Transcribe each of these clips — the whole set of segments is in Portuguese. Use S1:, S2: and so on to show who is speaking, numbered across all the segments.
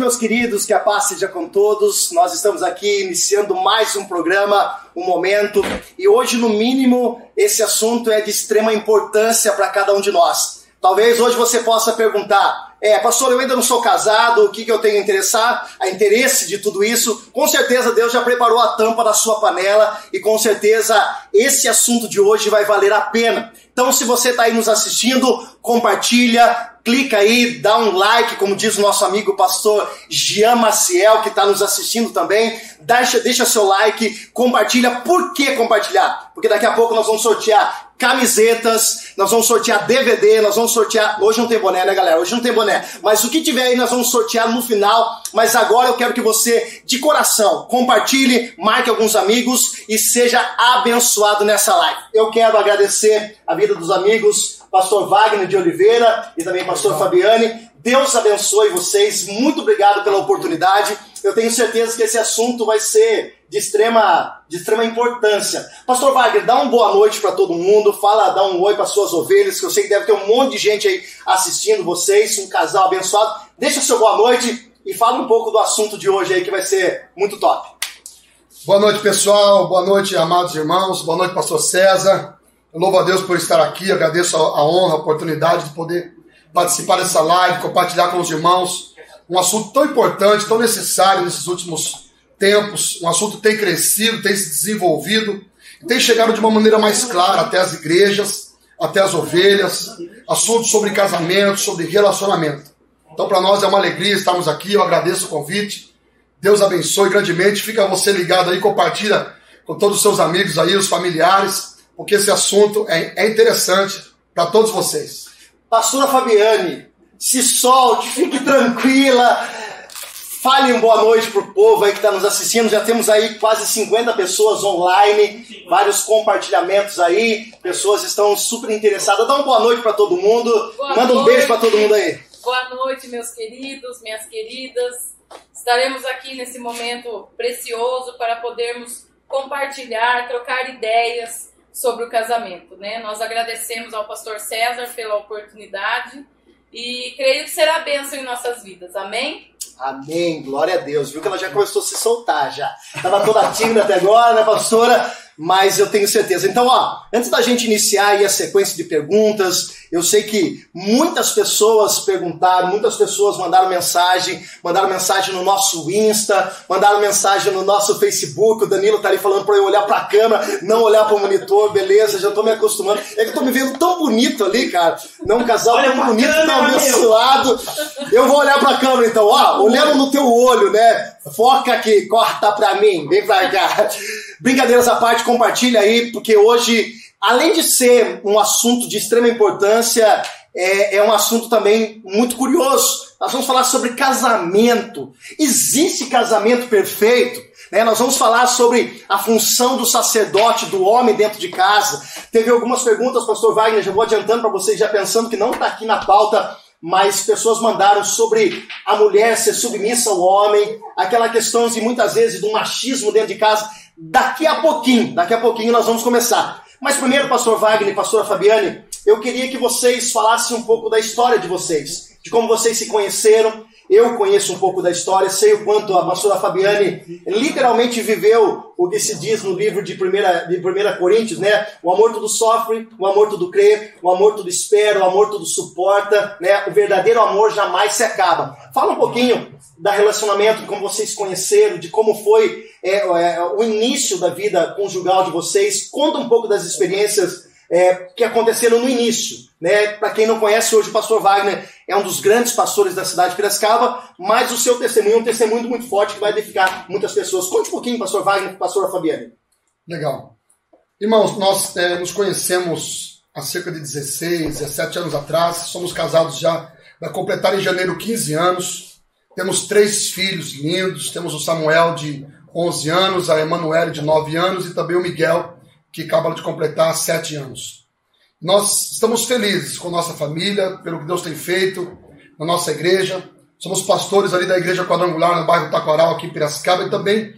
S1: meus queridos, que a paz seja com todos. Nós estamos aqui iniciando mais um programa, um momento, e hoje, no mínimo, esse assunto é de extrema importância para cada um de nós. Talvez hoje você possa perguntar: é, pastor, eu ainda não sou casado, o que, que eu tenho a interessar, a interesse de tudo isso? Com certeza Deus já preparou a tampa da sua panela e com certeza esse assunto de hoje vai valer a pena. Então, se você está aí nos assistindo, compartilha, clica aí, dá um like, como diz o nosso amigo pastor Jean Maciel, que está nos assistindo também. Deixa, deixa seu like, compartilha. Por que compartilhar? Porque daqui a pouco nós vamos sortear camisetas, nós vamos sortear DVD, nós vamos sortear. Hoje não tem boné, né, galera? Hoje não tem boné. Mas o que tiver aí nós vamos sortear no final. Mas agora eu quero que você, de coração, compartilhe, marque alguns amigos e seja abençoado nessa live. Eu quero agradecer a vida dos amigos pastor Wagner de Oliveira e também pastor Fabiane. Deus abençoe vocês. Muito obrigado pela oportunidade. Eu tenho certeza que esse assunto vai ser de extrema, de extrema importância. Pastor Wagner, dá uma boa noite para todo mundo. Fala, dá um oi para suas ovelhas, que eu sei que deve ter um monte de gente aí assistindo vocês, um casal abençoado. Deixa seu boa noite e fala um pouco do assunto de hoje aí que vai ser muito top.
S2: Boa noite, pessoal. Boa noite, amados irmãos. Boa noite, pastor César. Eu louvo a Deus por estar aqui, agradeço a honra, a oportunidade de poder participar dessa live, compartilhar com os irmãos um assunto tão importante, tão necessário nesses últimos tempos. Um assunto tem crescido, tem se desenvolvido, tem chegado de uma maneira mais clara até as igrejas, até as ovelhas. Assuntos sobre casamento, sobre relacionamento. Então, para nós é uma alegria estarmos aqui. Eu agradeço o convite. Deus abençoe grandemente. Fica você ligado aí, compartilha com todos os seus amigos aí, os familiares porque esse assunto é, é interessante para todos vocês.
S1: Pastora Fabiane, se solte, fique tranquila. Fale uma boa noite para o povo aí que está nos assistindo. Já temos aí quase 50 pessoas online, vários compartilhamentos aí. Pessoas estão super interessadas. Dá uma boa noite para todo mundo. Boa Manda um noite. beijo para todo mundo aí.
S3: Boa noite, meus queridos, minhas queridas. Estaremos aqui nesse momento precioso para podermos compartilhar, trocar ideias sobre o casamento. Né? Nós agradecemos ao pastor César pela oportunidade e creio que será bênção em nossas vidas. Amém?
S1: Amém, glória a Deus. Viu que ela já começou a se soltar já. Estava toda tímida até agora, né, pastora? Mas eu tenho certeza. Então, ó, antes da gente iniciar aí a sequência de perguntas, eu sei que muitas pessoas perguntaram, muitas pessoas mandaram mensagem, mandaram mensagem no nosso Insta, mandaram mensagem no nosso Facebook. O Danilo tá ali falando para eu olhar para a câmera, não olhar para o monitor, beleza? Já tô me acostumando. É que eu tô me vendo tão bonito ali, cara. Não um casal Olha tão bonito, câmera, tão abençoado. Eu vou olhar para a câmera então, ó, olhando no teu olho, né? Foca aqui, corta para mim, vem para cá. Brincadeiras à parte, compartilha aí, porque hoje além de ser um assunto de extrema importância, é, é, um assunto também muito curioso. Nós vamos falar sobre casamento. Existe casamento perfeito? Né? Nós vamos falar sobre a função do sacerdote, do homem dentro de casa. Teve algumas perguntas, pastor Wagner, já vou adiantando para vocês, já pensando que não está aqui na pauta, mas pessoas mandaram sobre a mulher ser submissa ao homem, aquela questão de muitas vezes do machismo dentro de casa. Daqui a pouquinho, daqui a pouquinho nós vamos começar. Mas primeiro, pastor Wagner pastora Fabiane, eu queria que vocês falassem um pouco da história de vocês, de como vocês se conheceram. Eu conheço um pouco da história, sei o quanto a pastora Fabiane literalmente viveu o que se diz no livro de 1 de primeira Coríntios, né? O amor tudo sofre, o amor tudo crê, o amor tudo espera, o amor tudo suporta, né? O verdadeiro amor jamais se acaba. Fala um pouquinho da relacionamento, de como vocês conheceram, de como foi é, é, o início da vida conjugal de vocês. Conta um pouco das experiências é, que aconteceram no início. Né? Para quem não conhece, hoje o pastor Wagner é um dos grandes pastores da cidade de Piracicaba, mas o seu testemunho é um testemunho muito forte que vai edificar muitas pessoas. Conte um pouquinho, pastor Wagner, pastora Fabiane.
S2: Legal. Irmãos, nós é, nos conhecemos há cerca de 16, 17 anos atrás, somos casados já, vai completar em janeiro 15 anos. Temos três filhos lindos, temos o Samuel de 11 anos, a Emanuele de 9 anos e também o Miguel, que acaba de completar 7 anos. Nós estamos felizes com nossa família, pelo que Deus tem feito na nossa igreja. Somos pastores ali da Igreja Quadrangular no bairro Taquaral, aqui em Piracicaba, e também,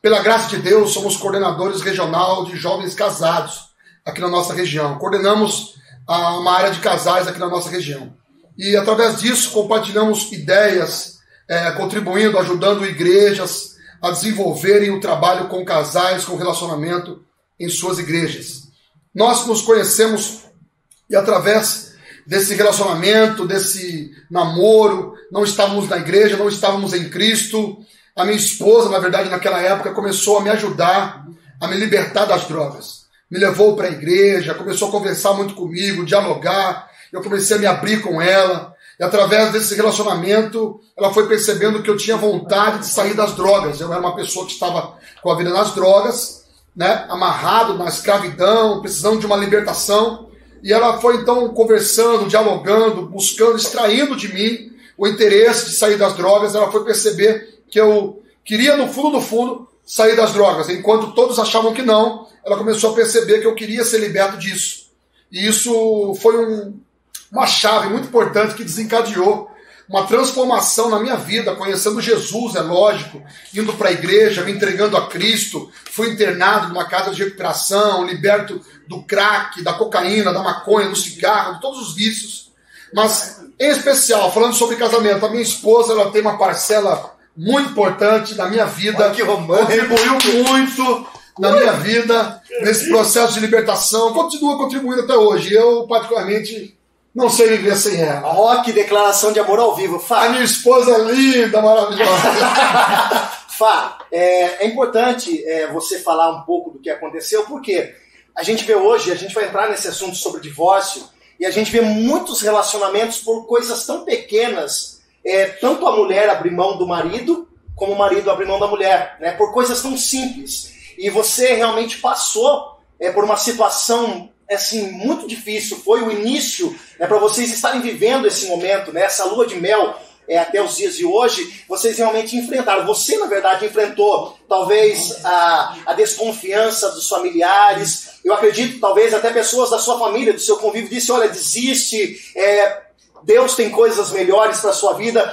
S2: pela graça de Deus, somos coordenadores regional de jovens casados aqui na nossa região. Coordenamos uma área de casais aqui na nossa região. E através disso compartilhamos ideias é, contribuindo, ajudando igrejas a desenvolverem o trabalho com casais, com relacionamento em suas igrejas. Nós nos conhecemos e através desse relacionamento, desse namoro, não estávamos na igreja, não estávamos em Cristo. A minha esposa, na verdade, naquela época, começou a me ajudar a me libertar das drogas. Me levou para a igreja, começou a conversar muito comigo, dialogar. Eu comecei a me abrir com ela. E através desse relacionamento, ela foi percebendo que eu tinha vontade de sair das drogas. Eu era uma pessoa que estava com a vida nas drogas, né, amarrado na escravidão, precisando de uma libertação. E ela foi então conversando, dialogando, buscando, extraindo de mim o interesse de sair das drogas. Ela foi perceber que eu queria, no fundo do fundo, sair das drogas. Enquanto todos achavam que não, ela começou a perceber que eu queria ser liberto disso. E isso foi um, uma chave muito importante que desencadeou uma transformação na minha vida, conhecendo Jesus, é lógico, indo para a igreja, me entregando a Cristo, fui internado numa casa de recuperação, liberto do crack, da cocaína, da maconha, do cigarro, de todos os vícios. Mas, em especial, falando sobre casamento, a minha esposa ela tem uma parcela muito importante na minha vida,
S1: que contribuiu
S2: muito na minha vida, nesse processo de libertação, continua contribuindo até hoje. Eu, particularmente, não sei viver sem ela.
S1: Ó, que declaração de amor ao vivo. Fá.
S2: A minha esposa é linda, maravilhosa.
S1: Fá, é, é importante é, você falar um pouco do que aconteceu, porque a gente vê hoje, a gente vai entrar nesse assunto sobre divórcio, e a gente vê muitos relacionamentos por coisas tão pequenas, é, tanto a mulher abrir mão do marido, como o marido abrir mão da mulher, né, por coisas tão simples. E você realmente passou é, por uma situação assim, muito difícil. Foi o início né, para vocês estarem vivendo esse momento, né, essa lua de mel é, até os dias de hoje, vocês realmente enfrentaram. Você, na verdade, enfrentou talvez a, a desconfiança dos familiares. Eu acredito, talvez até pessoas da sua família, do seu convívio, disse: olha, desiste, é, Deus tem coisas melhores para sua vida.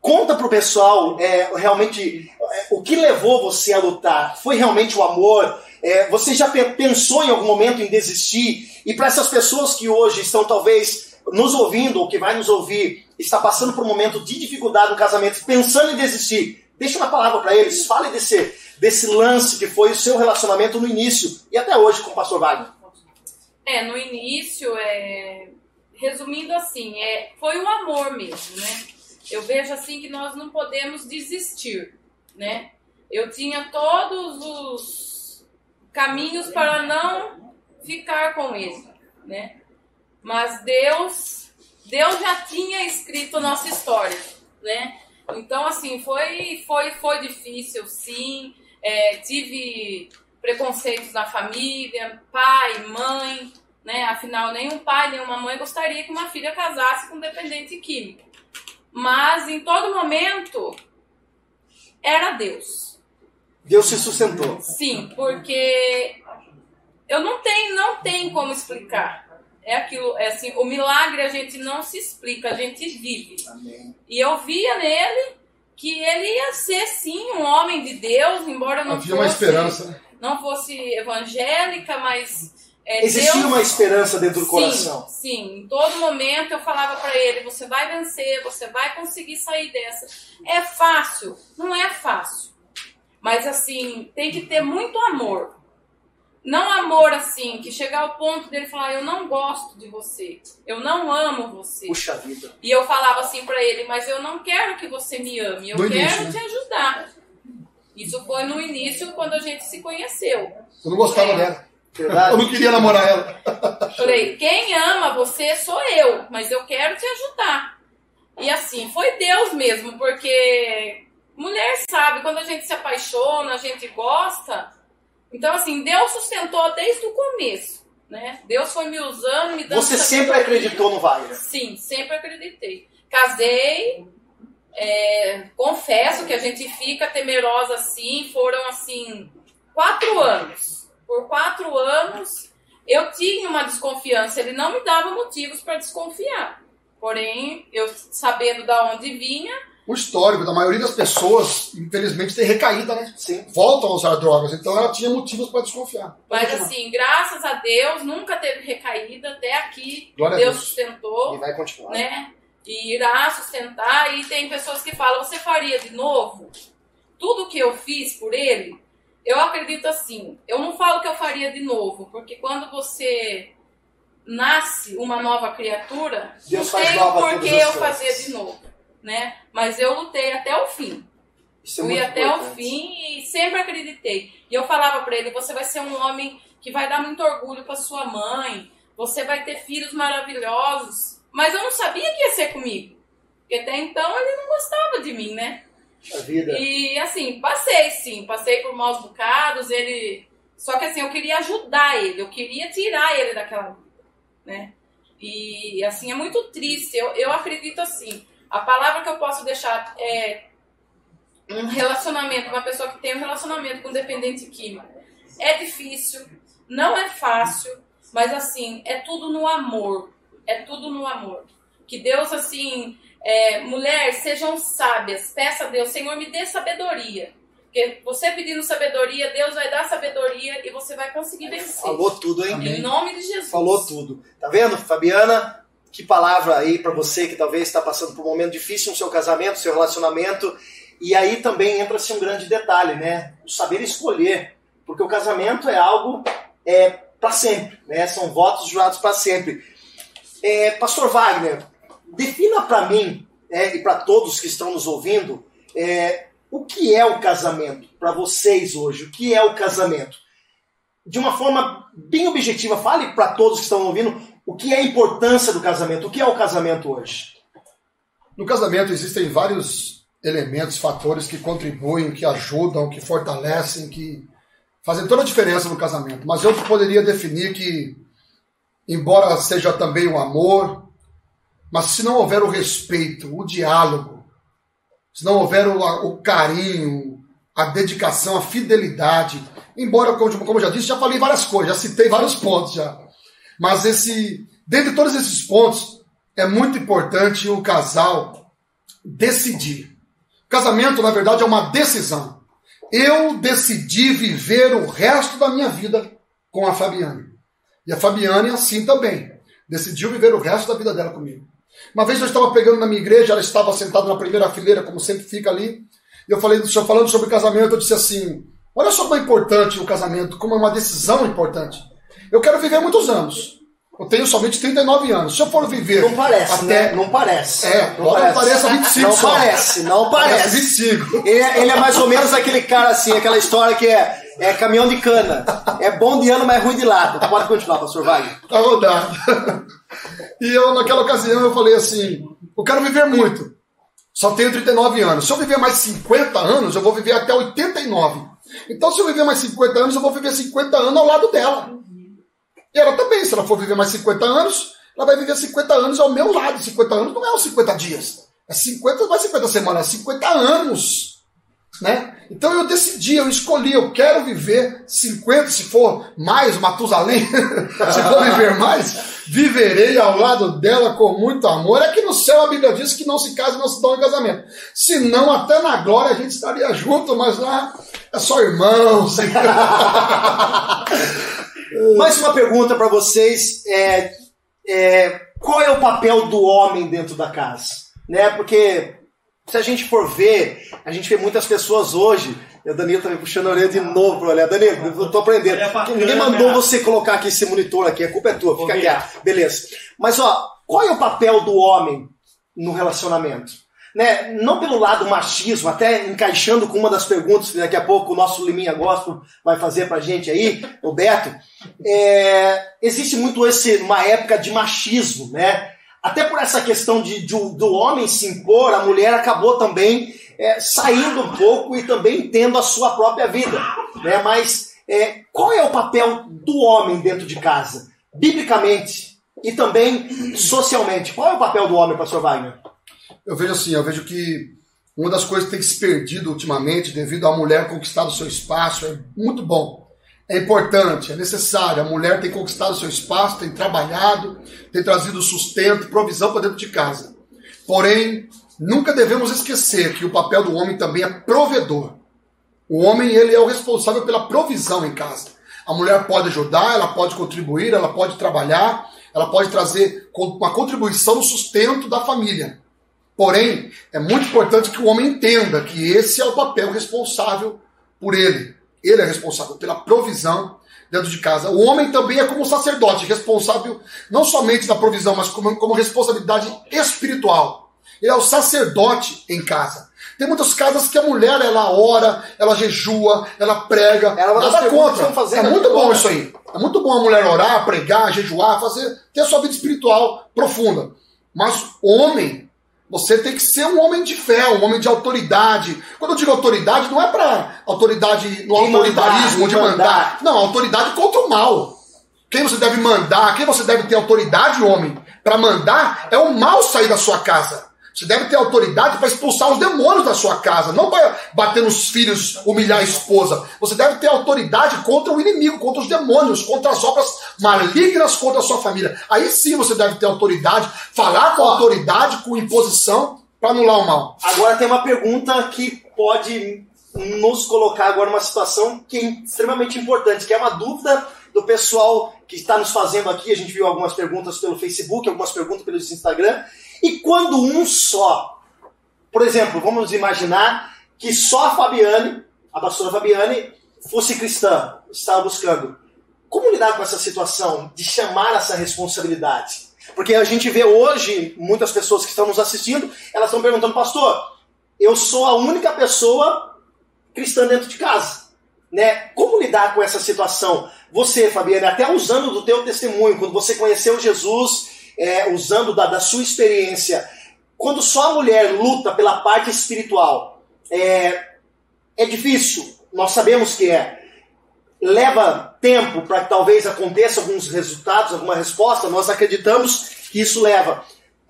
S1: Conta para o pessoal é, realmente é, o que levou você a lutar. Foi realmente o amor? É, você já pensou em algum momento em desistir? E para essas pessoas que hoje estão talvez nos ouvindo, ou que vai nos ouvir, está passando por um momento de dificuldade no casamento, pensando em desistir, deixa uma palavra para eles, fale desse, desse lance que foi o seu relacionamento no início e até hoje com o pastor Wagner.
S3: É, no início, é... resumindo assim, é... foi o amor mesmo, né? Eu vejo assim que nós não podemos desistir, né? Eu tinha todos os caminhos para não ficar com ele, né? Mas Deus, Deus já tinha escrito nossa história, né? Então assim foi, foi, foi difícil, sim. É, tive preconceitos na família, pai, mãe, né? Afinal, nenhum pai, nenhuma mãe gostaria que uma filha casasse com um dependente químico. Mas em todo momento era Deus.
S1: Deus se sustentou.
S3: Sim, porque eu não tenho, não tem como explicar. É aquilo, é assim, o milagre a gente não se explica, a gente vive.
S1: Amém.
S3: E eu via nele que ele ia ser sim um homem de Deus, embora não
S2: Havia
S3: fosse,
S2: uma esperança.
S3: não fosse evangélica, mas é,
S1: Existia
S3: Deus,
S1: uma esperança dentro do
S3: sim,
S1: coração.
S3: Sim, em todo momento eu falava para ele: você vai vencer, você vai conseguir sair dessa. É fácil? Não é fácil. Mas assim, tem que ter muito amor. Não amor assim, que chegar ao ponto dele falar, eu não gosto de você, eu não amo você.
S1: Puxa vida.
S3: E eu falava assim para ele, mas eu não quero que você me ame, eu
S2: No
S3: quero
S2: início, né?
S3: te ajudar. Isso foi no início, quando a gente se conheceu.
S2: Eu não gostava
S3: É.
S2: dela.
S1: Verdade?
S2: Eu não queria namorar ela.
S3: Falei, quem ama você sou eu, mas eu quero te ajudar. E assim, foi Deus mesmo, porque mulher sabe, quando a gente se apaixona, a gente gosta. Então, assim, Deus sustentou desde o começo, né? Deus foi me usando, me dando
S1: Você sempre acreditou no Wagner.
S3: Sim, sempre acreditei. Casei, é, confesso que a gente fica temerosa assim, foram assim, quatro anos. Por quatro anos eu tinha uma desconfiança, ele não me dava motivos para desconfiar. Porém, eu sabendo da onde vinha,
S2: O histórico da maioria das pessoas, infelizmente, tem recaída, né?
S1: Sim.
S2: Voltam a usar drogas. Então ela tinha motivos para desconfiar.
S3: mas assim, graças a Deus, nunca teve recaída, até aqui
S2: Glória a
S3: Deus
S2: Deus.
S3: sustentou.
S1: E vai continuar.
S3: né? e irá sustentar. E tem pessoas que falam: você faria de novo? Tudo que eu fiz por ele, eu acredito assim. Eu não falo que eu faria de novo, porque quando você nasce uma nova criatura,
S1: Deus
S3: não tem por que eu
S1: coisas.
S3: fazer de novo, né? Mas eu lutei até o fim.
S1: Isso é
S3: Fui
S1: muito
S3: até
S1: importante.
S3: o fim e sempre acreditei. E eu falava pra ele: você vai ser um homem que vai dar muito orgulho pra sua mãe, você vai ter filhos maravilhosos. Mas eu não sabia que ia ser comigo. Porque até então ele não gostava de mim, né?
S1: A vida.
S3: E assim, passei sim, passei por maus bocados, ele. Só que assim, eu queria ajudar ele, eu queria tirar ele daquela vida, né? E assim, é muito triste. Eu, eu acredito assim, a palavra que eu posso deixar é um relacionamento, uma pessoa que tem um relacionamento com dependente químico. É difícil, não é fácil, mas assim, é tudo no amor. É tudo no amor. Que Deus, assim, é, mulher, sejam sábias. Peça a Deus, Senhor, me dê sabedoria. Porque você pedindo sabedoria, Deus vai dar sabedoria e você vai conseguir vencer.
S1: Falou tudo, hein?
S3: Em nome de Jesus.
S1: Falou tudo. Tá vendo, Fabiana? Que palavra aí pra você que talvez está passando por um momento difícil no seu casamento, seu relacionamento. E aí também entra-se um grande detalhe, né? O saber escolher. Porque o casamento é algo é, para sempre, né? São votos jurados para sempre. É, Pastor Wagner, defina para mim é, e para todos que estão nos ouvindo é, o que é o casamento para vocês hoje. O que é o casamento? De uma forma bem objetiva, fale para todos que estão ouvindo o que é a importância do casamento. O que é o casamento hoje?
S2: No casamento existem vários elementos, fatores que contribuem, que ajudam, que fortalecem, que fazem toda a diferença no casamento. Mas eu poderia definir que, embora seja também o amor, mas se não houver o respeito, o diálogo, se não houver o, o carinho, a dedicação, a fidelidade, embora, como, como eu já disse, já falei várias coisas, já citei vários pontos já. Mas esse, dentre todos esses pontos, é muito importante o casal decidir. Casamento, na verdade, é uma decisão. Eu decidi viver o resto da minha vida com a Fabiane. E a Fabiane, assim também, decidiu viver o resto da vida dela comigo. Uma vez eu estava pegando na minha igreja, ela estava sentada na primeira fileira, como sempre fica ali, e eu falei, falando sobre casamento, eu disse assim: olha só como é importante o casamento, como é uma decisão importante. Eu quero viver muitos anos. Eu tenho somente 39 anos. Se eu for viver.
S1: Não parece,
S2: até...
S1: né? Não parece.
S2: É,
S1: não
S2: parece a 25
S1: Não
S2: só.
S1: parece, não parece.
S2: Parece 25.
S1: Ele é, ele é mais ou menos aquele cara assim, aquela história que é, é caminhão de cana. É bom de ano, mas é ruim de lata. Pode continuar, pastor Wagner.
S2: Tá rodado. E eu, naquela ocasião, eu falei assim: eu quero viver muito. Só tenho 39 anos. Se eu viver mais 50 anos, eu vou viver até 89. Então, se eu viver mais 50 anos, eu vou viver 50 anos ao lado dela. E ela também, se ela for viver mais 50 anos, ela vai viver 50 anos ao meu lado. 50 anos não é os 50 dias. É 50, não é 50 semanas, é 50 anos. Né? Então eu decidi, eu escolhi, eu quero viver 50, se for mais, Matusalém, se for viver mais, viverei ao lado dela com muito amor. É que no céu a Bíblia diz que não se casa não se dá em casamento. Senão, até na glória a gente estaria junto, mas lá é só irmãos.
S1: Mais uma pergunta para vocês: é, é, qual é o papel do homem dentro da casa? Né? Porque se a gente for ver, a gente vê muitas pessoas hoje. E o Danilo tá me puxando a orelha de novo pra olhar. Danilo, eu tô aprendendo. Ninguém
S4: câmera.
S1: mandou você colocar aqui esse monitor aqui, a culpa é tua, fica quieto. Beleza. Mas ó, qual é o papel do homem no relacionamento? Né? Não pelo lado machismo, até encaixando com uma das perguntas que daqui a pouco o nosso Liminha Gospel vai fazer pra gente aí, o Beto. É, existe muito esse, uma época de machismo, né? Até por essa questão de, de- do homem se impor, a mulher acabou também é, saindo um pouco e também tendo a sua própria vida. Né? Mas é, qual é o papel do homem dentro de casa? Biblicamente e também socialmente. Qual é o papel do homem, pastor Wagner?
S2: Eu vejo assim, eu vejo que uma das coisas que tem se perdido ultimamente devido à mulher conquistar o seu espaço é muito bom. É importante, é necessário. A mulher tem conquistado o seu espaço, tem trabalhado, tem trazido sustento, provisão para dentro de casa. Porém, nunca devemos esquecer que o papel do homem também é provedor. O homem ele é o responsável pela provisão em casa. A mulher pode ajudar, ela pode contribuir, ela pode trabalhar, ela pode trazer uma contribuição no sustento da família. Porém, é muito importante que o homem entenda que esse é o papel responsável por ele. Ele é responsável pela provisão dentro de casa. O homem também é como sacerdote, responsável não somente da provisão, mas como, como responsabilidade espiritual. Ele é o sacerdote em casa. Tem muitas casas que a mulher ela ora, ela jejua, ela prega. Ela nada contra. É muito bom isso aí. É muito bom a mulher orar, pregar, jejuar, fazer, ter a sua vida espiritual profunda. Mas homem, você tem que ser um homem de fé, um homem de autoridade. Quando eu digo autoridade, não é para autoridade no autoritarismo, de mandar. mandar. Não, autoridade contra o mal. Quem você deve mandar, quem você deve ter autoridade, homem, para mandar, é o mal sair da sua casa. Você deve ter autoridade para expulsar os demônios da sua casa, não para bater nos filhos, humilhar a esposa. Você deve ter autoridade contra o inimigo, contra os demônios, contra as obras malignas contra a sua família. Aí sim você deve ter autoridade, falar com autoridade, com imposição, para anular o mal.
S1: Agora tem uma pergunta que pode nos colocar agora numa situação que é extremamente importante, que é uma dúvida do pessoal que está nos fazendo aqui. A gente viu algumas perguntas pelo Facebook, algumas perguntas pelo Instagram. E quando um só, por exemplo, vamos imaginar que só a Fabiane, a pastora Fabiane, fosse cristã, estava buscando. Como lidar com essa situação de chamar essa responsabilidade? Porque a gente vê hoje muitas pessoas que estão nos assistindo, elas estão perguntando, pastor, eu sou a única pessoa cristã dentro de casa. Né? Como lidar com essa situação? Você, Fabiane, até usando do teu testemunho, quando você conheceu Jesus é, usando da, da, sua experiência, quando só a mulher luta pela parte espiritual, é, é difícil, nós sabemos que é. Leva tempo para que talvez aconteça alguns resultados, alguma resposta, nós acreditamos que isso leva.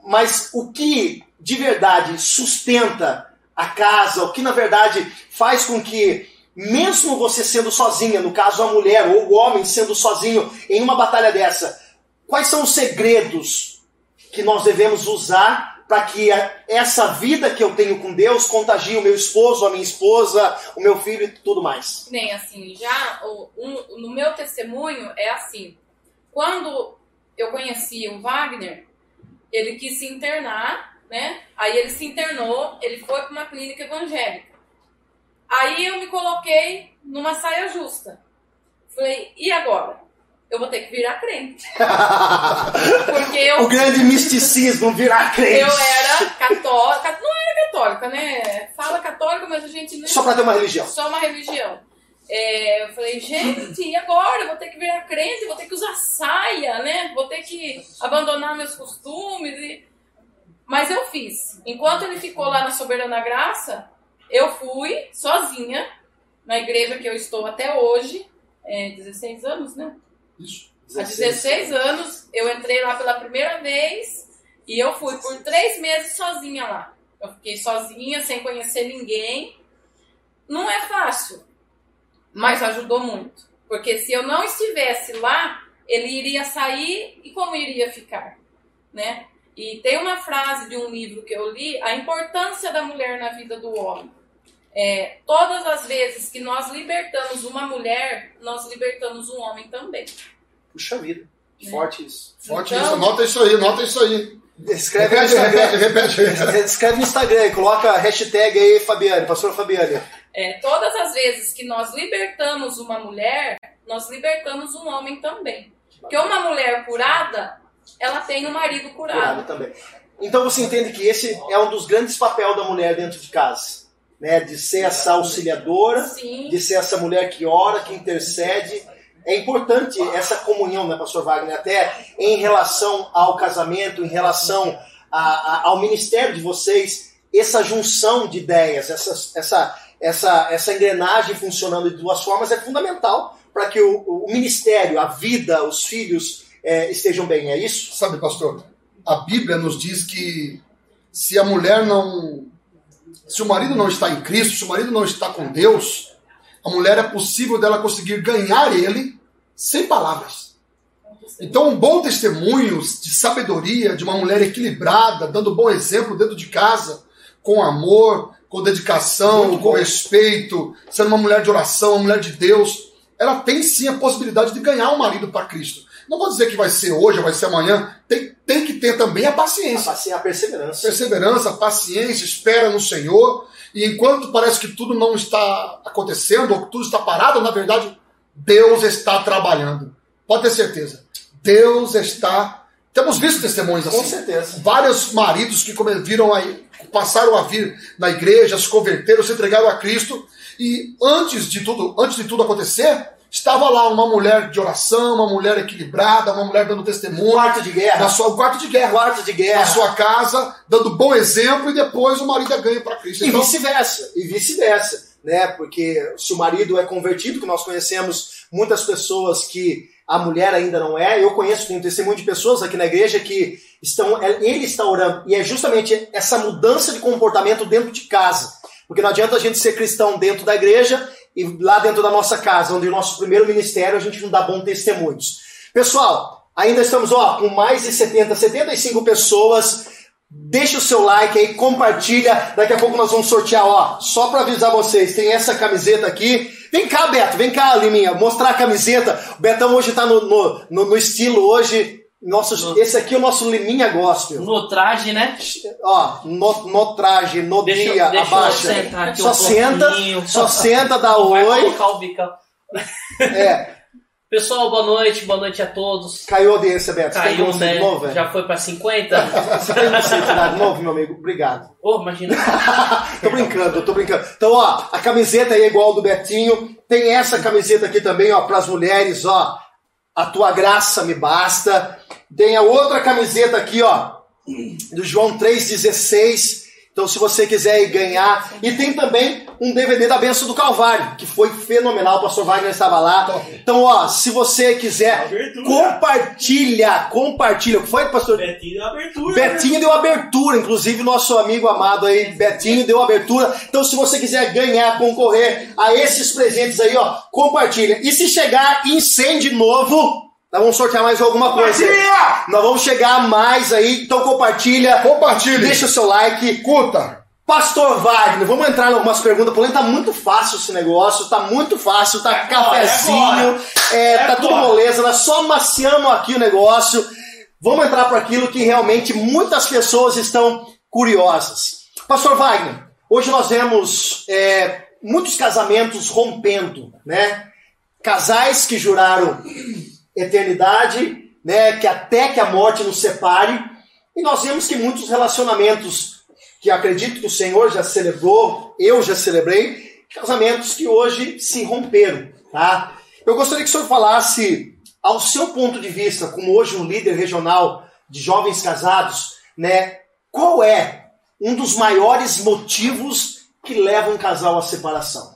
S1: Mas o que de verdade sustenta a casa, o que na verdade faz com que, mesmo você sendo sozinha, no caso a mulher ou o homem sendo sozinho em uma batalha dessa, Quais são os segredos que nós devemos usar para que essa vida que eu tenho com Deus contagie o meu esposo, a minha esposa, o meu filho e tudo mais?
S3: Nem assim, já um, no meu testemunho é assim. Quando eu conheci o Wagner, ele quis se internar, né? Aí ele se internou, ele foi para uma clínica evangélica. Aí eu me coloquei numa saia justa. Falei, e agora? eu vou ter que virar crente.
S1: Porque eu, o grande misticismo, virar crente.
S3: Eu era católica, não era católica, né? Fala católica, mas a gente não.
S1: Só para ter uma religião.
S3: Só uma religião. É, eu falei, gente, e agora? Eu vou ter que virar crente, vou ter que usar saia, né? Vou ter que abandonar meus costumes. E... Mas eu fiz. Enquanto ele ficou lá na Soberana Graça, eu fui sozinha na igreja que eu estou até hoje. É, 16 anos, né?
S2: Isso.
S3: 16. Há 16 anos, eu entrei lá pela primeira vez e eu fui por três meses sozinha lá. Eu fiquei sozinha, sem conhecer ninguém. Não é fácil, mas ajudou muito. Porque se eu não estivesse lá, ele iria sair e como iria ficar, né? E tem uma frase de um livro que eu li, a importância da mulher na vida do homem. É, todas as vezes que nós libertamos uma mulher, nós libertamos um homem também.
S1: Puxa vida. É. Forte isso.
S2: Forte então, isso. Anota isso aí, anota isso aí.
S1: Escreve repete, no Instagram. Repete, repete. Escreve no Instagram, coloca a hashtag aí, Fabiane, pastora Fabiane.
S3: É, todas as vezes que nós libertamos uma mulher, nós libertamos um homem também. Porque uma mulher curada, ela tem um marido curado. curado
S1: também. Então você entende que esse é um dos grandes papéis da mulher dentro de casa né, de ser essa auxiliadora,
S3: Sim.
S1: de ser essa mulher que ora, que intercede. É importante essa comunhão, né, Pastor Wagner, até em relação ao casamento, em relação a, a, ao ministério de vocês, essa junção de ideias, essa, essa, essa, essa engrenagem funcionando de duas formas é fundamental para que o, o, ministério, a vida, os filhos é, estejam bem, é isso?
S2: Sabe, pastor, a Bíblia nos diz que se a mulher não se o marido não está em Cristo, se o marido não está com Deus, a mulher é possível dela conseguir ganhar ele sem palavras. Então, um bom testemunho de sabedoria de uma mulher equilibrada, dando bom exemplo dentro de casa, com amor, com dedicação, com respeito, sendo uma mulher de oração, uma mulher de Deus, ela tem sim a possibilidade de ganhar o um marido para Cristo. Não vou dizer que vai ser hoje ou vai ser amanhã. Tem, tem que ter também a paciência.
S1: A, paci- a perseverança.
S2: Perseverança, paciência, espera no Senhor. E enquanto parece que tudo não está acontecendo, ou que tudo está parado, na verdade, Deus está trabalhando. Pode ter certeza. Deus está. Temos visto testemunhos assim.
S1: Com certeza.
S2: Vários maridos que viram aí, passaram a vir na igreja, se converteram, se entregaram a Cristo. E antes de tudo, antes de tudo acontecer, estava lá uma mulher de oração, uma mulher equilibrada, uma mulher dando testemunho.
S1: Quarto de guerra.
S2: Na sua, quarto de guerra.
S1: Quarto de
S2: Na
S1: guerra.
S2: sua casa, dando bom exemplo, e depois o marido ganha para Cristo.
S1: E
S2: Então,
S1: vice-versa, e vice-versa, né? Porque se o marido é convertido, que nós conhecemos muitas pessoas que a mulher ainda não é, eu conheço, tenho testemunho de pessoas aqui na igreja que estão, ele está orando, e é justamente essa mudança de comportamento dentro de casa. Porque não adianta a gente ser cristão dentro da igreja e lá dentro da nossa casa, onde o nosso primeiro ministério a gente não dá bons testemunhos. Pessoal, ainda estamos ó, com mais de 70, 75 pessoas Deixa o seu like aí, compartilha. Daqui a pouco nós vamos sortear, ó. Só para avisar vocês, tem essa camiseta aqui. Vem cá, Beto, vem cá, Liminha, mostrar a camiseta. O Betão hoje tá no, no, no estilo hoje. Nosso, esse aqui é o nosso Liminha Gospel.
S4: No traje, né?
S1: Ó, no, no traje, no
S4: Deixa,
S1: dia,
S4: deixa
S1: abaixa. Só
S4: um
S1: senta,
S4: pouquinho.
S1: só senta, dá
S4: Vai
S1: oi.
S4: colocar o bicão.
S1: É,
S4: Pessoal, boa noite, boa noite a todos.
S1: caiu a audiência, Beto. Você tem
S4: Caiu,
S1: ser
S4: né?
S1: de novo, velho?
S4: Já foi pra 50?
S1: Você tem ser de novo, meu amigo? Obrigado.
S4: Ô, imagina.
S1: tô brincando, tô brincando. Então, ó, a camiseta aí é igual ao do Betinho. Tem essa camiseta aqui também, ó, pras mulheres, ó. A tua graça me basta. Tem a outra camiseta aqui, ó, do João 3,16. Então, se você quiser ir ganhar. E tem também um DVD da Benção do Calvário, que foi fenomenal. O pastor Wagner estava lá. Então, ó, se você quiser,
S5: Abertura.
S1: compartilha, compartilha. O que foi, pastor?
S5: Betinho deu abertura.
S1: Betinho deu abertura, inclusive nosso amigo amado aí, Betinho, deu abertura. Então, se você quiser ganhar, concorrer a esses presentes aí, ó, compartilha. E se chegar incêndio novo, nós vamos sortear mais alguma coisa.
S2: Compartilha!
S1: Nós vamos chegar a mais aí, então compartilha.
S2: Compartilhe.
S1: Deixa o seu like.
S2: Curta.
S1: Pastor Wagner, vamos entrar em algumas perguntas, porém tá muito fácil esse negócio, tá muito fácil, tá cafezinho,
S5: agora.
S1: é,
S5: É
S1: tá tudo moleza, nós só amaciamos aqui o negócio. Vamos entrar para aquilo que realmente muitas pessoas estão curiosas. Pastor Wagner, hoje nós vemos é, muitos casamentos rompendo, né? Casais que juraram eternidade, né? Que até que a morte nos separe. E nós vemos que muitos relacionamentos que acredito que o Senhor já celebrou, eu já celebrei, casamentos que hoje se romperam, tá? Eu gostaria que o senhor falasse, ao seu ponto de vista, como hoje um líder regional de jovens casados, né? Qual é um dos maiores motivos que levam um casal à separação?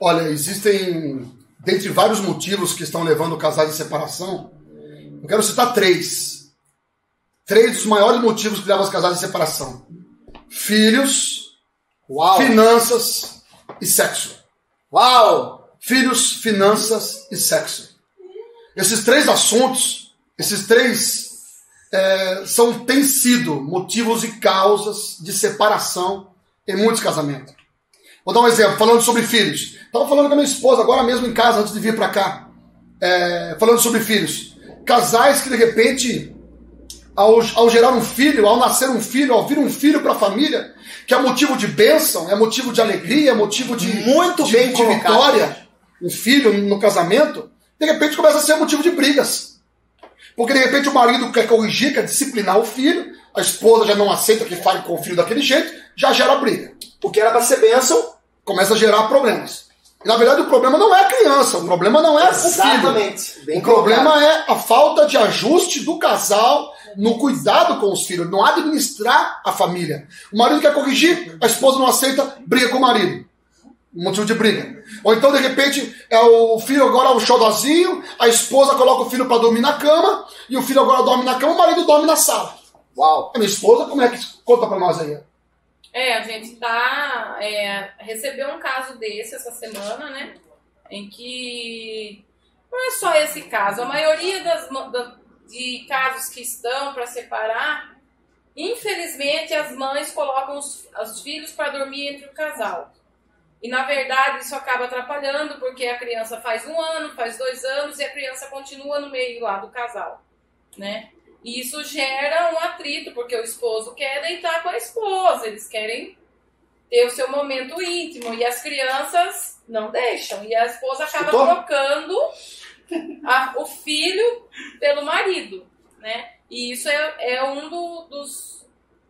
S2: Olha, existem, dentre vários motivos que estão levando casais à separação, eu quero citar três. Três dos maiores motivos que levam os casais à separação: filhos,
S1: Uau!
S2: finanças e sexo.
S1: Uau!
S2: Filhos, finanças e sexo. Esses três assuntos, esses três é, são têm sido motivos e causas de separação em muitos casamentos. Vou dar um exemplo, falando sobre filhos. Estava falando com a minha esposa agora mesmo em casa, antes de vir para cá. É, falando sobre filhos. Casais que de repente, ao, ao gerar um filho, ao nascer um filho, ao vir um filho para a família, que é motivo de bênção, é motivo de alegria, é motivo de,
S1: Muito
S2: de,
S1: bem
S2: de
S1: colocado.
S2: vitória, um filho no casamento, de repente começa a ser motivo de brigas. Porque de repente o marido quer corrigir, quer disciplinar o filho, a esposa já não aceita que fale com o filho daquele jeito, já gera briga.
S1: O que era para ser bênção,
S2: Começa a gerar problemas. E na verdade o problema não é a criança, o problema não é o filho.
S1: exatamente. Bem
S2: O problema
S1: colocado.
S2: é a falta de ajuste do casal no cuidado com os filhos, não administrar a família. O marido quer corrigir, a esposa não aceita, briga com o marido. Motivo de briga. Ou então, de repente, é o filho agora é o xodozinho, a esposa coloca o filho para dormir na cama, e o filho agora dorme na cama, o marido dorme na sala.
S1: Uau!
S2: A minha esposa, como é que. Conta pra nós aí.
S3: É, a gente tá. É, recebeu um caso desse essa semana, né? Em que não é só esse caso, a maioria das, da- de casos que estão para separar, infelizmente as mães colocam os, os filhos para dormir entre o casal. E na verdade isso acaba atrapalhando porque a criança faz um ano, faz dois anos e a criança continua no meio lá do casal, né? E isso gera um atrito porque o esposo quer deitar com a esposa, eles querem ter o seu momento íntimo e as crianças não deixam e a esposa acaba
S1: Escutou?
S3: trocando a- o filho pelo marido, né? E isso é, é um do- dos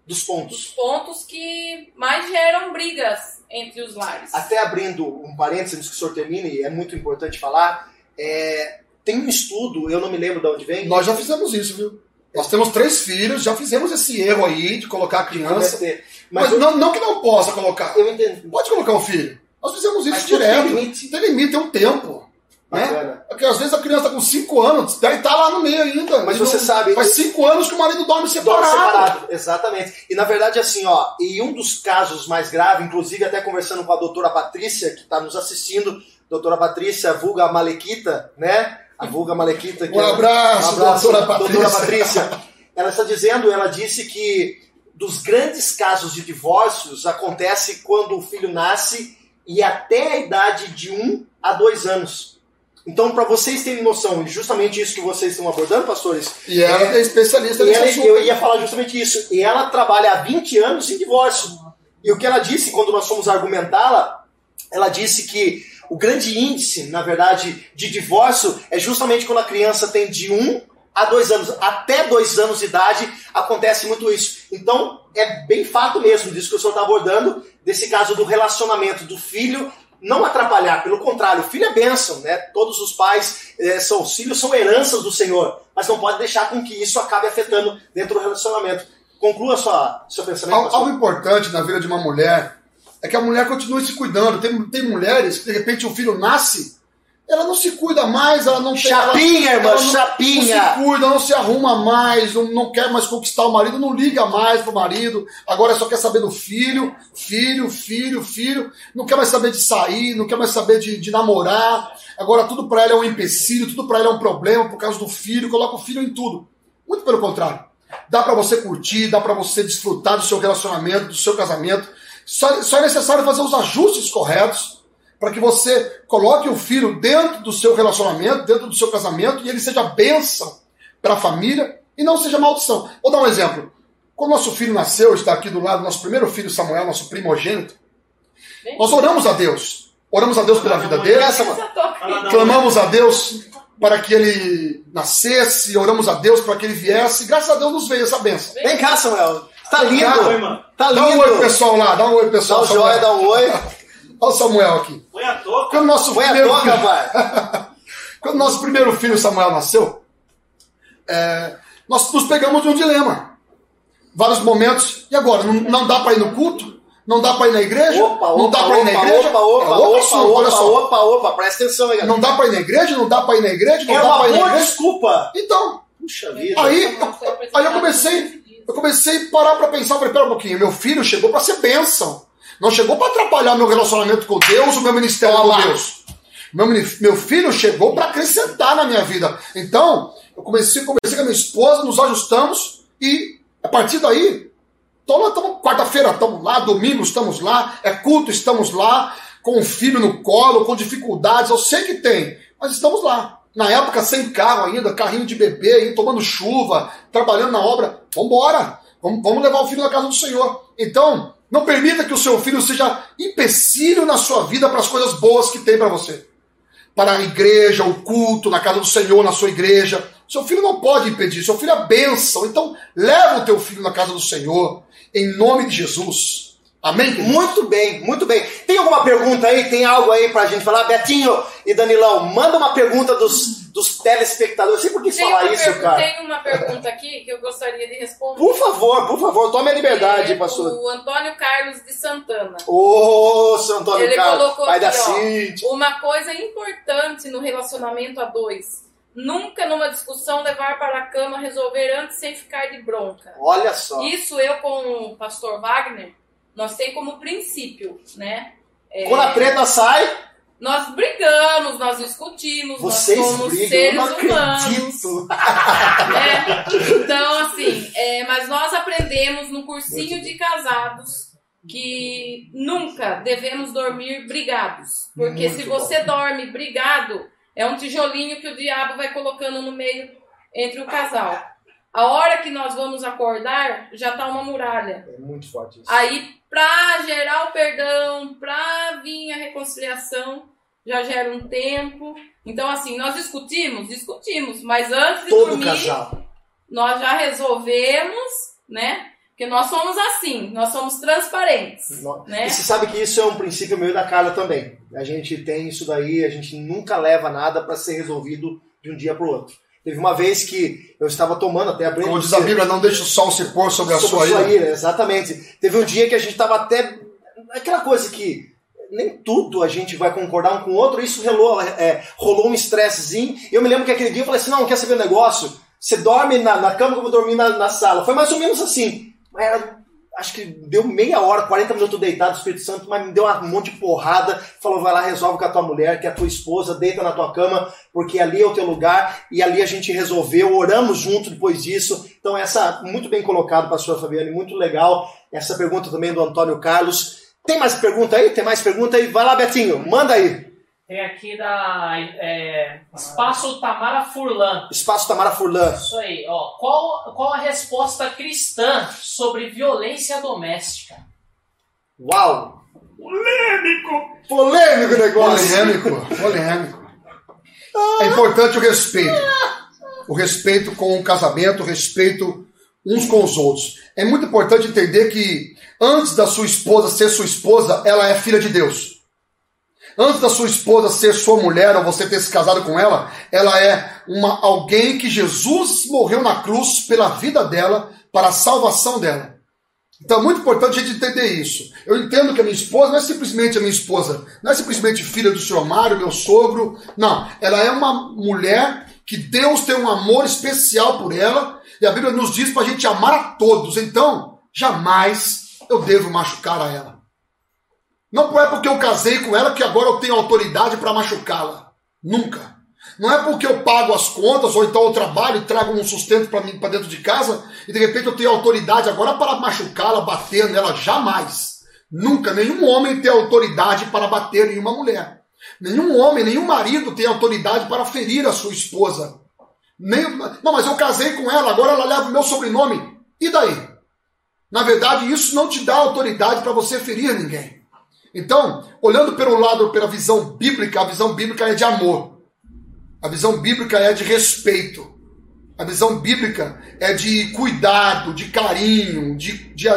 S1: Dos
S3: dos
S1: pontos.
S3: pontos que mais geram brigas entre os lares.
S1: Até abrindo um parênteses antes que o senhor termine, é muito importante falar. é, tem um estudo, eu não me lembro de onde vem.
S2: Nós já fizemos isso, viu? Nós temos três filhos, já fizemos esse erro aí de colocar a criança.
S1: Mas,
S2: Mas,
S1: eu,
S2: não, não que não possa colocar.
S1: eu entendi.
S2: Pode colocar o filho. Nós fizemos isso
S1: Mas
S2: direto.
S1: tem limite.
S2: Tem limite, tem um tempo. Né? Porque às vezes a criança tá com 5 anos, daí tá lá no meio ainda.
S1: Mas você
S2: não-
S1: sabe-
S2: Faz 5 anos que o marido dorme
S1: Dorme
S2: separado.
S1: separado, exatamente. E na verdade, assim, ó, e um dos casos mais graves, inclusive até conversando com a doutora Patrícia, que está nos assistindo, doutora Patrícia, vulga Malequita, né? A vulga Malequita. que
S2: Um
S1: é-
S2: abraço, doutora Patrícia.
S1: Patrícia. Ela está dizendo, ela disse que dos grandes casos de divórcios acontece quando o filho nasce e até a idade de um a dois anos. Então, para vocês terem noção, e justamente isso que vocês estão abordando, pastores,
S2: E ela é, especialista
S1: e
S2: nesse
S1: ela,
S2: assunto.
S1: eu ia falar justamente isso. E ela trabalha há 20 anos em divórcio. E o que ela disse quando nós fomos argumentá-la, ela disse que o grande índice, na verdade, de divórcio é justamente quando a criança tem de 1 a 2 anos. Até 2 anos de idade acontece muito isso. Então, é bem fato mesmo disso que o senhor está abordando, desse caso do relacionamento do filho não atrapalhar, pelo contrário, o filho é bênção, né? Todos os pais eh, são, os filhos são heranças do Senhor, mas não pode deixar com que isso acabe afetando dentro do relacionamento. Conclua sua, seu pensamento.
S2: Al-
S1: pastor.
S2: Algo importante na vida de uma mulher é que a mulher continue se cuidando. Tem, tem mulheres que, de repente, o filho nasce, ela não se cuida mais, ela não.
S1: Chapinha, irmã, chapinha.
S2: Não se cuida, não se arruma mais, não, não quer mais conquistar o marido, não liga mais pro marido, agora só quer saber do filho, filho, filho, filho, não quer mais saber de sair, não quer mais saber de, de namorar. Agora tudo pra ela é um empecilho, tudo pra ela é um problema por causa do filho, coloca o filho em tudo. Muito pelo contrário. Dá pra você curtir, dá pra você desfrutar do seu relacionamento, do seu casamento. Só, só é necessário fazer os ajustes corretos para que você coloque o filho dentro do seu relacionamento, dentro do seu casamento, e ele seja bênção para a família e não seja maldição. Vou dar um exemplo. Quando nosso filho nasceu, está aqui do lado, nosso primeiro filho Samuel, nosso primogênito, nós oramos a Deus. Oramos a Deus pela vida dele,
S3: Essa toca.
S2: clamamos a Deus para que ele nascesse, oramos a Deus para que ele viesse, e graças a Deus nos veio essa bênção.
S1: Vem cá, Samuel. Tá lindo.
S5: irmã.
S1: Tá
S2: Dá um
S1: lindo.
S2: oi, pessoal, lá, dá um oi,
S1: Dá
S2: pessoal.
S1: um joia, dá um oi.
S2: Olha o Samuel aqui.
S5: Põe a touca.
S2: Quando nosso
S1: Põe a
S2: primeiro
S1: toca,
S2: filho-
S1: pai.
S2: Quando nosso primeiro filho Samuel nasceu, é, nós nos pegamos de um dilema. Vários momentos. E agora? Não, não dá para ir no culto? Não dá para ir na igreja?
S1: Opa,
S2: não
S1: opa,
S2: dá para ir na
S1: opa,
S2: igreja?
S1: opa,
S2: É
S1: opa,
S2: outro
S1: opa,
S2: assunto, olha
S1: opa,
S2: só.
S1: opa, opa, presta atenção aí, galera.
S2: Não dá para ir na igreja? Não dá para ir na igreja? Não
S1: É
S2: dá
S1: uma
S2: para ir na
S1: boa
S2: igreja?
S1: desculpa.
S2: Então,
S1: Puxa vida.
S2: aí, aí eu comecei, eu comecei a parar para pensar, falei, pera um pouquinho, meu filho chegou para ser bênção. Não chegou para atrapalhar meu relacionamento com Deus, o meu ministério com Deus. Meu, meu filho chegou para acrescentar na minha vida. Então, eu comecei, comecei com a minha esposa, nos ajustamos e a partir daí, tamo- quarta-feira estamos lá, domingo estamos lá, é culto, estamos lá, com o filho no colo, com dificuldades, eu sei que tem, mas estamos lá. Na época, sem carro ainda, carrinho de bebê, aí, tomando chuva, trabalhando na obra, vambora, vamos, vamos levar o filho na casa do Senhor. Então, não permita que o seu filho seja empecilho na sua vida para as coisas boas que tem para você para a igreja, o culto, na casa do Senhor, na sua igreja. Seu filho não pode impedir, seu filho é bênção. Então, leva o teu filho na casa do Senhor, em nome de Jesus. Amém? querido?
S1: Muito bem, muito bem. Tem alguma pergunta aí? Tem algo aí pra gente falar? Betinho e Danilão, manda uma pergunta dos, dos telespectadores. Você por que
S3: Tem
S1: falar
S3: uma,
S1: isso, cara?
S3: tem uma pergunta aqui que eu gostaria de responder.
S1: Por favor, por favor, tome a liberdade,
S3: É
S1: pastor.
S3: O Antônio Carlos de Santana.
S1: Ô, seu Antônio
S3: Ele
S1: Carlos,
S3: colocou
S1: pai da
S3: aqui, ó. Uma coisa importante no relacionamento a dois. Nunca numa discussão levar para a cama, resolver antes sem ficar de bronca.
S1: Olha só.
S3: Isso eu com o pastor Wagner, nós tem como princípio, né? É,
S1: Quando a treta sai,
S3: Nós brigamos, nós discutimos,
S1: vocês
S3: nós somos
S1: brigam,
S3: seres humanos. né? Então, assim, é, mas nós aprendemos no cursinho de casados que nunca devemos dormir brigados. Porque
S1: Muito
S3: se você dorme brigado, é um tijolinho que o diabo vai colocando no meio entre o casal. A hora que nós vamos acordar, já tá uma muralha.
S1: É muito forte isso.
S3: Aí, pra gerar o perdão, pra vir a reconciliação, já gera um tempo. Então, assim, nós discutimos? Discutimos. Mas antes de
S1: Todo
S3: dormir,
S1: casal.
S3: nós já resolvemos, né? Porque nós somos assim, nós somos transparentes,
S1: No-
S3: né?
S1: E você sabe que isso é um princípio meu e da Carla também. A gente tem isso daí, a gente nunca leva nada para ser resolvido de um dia para o outro. Teve uma vez que eu estava tomando até abrindo.
S2: Como diz a Bíblia, não deixe o sol se pôr sobre a
S1: sobre
S2: sua ira.
S1: Exatamente. Teve um dia que a gente estava até. Aquela coisa que nem tudo a gente vai concordar um com o outro, isso rolou, é, rolou um estressezinho. Eu me lembro que aquele dia eu falei assim: não, quer saber o negócio? Você dorme na, na cama que eu vou dormir na, na sala. Foi mais ou menos assim. Era- acho que deu meia hora, 40 minutos deitado, o Espírito Santo, mas me deu um monte de porrada. Falou: vai lá, resolve com a tua mulher, que é a tua esposa, deita na tua cama, porque ali é o teu lugar. E ali a gente resolveu, oramos junto depois disso. Então, essa, muito bem colocado, pastor Fabiane, muito legal. Essa pergunta também do Antônio Carlos. Tem mais pergunta aí? Tem mais pergunta aí? Vai lá, Betinho, manda aí.
S4: Tem aqui da é, Espaço Tamara Furlan.
S1: Espaço Tamara Furlan.
S4: Isso aí, ó. Qual, qual a resposta cristã sobre violência doméstica?
S1: Uau! Polêmico! Polêmico o negócio!
S2: Polêmico, polêmico. É importante o respeito. O respeito com o casamento, o respeito uns com os outros. É muito importante entender que antes da sua esposa ser sua esposa, ela é filha de Deus. Antes da sua esposa ser sua mulher ou você ter se casado com ela, ela é uma alguém que Jesus morreu na cruz pela vida dela, para a salvação dela. Então é muito importante a gente entender isso. Eu entendo que a minha esposa não é simplesmente a minha esposa, não é simplesmente filha do senhor Mário, meu sogro. Não, ela é uma mulher que Deus tem um amor especial por ela e a Bíblia nos diz para a gente amar a todos. Então, jamais eu devo machucar a ela. Não é porque eu casei com ela que agora eu tenho autoridade para machucá-la. Nunca. Não é porque eu pago as contas ou então eu trabalho e trago um sustento para mim para dentro de casa e de repente eu tenho autoridade agora para machucá-la, bater nela. Jamais. Nunca. Nenhum homem tem autoridade para bater em uma mulher. Nenhum homem, nenhum marido tem autoridade para ferir a sua esposa. Nem, não, mas eu casei com ela, agora ela leva o meu sobrenome. E daí? Na verdade, isso não te dá autoridade para você ferir ninguém. Então, olhando pelo lado, pela visão bíblica, a visão bíblica é de amor. A visão bíblica é de respeito. A visão bíblica é de cuidado, de carinho, de, de,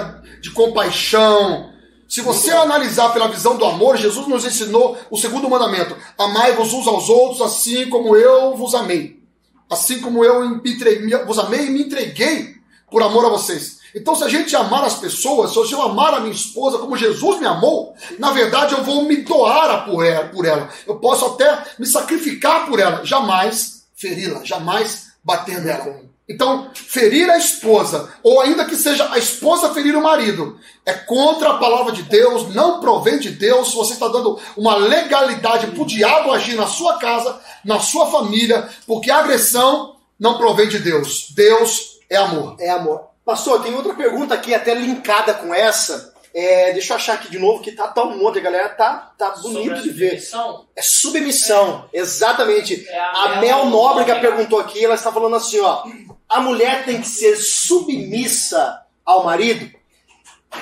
S2: de compaixão. Se você analisar pela visão do amor, Jesus nos ensinou o segundo mandamento: amai-vos uns aos outros, assim como eu vos amei. Assim como eu entreguei, vos amei e me entreguei por amor a vocês. Então, se a gente amar as pessoas, se eu amar a minha esposa como Jesus me amou, na verdade eu vou me doar por ela. Eu posso até me sacrificar por ela, jamais feri-la, jamais bater nela. Então, ferir a esposa, ou ainda que seja a esposa ferir o marido, é contra a palavra de Deus, não provém de Deus. Você está dando uma legalidade para o diabo agir na sua casa, na sua família, porque a agressão não provém de Deus. Deus é amor.
S1: É amor. Pastor, tem outra pergunta aqui, até linkada com essa. É, deixa eu achar aqui de novo, que tá tão monte, a galera tá, tá bonito de ver.
S4: submissão?
S1: É submissão, exatamente.
S4: É a
S1: a
S4: Mel
S1: Nóbrega. perguntou aqui, ela está falando assim, ó. A mulher tem que ser submissa ao marido?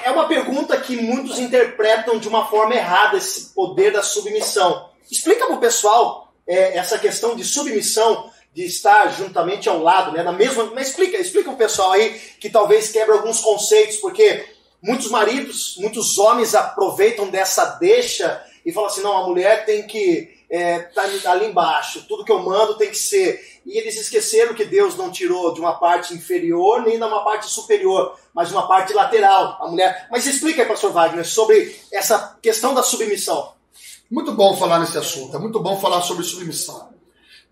S1: É uma pergunta que muitos interpretam de uma forma errada, esse poder da submissão. Explica pro pessoal é, essa questão de submissão, de estar juntamente ao lado, né? Na mesma. Mas explica, explica o pessoal aí que talvez quebra alguns conceitos, porque muitos maridos, muitos homens aproveitam dessa deixa e falam assim, não, a mulher tem que estar ali embaixo, tudo que eu mando tem que ser. E eles esqueceram que Deus não tirou de uma parte inferior nem de uma parte superior, mas de uma parte lateral, a mulher. Mas explica aí, pastor Wagner, sobre essa questão da submissão.
S2: Muito bom falar nesse assunto, é muito bom falar sobre submissão.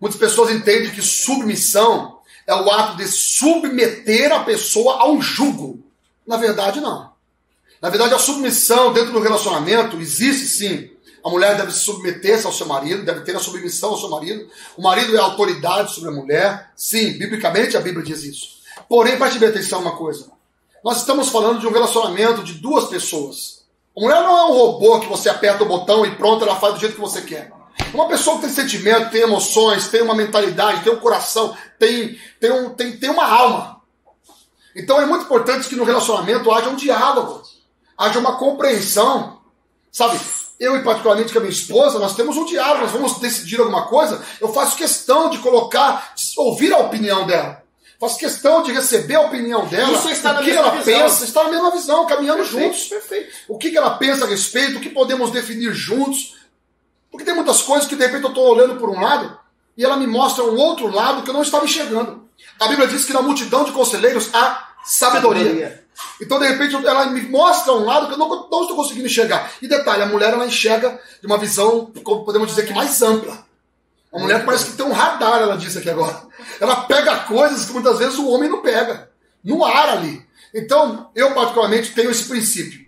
S2: Muitas pessoas entendem que submissão é o ato de submeter a pessoa ao jugo. Na verdade, não. Na verdade, a submissão dentro do relacionamento existe sim. A mulher deve se submeter-se ao seu marido, deve ter a submissão ao seu marido. O marido é a autoridade sobre a mulher. Sim, biblicamente a Bíblia diz isso. Porém, preste bem atenção uma coisa. Nós estamos falando de um relacionamento de duas pessoas. A mulher não é um robô que você aperta o botão e pronto, ela faz do jeito que você quer. Uma pessoa que tem sentimento, tem emoções, tem uma mentalidade, tem um coração, tem, tem, um, tem, tem uma alma. Então é muito importante que no relacionamento haja um diálogo, haja uma compreensão. Sabe, eu e particularmente com a minha esposa, nós temos um diálogo, nós vamos decidir alguma coisa, eu faço questão de colocar, de ouvir a opinião dela. Faço questão de receber a opinião dela.
S1: Isso está na
S2: o que ela
S1: visão.
S2: pensa, está na mesma visão, caminhando
S1: Perfeito,
S2: juntos.
S1: perfeito.
S2: O que, que ela pensa a respeito, o que podemos definir juntos. Porque tem muitas coisas que de repente eu estou olhando por um lado e ela me mostra um outro lado que eu não estava enxergando. A Bíblia diz que na multidão de conselheiros há sabedoria.
S1: Sabedoria.
S2: Então, de repente, ela me mostra um lado que eu não, não estou conseguindo enxergar. E detalhe, a mulher ela enxerga de uma visão, como podemos dizer que mais ampla. A mulher parece que tem um radar, ela disse aqui agora. Ela pega coisas que muitas vezes o homem não pega. No ar ali. Então, eu particularmente tenho esse princípio.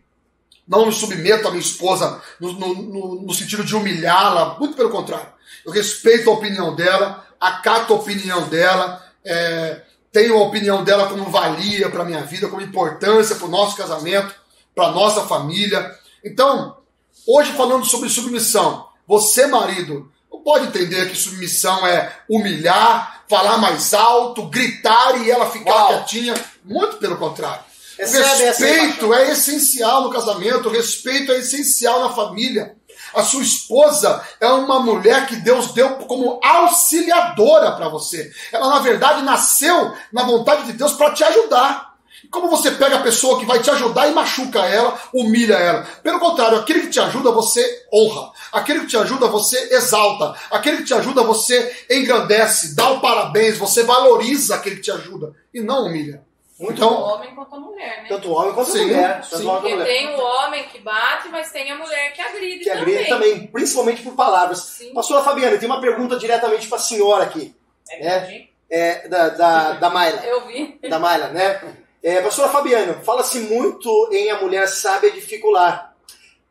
S2: Não me submeto à minha esposa no, no- no- no sentido de humilhá-la, muito pelo contrário. Eu respeito a opinião dela, acato a opinião dela, é, tenho a opinião dela como valia para a minha vida, como importância para o nosso casamento, para a nossa família. Então, hoje falando sobre submissão, você, marido, não pode entender que submissão é humilhar, falar mais alto, gritar e ela ficar
S1: Uau.
S2: quietinha. Muito pelo contrário. O
S1: Recebe essa
S2: respeito é essencial no casamento, o respeito é essencial na família. A sua esposa é uma mulher que Deus deu como auxiliadora para você. Ela, na verdade, nasceu na vontade de Deus para te ajudar. E Como você pega a pessoa que vai te ajudar e machuca ela, humilha ela? Pelo contrário, aquele que te ajuda, você honra. Aquele que te ajuda, você exalta. Aquele que te ajuda, você engrandece, dá o parabéns, você valoriza aquele que te ajuda e não humilha.
S1: Muito
S3: Tanto o
S2: Então,
S3: homem quanto a mulher, né?
S1: Tanto o homem quanto a
S2: Sim,
S1: mulher. Tanto
S2: sim.
S1: o homem quanto a
S3: Porque
S1: mulher.
S3: tem o homem que bate, mas tem a mulher que agride
S1: Que
S3: também.
S1: agride também, principalmente por palavras.
S3: Sim.
S1: Pastora Fabiana, tem uma pergunta diretamente para a senhora aqui.
S4: É,
S1: É, da, da, da Mayla.
S3: Eu vi.
S1: da Mayla, né? É, pastora Fabiana, fala-se muito em a mulher sábia dificular.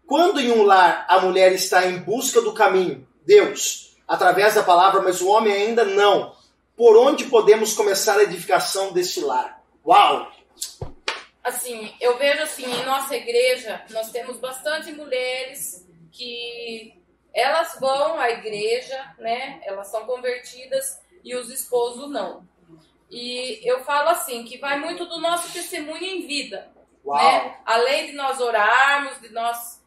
S1: Quando em um lar a mulher está em busca do caminho, Deus, através da palavra, mas o homem ainda não, por onde podemos começar a edificação desse lar? Uau!
S3: Assim, eu vejo assim, em nossa igreja, nós temos bastante mulheres que elas vão à igreja, né? Elas são convertidas e os esposos não. E eu falo assim, que vai muito do nosso testemunho em vida,
S1: Uau!
S3: né? Além de nós orarmos, de nós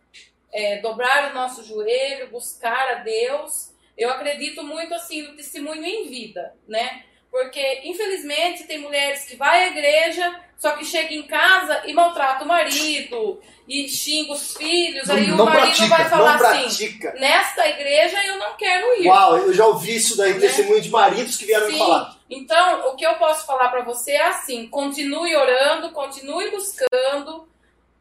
S3: é, dobrar o nosso joelho, buscar a Deus, eu acredito muito assim no testemunho em vida, né? Porque infelizmente tem mulheres que vai à igreja, só que chega em casa e maltrata o marido e xinga os filhos,
S2: Não-
S3: aí o marido
S2: pratica,
S3: vai falar
S1: não
S3: assim: nesta igreja eu não quero ir.
S1: Uau, eu já ouvi isso daí,
S3: Né?
S1: testemunho de maridos que vieram me
S3: Sim.
S1: falar.
S3: Então, o que eu posso falar para você é assim: continue orando, continue buscando,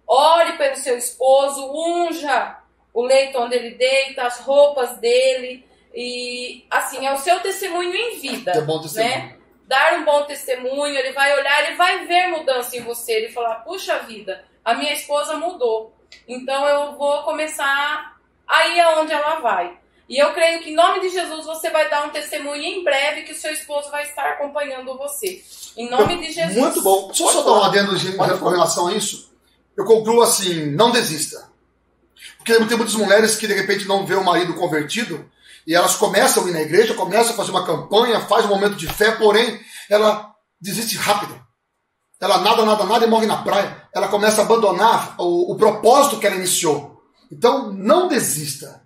S3: ore pelo seu esposo, unja o leito onde ele deita, as roupas dele. E assim, é o seu testemunho em vida.
S2: é bom testemunho.
S3: né? Dar um bom testemunho, ele vai olhar, ele vai ver mudança em você, ele falar, puxa vida, a minha esposa mudou. Então eu vou começar a ir aonde ela vai. E eu creio que em nome de Jesus você vai dar um testemunho em breve que o seu esposo vai estar acompanhando você. Em nome de Jesus.
S1: Muito bom.
S2: Deixa eu só dar um adendo
S1: Pode
S2: com relação a isso. Eu concluo assim, não desista. Porque tem muitas mulheres que de repente não vê o marido convertido e elas começam a ir na igreja, começam a fazer uma campanha, faz um momento de fé, porém ela desiste rápido. Ela nada, nada, nada e morre na praia. Ela começa a abandonar o, o propósito que ela iniciou. Então, não desista.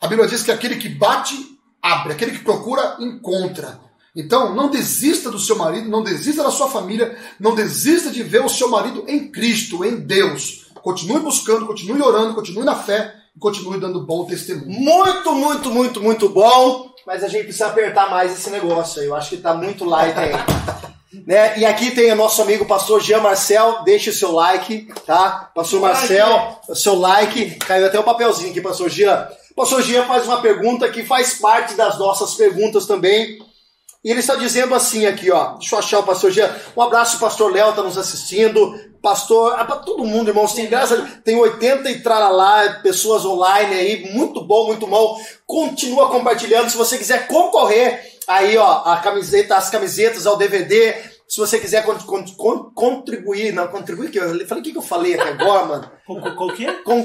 S2: A Bíblia diz que aquele que bate, abre. Aquele que procura, encontra. Então, não desista do seu marido, não desista da sua família, não desista de ver o seu marido em Cristo, em Deus. Continue buscando, continue orando, continue na fé continue dando bom testemunho.
S1: Muito, muito, muito, muito bom. Mas a gente precisa apertar mais esse negócio aí. Eu acho que tá muito light aí. né? E aqui tem o nosso amigo pastor Jean Marcel. Deixe o seu like, tá? Pastor Marcel, o seu like. Caiu até o papelzinho aqui, pastor Jean. Pastor Jean faz uma pergunta que faz parte das nossas perguntas também. E ele está dizendo assim aqui, ó. Deixa eu achar o pastor Jean. Um abraço, pastor Léo tá nos assistindo. Pastor, ah, pra todo mundo, irmãos. Tem graça, tem 80 e traralá, pessoas online aí. Muito bom, muito bom. Continua compartilhando. Se você quiser concorrer aí, ó, a camiseta, as camisetas, ao DVD, Se você quiser con- con- con- contribuir, não, contribuir, que eu falei, o que, que eu falei aqui agora, mano?
S5: Com, o quê?
S1: Com,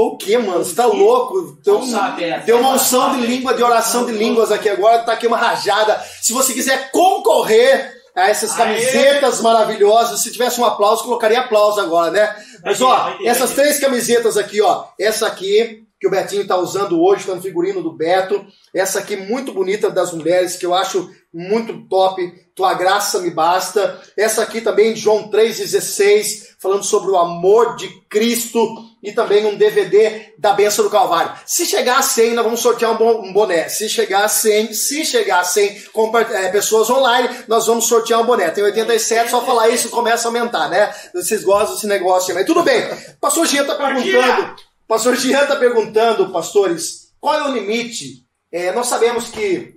S1: o quê, mano? Você tá louco? Deu,
S4: é.
S1: deu uma unção de língua, de oração de línguas aqui agora, tá aqui uma rajada. Se você quiser concorrer a essas
S5: Aê!
S1: camisetas maravilhosas, se tivesse um aplauso, colocaria aplauso agora, né? Mas ó, essas três camisetas aqui, ó. Essa aqui, que o Betinho tá usando hoje, tá no figurino do Beto. Essa aqui, muito bonita das mulheres, que eu acho muito top. Tua graça me basta. Essa aqui também, João 3,16, falando sobre o amor de Cristo. E também um DVD da Benção do Calvário. Se chegar a 100, nós vamos sortear um bo- boné. Se chegar a 100, se chegar a 100 compa- é, pessoas online, nós vamos sortear um boné. Tem 87, só falar isso começa a aumentar, né? Vocês gostam desse negócio aí. Mas tudo bem. Pastor Gia tá perguntando. Pastor Jean está perguntando, pastores, qual é o limite? É, nós sabemos que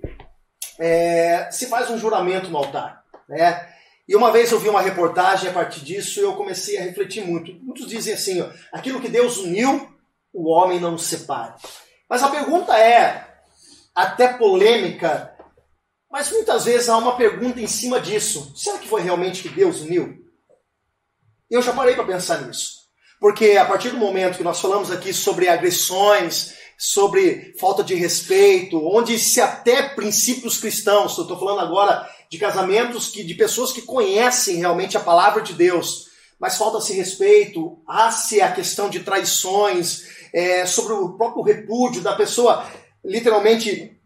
S1: é, se faz um juramento no altar, né? E uma vez eu vi uma reportagem a partir disso eu comecei a refletir muito. Muitos dizem assim, ó, aquilo que Deus uniu, o homem não separa. Mas a pergunta é, até polêmica, mas muitas vezes há uma pergunta em cima disso. Será que foi realmente que Deus uniu? Eu já parei para pensar nisso. Porque a partir do momento que nós falamos aqui sobre agressões, sobre falta de respeito, onde se até princípios cristãos, eu estou falando agora de casamentos que, de pessoas que conhecem realmente a palavra de Deus, mas falta-se respeito, há-se a questão de traições, é, sobre o próprio repúdio da pessoa, literalmente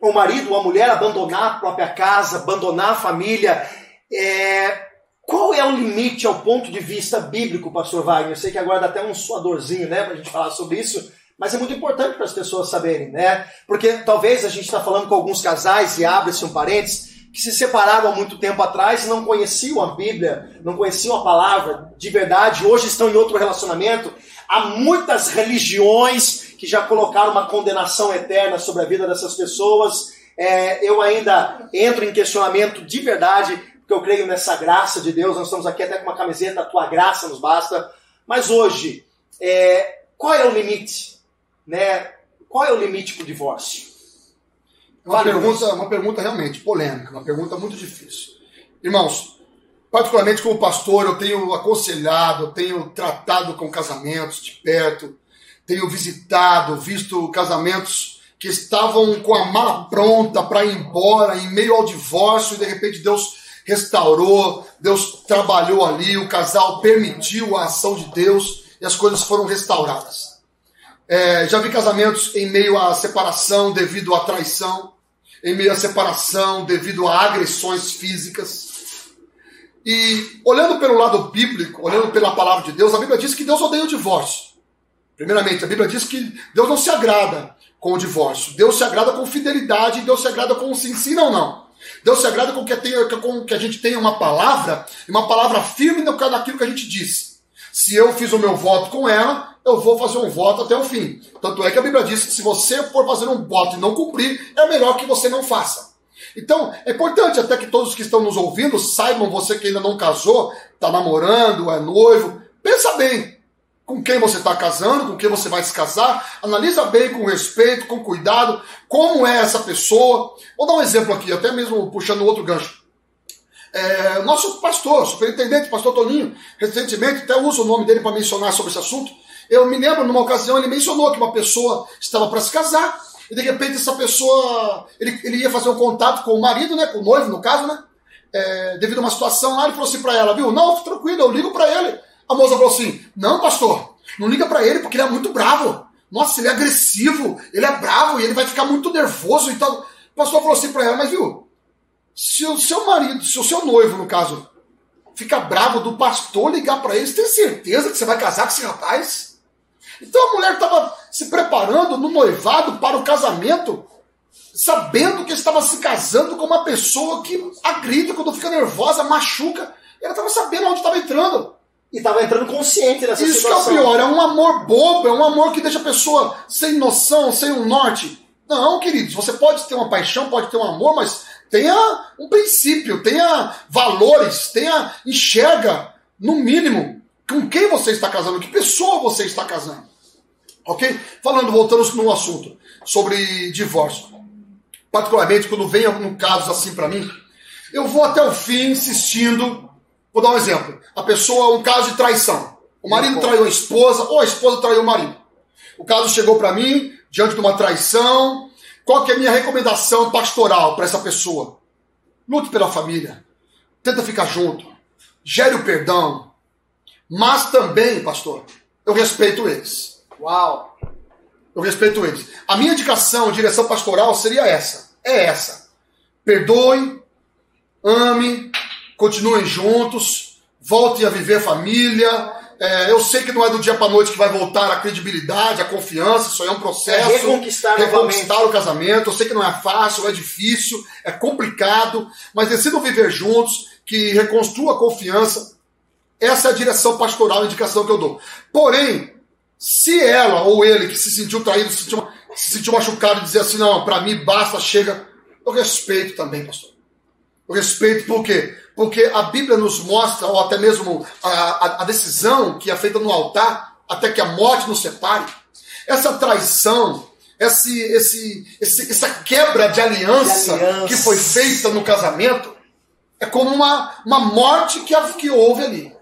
S1: o marido ou a mulher abandonar a própria casa, abandonar a família. É, qual é o limite ao ponto de vista bíblico, pastor Wagner? Eu sei que agora dá até um suadorzinho, né, pra gente falar sobre isso, mas é muito importante para as pessoas saberem, né? Porque talvez a gente está falando com alguns casais, e abre-se um parênteses, que se separaram há muito tempo atrás e não conheciam a Bíblia, não conheciam a palavra de verdade, hoje estão em outro relacionamento. Há muitas religiões que já colocaram uma condenação eterna sobre a vida dessas pessoas. É, eu ainda entro em questionamento de verdade, porque eu creio nessa graça de Deus. Nós estamos aqui até com uma camiseta, a tua graça nos basta. Mas hoje, é, qual é o limite? Né? Qual é o limite para o divórcio?
S2: Uma
S1: Fale,
S2: pergunta, uma pergunta realmente polêmica, uma pergunta muito difícil. Irmãos, particularmente como pastor, eu tenho aconselhado, eu tenho tratado com casamentos de perto, tenho visitado, visto casamentos que estavam com a mala pronta para ir embora, em meio ao divórcio, e de repente Deus restaurou, Deus trabalhou ali, o casal permitiu a ação de Deus e as coisas foram restauradas. É, já vi casamentos em meio à separação devido à traição, em meio à separação devido a agressões físicas. E olhando pelo lado bíblico, olhando pela palavra de Deus, a Bíblia diz que Deus odeia o divórcio. Primeiramente, a Bíblia diz que Deus não se agrada com o divórcio. Deus se agrada com fidelidade, Deus se agrada com se ensina ou não. Deus se agrada com que, tenha, com que a gente tenha uma palavra, e uma palavra firme naquilo que a gente diz. Se eu fiz o meu voto com ela, eu vou fazer um voto até o fim. Tanto é que a Bíblia diz que se você for fazer um voto e não cumprir, é melhor que você não faça. Então, é importante até que todos que estão nos ouvindo saibam, você que ainda não casou, está namorando, é noivo, pensa bem com quem você está casando, com quem você vai se casar, analisa bem com respeito, com cuidado, como é essa pessoa. Vou dar um exemplo aqui, até mesmo puxando outro gancho. É, nosso pastor, superintendente, pastor Toninho, recentemente, até uso o nome dele para mencionar sobre esse assunto. Eu me lembro, numa ocasião, ele mencionou que uma pessoa estava para se casar, e de repente essa pessoa, ele, ele ia fazer um contato com o marido, né, com o noivo, no caso, né, é, devido a uma situação lá, ele falou assim para ela, viu, não, tranquilo, eu ligo para ele. A moça falou assim, não, pastor, não liga para ele, porque ele é muito bravo. Nossa, ele é agressivo, ele é bravo, e ele vai ficar muito nervoso e tal. O pastor falou assim para ela, mas viu, se o seu marido, se o seu noivo, no caso, fica bravo do pastor ligar para ele, você tem certeza que você vai casar com esse rapaz? Então a mulher estava se preparando no noivado para o casamento, sabendo que estava se casando com uma pessoa que agride quando fica nervosa, machuca. Ela estava sabendo onde estava entrando.
S1: E estava entrando consciente nessa
S2: Isso
S1: situação.
S2: que é o pior, é um amor bobo, é um amor que deixa a pessoa sem noção, sem um norte. Não, queridos, você pode ter uma paixão, pode ter um amor, mas tenha um princípio, tenha valores, tenha enxerga, no mínimo, com quem você está casando, que pessoa você está casando. Ok? Falando, voltando no assunto sobre divórcio. Particularmente quando vem algum caso assim para mim, Eu vou até o fim insistindo. Vou dar um exemplo. A pessoa, um caso de traição. O marido traiu a esposa, ou a esposa traiu o marido. O caso chegou para mim, diante de uma traição. Qual que é a minha recomendação pastoral para essa pessoa? Lute pela família. Tenta ficar junto. Gere o perdão. Mas também, pastor, eu respeito eles.
S1: Uau!
S2: Eu respeito eles. A minha indicação, direção pastoral seria essa. É essa. Perdoe, ame, continuem juntos, voltem a viver família. É, eu sei que não é do dia para noite que vai voltar a credibilidade, a confiança, isso aí é um processo.
S1: É reconquistar,
S2: reconquistar o casamento. Eu sei que não é fácil, é difícil, é complicado, mas decidam viver juntos, que reconstrua a confiança. Essa é a direção pastoral, a indicação que eu dou. Porém, se ela ou ele que se sentiu traído, se sentiu, se sentiu machucado e dizer assim, não, para mim basta, chega, eu respeito também, pastor. Eu respeito por quê? Porque a Bíblia nos mostra, ou até mesmo a, a, a decisão que é feita no altar, até que a morte nos separe. Essa traição, esse, esse, esse, essa quebra de aliança,
S1: De aliança.
S2: que foi feita no casamento é como uma, uma morte que, que houve ali.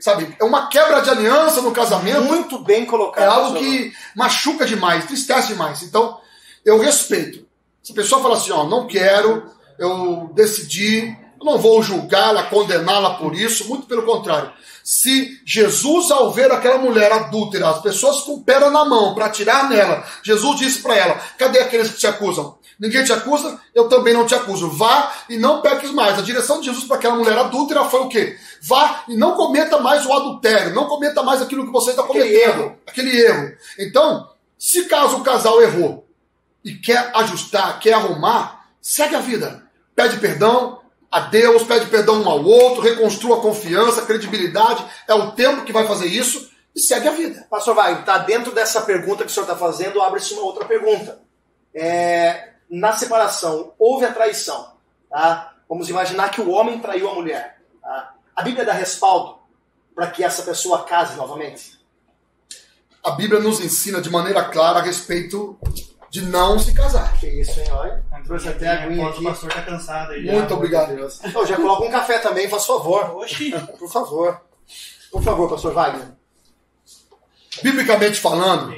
S2: Sabe? É uma quebra de aliança no casamento.
S1: Muito bem colocado.
S2: É algo que machuca demais, tristece demais. Então, eu respeito. Se a pessoa fala assim, ó, não quero, eu decidi, eu não vou julgá-la, condená-la por isso, muito pelo contrário. Se Jesus, ao ver aquela mulher adúltera, as pessoas com pedra na mão para atirar nela, Jesus disse para ela: cadê aqueles que te acusam? Ninguém te acusa, eu também não te acuso. Vá e não peques mais. A direção de Jesus para aquela mulher adúltera foi o quê? Vá e não cometa mais o adultério, não cometa mais aquilo que você está cometendo,
S1: erro.
S2: aquele erro. Então, se caso o casal errou e quer ajustar, quer arrumar, segue a vida. Pede perdão a Deus, pede perdão um ao outro, reconstrua a confiança, a credibilidade. É o tempo que vai fazer isso e segue a vida.
S1: Pastor Wagner, tá dentro dessa pergunta que o senhor está fazendo, abre-se uma outra pergunta. É, na separação, houve a traição. Tá? Vamos imaginar que o homem traiu a mulher. tá? A Bíblia dá respaldo para que essa pessoa case novamente?
S2: A Bíblia nos ensina de maneira clara a respeito de não se casar.
S1: Que isso, hein? Olha, trouxe até a aguinha
S5: O
S1: aqui.
S5: pastor tá cansado aí. já.
S2: Muito obrigado.
S1: Então, já coloca um café também, faz favor.
S5: Oxi.
S1: Por favor. Por favor, pastor Wagner.
S2: Biblicamente falando,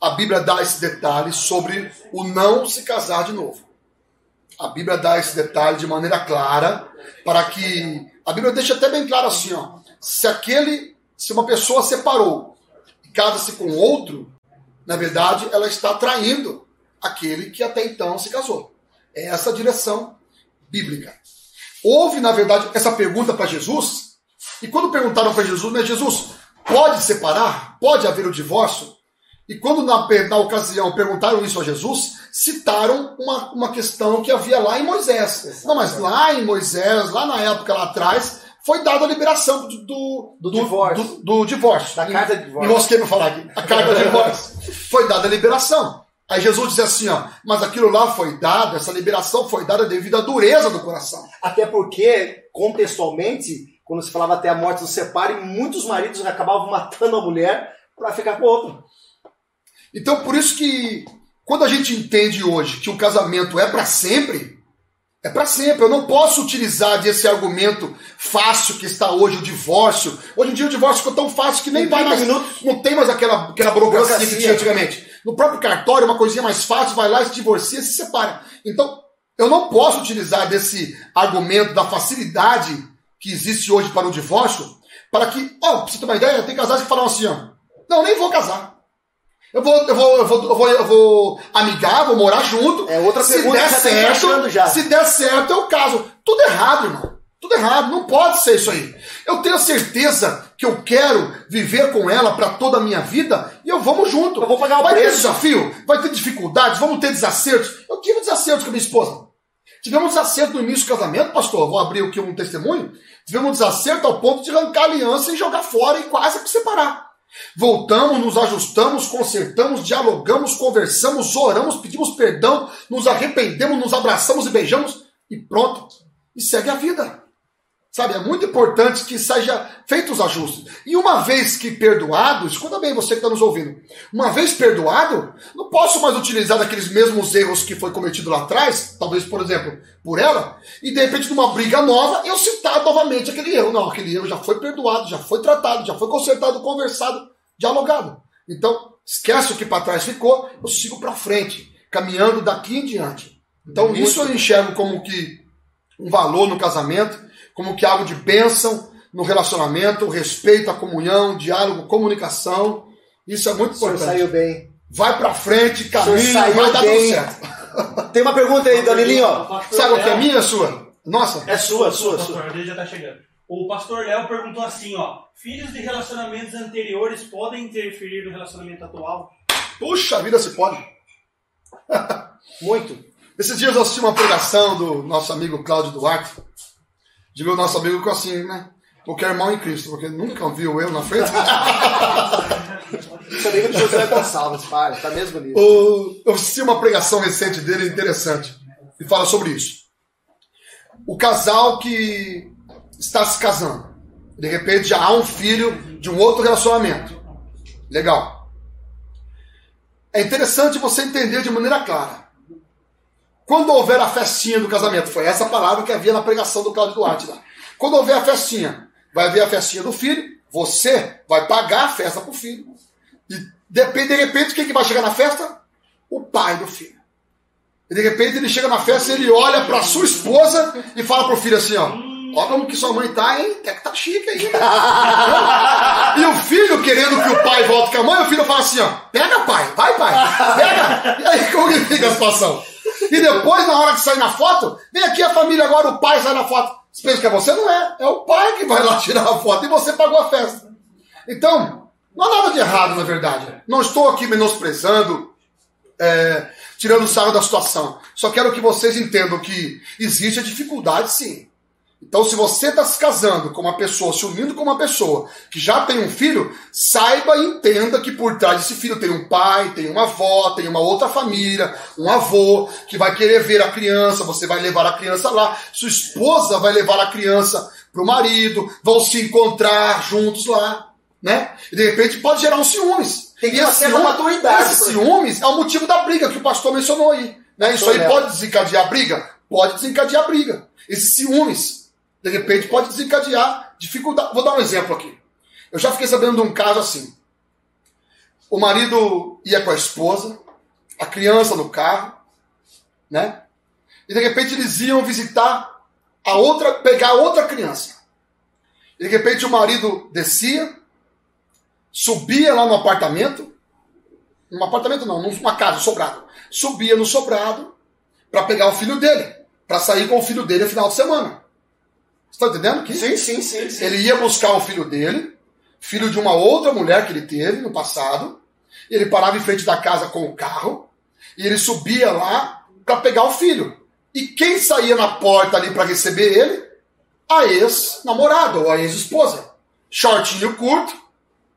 S2: a Bíblia dá esse detalhe sobre o não se casar de novo. A Bíblia dá esse detalhe de maneira clara para que a Bíblia deixa até bem claro assim, ó, se aquele, se uma pessoa separou e casa-se com outro, na verdade ela está traindo aquele que até então se casou. É essa direção bíblica. Houve, na verdade, essa pergunta para Jesus, e quando perguntaram para Jesus, né, Jesus, pode separar? Pode haver o divórcio? E quando na, na ocasião perguntaram isso a Jesus, citaram uma, uma questão que havia lá em Moisés. Não, mas lá em Moisés, lá na época lá atrás, foi dada a liberação do, do,
S1: Do divórcio.
S2: Do, do divórcio.
S1: Da carta de divórcio.
S2: Enrosquei pra falar aqui. A carta de divórcio. Foi dada a liberação. Aí Jesus diz assim, ó, mas aquilo lá foi dado, essa liberação foi dada devido à dureza do coração.
S1: Até porque, contextualmente, quando se falava até a morte do separe, muitos maridos acabavam matando a mulher para ficar com outro.
S2: Então, por isso que quando a gente entende hoje que o casamento é para sempre, é para sempre. Eu não posso utilizar desse argumento fácil que está hoje o divórcio. Hoje em dia o divórcio ficou tão fácil que nem
S1: Em
S2: vai
S1: 30
S2: mais.
S1: minutos.
S2: Não tem mais aquela, aquela burocracia,
S1: Burocracia.
S2: que tinha antigamente. No próprio cartório, uma coisinha mais fácil, vai lá, se divorcia, se separa. Então, eu não posso utilizar desse argumento da facilidade que existe hoje para o divórcio, para que, ó, pra você ter uma ideia, tem casais que falam assim, ó, não, nem vou casar. Eu vou, eu vou, eu vou, eu vou, eu vou amigar, vou morar junto.
S1: É outra
S2: se
S1: pergunta
S2: der
S1: que tá
S2: certo,
S1: já.
S2: se der certo, eu caso. Tudo errado, irmão. Tudo errado. Não pode ser isso aí. Eu tenho certeza que eu quero viver com ela para toda a minha vida e eu vamos junto.
S1: Eu vou pagar o
S2: vai ter
S1: preço.
S2: desafio, vai ter dificuldades, vamos ter desacertos. Eu tive desacertos com a minha esposa. Tivemos desacerto no início do casamento, pastor. Vou abrir aqui um testemunho. Tivemos um desacerto ao ponto de arrancar a aliança e jogar fora e quase que separar. Voltamos, nos ajustamos, consertamos, dialogamos, conversamos, oramos, pedimos perdão, nos arrependemos, nos abraçamos e beijamos e pronto. E segue a vida. Sabe, é muito importante que seja feitos os ajustes. E uma vez que perdoado, escuta bem você que está nos ouvindo, uma vez perdoado, não posso mais utilizar daqueles mesmos erros que foi cometido lá atrás, talvez, por exemplo, por ela, e de repente numa briga nova eu citar novamente aquele erro. Não, aquele erro já foi perdoado, já foi tratado, já foi consertado, conversado, dialogado. Então, esquece o que para trás ficou, eu sigo para frente, caminhando daqui em diante. Então, muito isso eu enxergo como que um valor no casamento como que algo de bênção no relacionamento, respeito, a comunhão, diálogo, comunicação. Isso é muito importante.
S1: saiu bem.
S2: Vai pra frente, caminha, vai dar bem. tudo
S1: certo. Tem uma pergunta aí, Danilinho.
S2: Sabe o que é minha ou sua? Nossa.
S1: É sua, sua, sua.
S5: O pastor já tá chegando. O pastor Léo perguntou assim, ó. Filhos de relacionamentos anteriores podem interferir no relacionamento atual?
S2: Puxa vida, se pode.
S1: Muito.
S2: Esses dias eu assisti uma pregação do nosso amigo Cláudio Duarte. Diga o nosso amigo que assim, né? Porque é irmão em Cristo, porque nunca viu eu na frente.
S1: Isso é amigo de José Gonçalves, pai, tá mesmo bonito.
S2: Eu assisti uma pregação recente dele interessante e fala sobre isso. O casal que está se casando, de repente já há um filho de um outro relacionamento. Legal. É interessante você entender de maneira clara quando houver a festinha do casamento, foi essa palavra que havia na pregação do Cláudio Duarte lá. Quando houver a festinha, vai haver a festinha do filho, você vai pagar a festa para o filho. E depende, de repente, quem que vai chegar na festa? O pai do filho. E de repente ele chega na festa ele olha para sua esposa e fala pro filho assim, ó. Olha como que sua mãe tá, hein? Até que tá chique aí. e o filho querendo que o pai volte com a mãe, o filho fala assim, ó. Pega, pai. Vai, pai. Pega. E aí, como que fica a situação? E depois, na hora de sair na foto, vem aqui a família agora, o pai sai na foto. Você pensa que é você? Não é. É o pai que vai lá tirar a foto e você pagou a festa. Então, não há nada de errado, na verdade. Não estou aqui menosprezando, é, tirando sarro da situação. Só quero que vocês entendam que existe a dificuldade, sim. Então, se você está se casando com uma pessoa, se unindo com uma pessoa que já tem um filho, saiba e entenda que por trás desse filho tem um pai, tem uma avó, tem uma outra família, um avô que vai querer ver a criança, você vai levar a criança lá, sua esposa vai levar a criança para o marido, vão se encontrar juntos lá, né? E de repente pode gerar um ciúmes.
S1: Tem que ter uma certa maturidade.
S2: Esse ciúmes é o motivo da briga que o pastor mencionou aí. Né? Isso aí pode desencadear briga? Pode desencadear briga. Esses ciúmes de repente pode desencadear dificuldade. Vou dar um exemplo aqui. Eu já fiquei sabendo de um caso assim. O marido ia com a esposa, a criança no carro, né? E de repente eles iam visitar a outra, pegar a outra criança. E de repente o marido descia, subia lá no apartamento, num apartamento não, numa casa, sobrado. Subia no sobrado para pegar o filho dele, para sair com o filho dele no final de semana. Você está entendendo? Que
S1: sim, sim, sim, sim.
S2: Ele ia buscar o filho dele, filho de uma outra mulher que ele teve no passado. Ele parava em frente da casa com o carro e ele subia lá para pegar o filho. E quem saía na porta ali para receber ele? A ex-namorada ou a ex-esposa. Shortinho curto,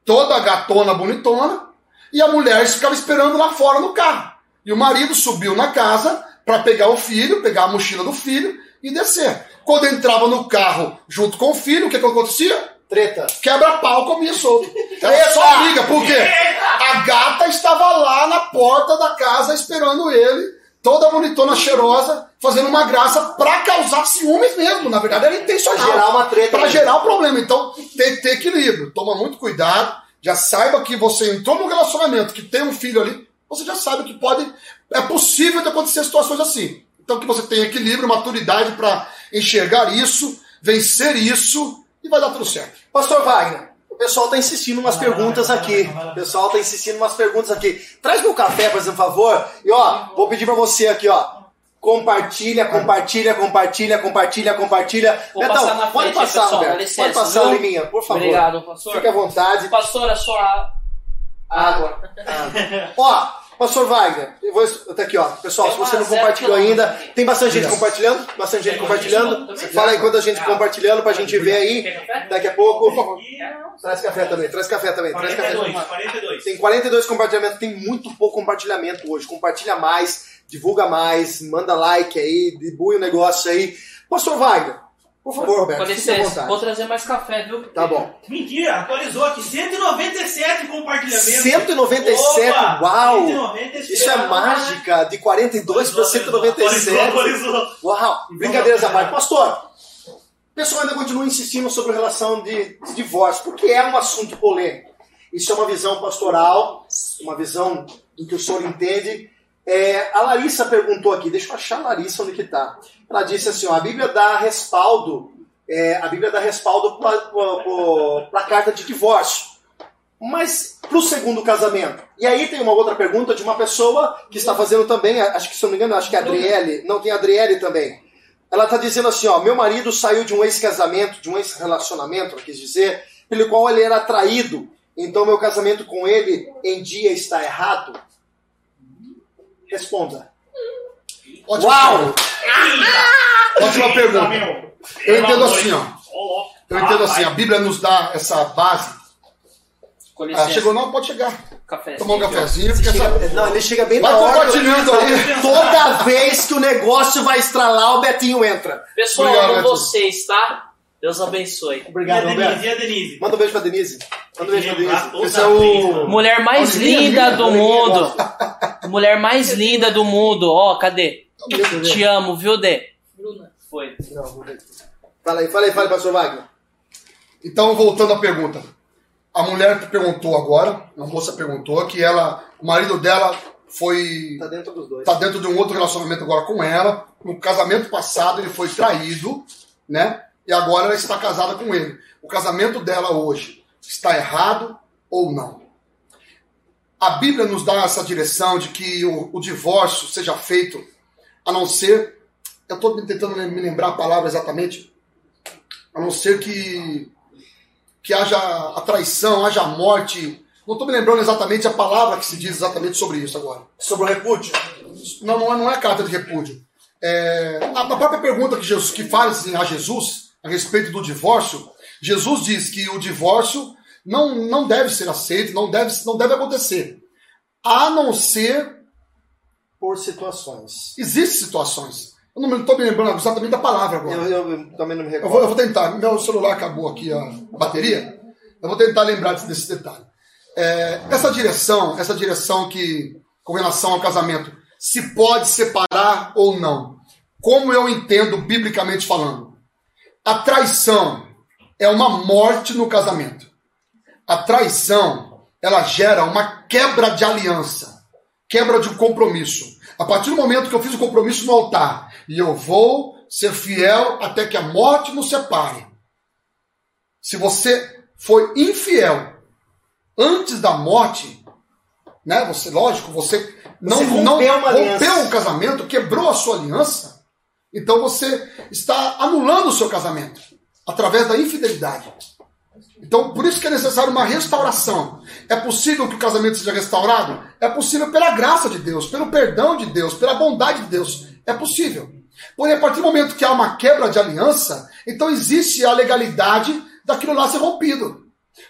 S2: toda gatona bonitona, e a mulher ficava esperando lá fora no carro. E o marido subiu na casa para pegar o filho, pegar a mochila do filho e descer. Quando entrava no carro junto com o filho, o que, que acontecia?
S1: Treta.
S2: Quebra-pau comia solto. Era só briga, por quê? A gata estava lá na porta da casa esperando ele, toda bonitona, cheirosa, fazendo uma graça pra causar ciúmes mesmo. Na verdade, era intencional.
S1: Pra gerar uma treta.
S2: Pra gerar um problema. Então, tem que ter equilíbrio. Toma muito cuidado. Já saiba que você entrou num relacionamento que tem um filho ali, você já sabe que pode. É possível de acontecer situações assim. Então que você tenha equilíbrio, maturidade para enxergar isso, vencer isso e vai dar tudo certo.
S1: Pastor Wagner, o pessoal está insistindo umas perguntas aqui. O pessoal está insistindo umas perguntas aqui. Traz meu café, por favor. E ó, vou pedir para você aqui, ó. Compartilha, compartilha, compartilha, compartilha, compartilha.
S4: Vou Betão, passar na
S1: pode
S4: frente,
S1: passar,
S4: pessoal,
S1: Roberto.
S4: licença,
S1: pode passar,
S4: viu?
S1: Liminha, por favor.
S4: Obrigado, pastor.
S1: Fique à vontade.
S4: Pastor, a sua água.
S1: Ó, Pastor Wagner, eu vou. Tá aqui, ó. Pessoal, se você não compartilhou ainda, tem bastante gente compartilhando. Bastante gente compartilhando. Fala aí quanta gente compartilhando pra gente ver aí. Daqui a pouco. Traz café também, traz café também, traz café
S5: 42, 42.
S1: Tem 42 compartilhamentos, tem muito pouco compartilhamento hoje. Compartilha mais, divulga mais, manda like aí, debulha o negócio aí. Pastor Wagner, Por favor, Roberto,
S4: Com licença, vou trazer mais café, viu?
S1: Tá bom.
S5: Mentira, atualizou aqui. 197 compartilhamentos.
S1: 197,
S5: Opa,
S1: uau!
S5: 197.
S1: Isso é mágica, de 42 para
S5: Atualizou,
S1: 197.
S5: atualizou.
S1: Uau! Brincadeiras à parte. Pastor, o pessoal ainda continua insistindo sobre relação de, de divórcio, porque é um assunto polêmico. Isso é uma visão pastoral, uma visão do que o senhor entende. É, a Larissa perguntou aqui, deixa eu achar a Larissa onde que tá. Ela disse assim, ó, a Bíblia dá respaldo, é, a Bíblia dá respaldo para a carta de divórcio. Mas para o segundo casamento. E aí tem uma outra pergunta de uma pessoa que está fazendo também, acho que se eu não me engano, acho que é a Adriele. Não, tem a Adriele também. Ela está dizendo assim, ó, meu marido saiu de um ex-casamento, de um ex-relacionamento, ela quis dizer, pelo qual ele era traído. Então meu casamento com ele em dia está errado? Responda.
S2: Ótima
S1: Uau!
S2: pergunta. Ótima pergunta. Eu entendo assim, ó. Eu entendo assim, a Bíblia nos dá essa base. Ah, chegou não, pode chegar.
S4: Café.
S2: Tomar um cafezinho,
S1: Chega-
S2: essa...
S1: não, ele chega bem
S2: Vai
S1: na hora.
S2: compartilhando aí.
S1: Toda vez que o negócio vai estralar, o Betinho entra.
S4: Pessoal,
S2: Obrigado,
S4: amo vocês, tá? Deus abençoe.
S5: E a
S1: Obrigado,
S5: Denise, e a Denise?
S1: Manda um beijo pra Denise. Manda um beijo pra Denise.
S2: Esse é
S5: a
S2: o-
S5: mano.
S4: Mulher mais linda
S2: alegria,
S4: do mundo. Mulher mais linda do mundo. Ó, cadê? Te amo, viu, Dê?
S3: Bruna.
S4: Foi.
S1: Não, vou ver. Fala aí, fala aí, fala aí, pastor Wagner.
S2: Então, voltando à pergunta. A mulher que perguntou agora, a moça perguntou que ela, o marido dela foi
S1: Tá dentro dos dois.
S2: está dentro de um outro relacionamento agora com ela. No casamento passado ele foi traído, né? E agora ela está casada com ele. O casamento dela hoje está errado ou não? A Bíblia nos dá essa direção de que o, o divórcio seja feito, a não ser. Eu estou tentando me lembrar a palavra exatamente. A não ser que, que haja a traição, haja a morte. Não estou me lembrando exatamente a palavra que se diz exatamente sobre isso agora.
S1: Sobre o repúdio.
S2: Não, não é, não é carta de repúdio. É, a, própria pergunta que Jesus que faz a Jesus a respeito do divórcio, Jesus diz que o divórcio não, não deve ser aceito, não deve, não deve acontecer. A não ser,
S1: Por situações.
S2: existem situações. Eu não estou me lembrando exatamente da palavra agora.
S1: Eu, eu- eu também não me
S2: Eu
S1: recordo.
S2: vou, eu vou tentar. Meu celular acabou aqui a bateria. Eu vou tentar lembrar desse, desse detalhe. É, essa direção, essa direção que, com relação ao casamento, se pode separar ou não. Como eu entendo biblicamente falando, a traição é uma morte no casamento. A traição, ela gera uma quebra de aliança, quebra de um compromisso. A partir do momento que eu fiz o compromisso no altar e eu vou ser fiel até que a morte nos separe. Se você foi infiel antes da morte, né? Você, lógico, você não
S1: Você rompeu
S2: não rompeu o casamento, quebrou a sua aliança. Então você está anulando o seu casamento através da infidelidade. Então, por isso que é necessário uma restauração. É possível que o casamento seja restaurado? É possível pela graça de Deus, pelo perdão de Deus, pela bondade de Deus. É possível. Porém, a partir do momento que há uma quebra de aliança, então existe a legalidade daquilo lá ser rompido.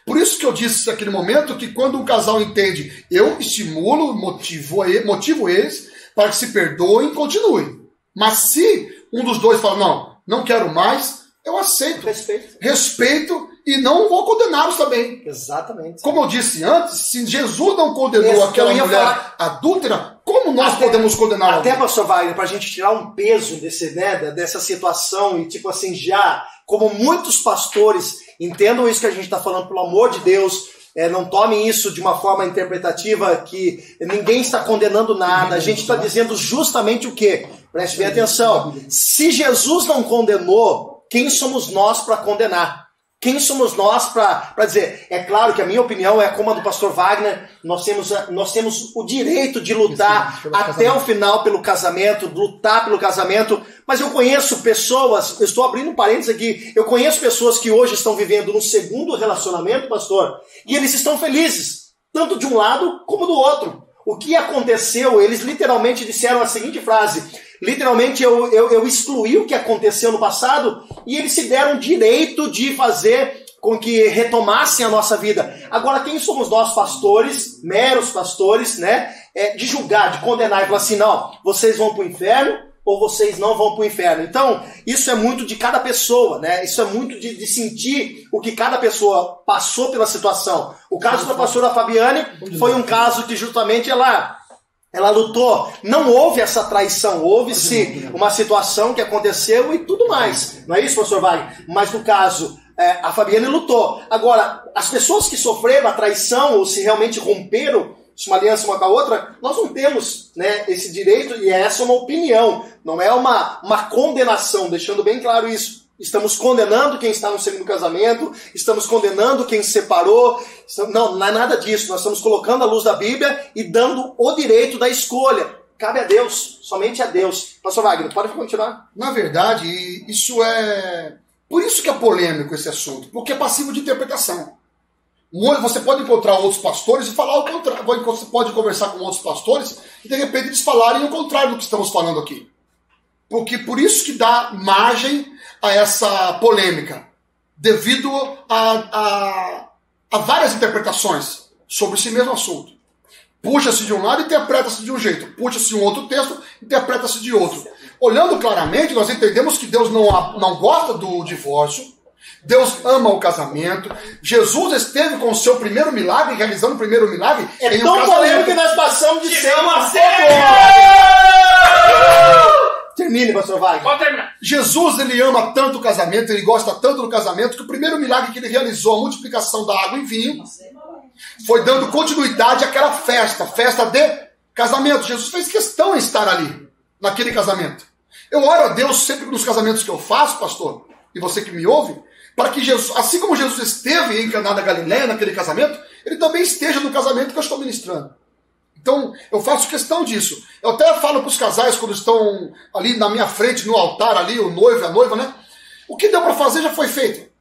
S2: Por isso que eu disse naquele momento que quando um casal entende, eu estimulo, motivo, motivo eles para que se perdoem e continuem. Mas se um dos dois fala, não, não quero mais, eu aceito,
S1: Respeito.
S2: respeito e não vou condená-los também.
S1: Exatamente.
S2: Como eu disse antes, se Jesus não condenou
S1: Esse que
S2: aquela mulher
S1: falar.
S2: adúltera, como nós
S1: Até-
S2: podemos condenar
S1: Até, pastor Wagner, pra gente tirar um peso desse, né, dessa situação e, tipo assim, já, como muitos pastores entendam isso que a gente está falando, pelo amor de Deus, é, não tomem isso de uma forma interpretativa que ninguém está condenando nada, a gente está dizendo justamente o quê? Preste bem atenção. Se Jesus não condenou, quem somos nós para condenar? Quem somos nós para dizer? É claro que a minha opinião é como a do pastor Wagner, nós temos, nós temos o direito de lutar
S2: Pelo
S1: até
S2: casamento.
S1: o final pelo casamento, lutar pelo casamento, mas eu conheço pessoas, eu estou abrindo um parênteses aqui, eu conheço pessoas que hoje estão vivendo um segundo relacionamento, pastor, e eles estão felizes, tanto de um lado como do outro. O que aconteceu, eles literalmente disseram a seguinte frase: literalmente eu, eu, eu excluí o que aconteceu no passado e eles se deram direito de fazer com que retomassem a nossa vida. Agora, quem somos nós, pastores, meros pastores, né? É, de julgar, de condenar e falar assim: não, vocês vão para o inferno, ou vocês não vão para o inferno. Então, isso é muito de cada pessoa, né? Isso é muito de, de sentir o que cada pessoa passou pela situação. O caso da pastora Fabiane foi um caso que justamente ela ela lutou. Não houve essa traição, houve-se uma situação que aconteceu e tudo mais. Não é isso, professor Wagner? Mas no caso, é, a Fabiane lutou. Agora, as pessoas que sofreram a traição ou se realmente romperam uma aliança uma com a outra, nós não temos né, esse direito e essa é uma opinião, não é uma, uma condenação, deixando bem claro isso. Estamos condenando quem está no segundo casamento, estamos condenando quem se separou. Não, não é nada disso. Nós estamos colocando a luz da Bíblia e dando o direito da escolha. Cabe a Deus, somente a Deus. Pastor Wagner, pode continuar?
S2: Na verdade, isso é. Por isso que é polêmico esse assunto, porque é passivo de interpretação. Você pode encontrar outros pastores e falar o contrário. Você pode conversar com outros pastores e de repente eles falarem o contrário do que estamos falando aqui. Porque por isso que dá margem a essa polêmica, devido a, a, a várias interpretações sobre esse mesmo assunto. Puxa-se de um lado, interpreta-se de um jeito. Puxa-se um outro texto, interpreta-se de outro. Olhando claramente, nós entendemos que Deus não, não gosta do divórcio, Deus ama o casamento. Jesus esteve com o seu primeiro milagre, realizando o primeiro milagre.
S1: É tão um polêmico que nós passamos de ser uma Termine, pastor Wagner.
S4: Pode terminar.
S2: Jesus, ele ama tanto o casamento, ele gosta tanto do casamento, que o primeiro milagre que ele realizou, a multiplicação da água em vinho, foi dando continuidade àquela festa, festa de casamento. Jesus fez questão em estar ali, naquele casamento. Eu oro a Deus sempre nos casamentos que eu faço, pastor, e você que me ouve, para que Jesus, assim como Jesus esteve em Caná da Galileia, naquele casamento, ele também esteja no casamento que eu estou ministrando. Então, eu faço questão disso. Eu até falo para os casais quando estão ali na minha frente, no altar, ali, o noivo e a noiva, né? O que deu para fazer já foi feito.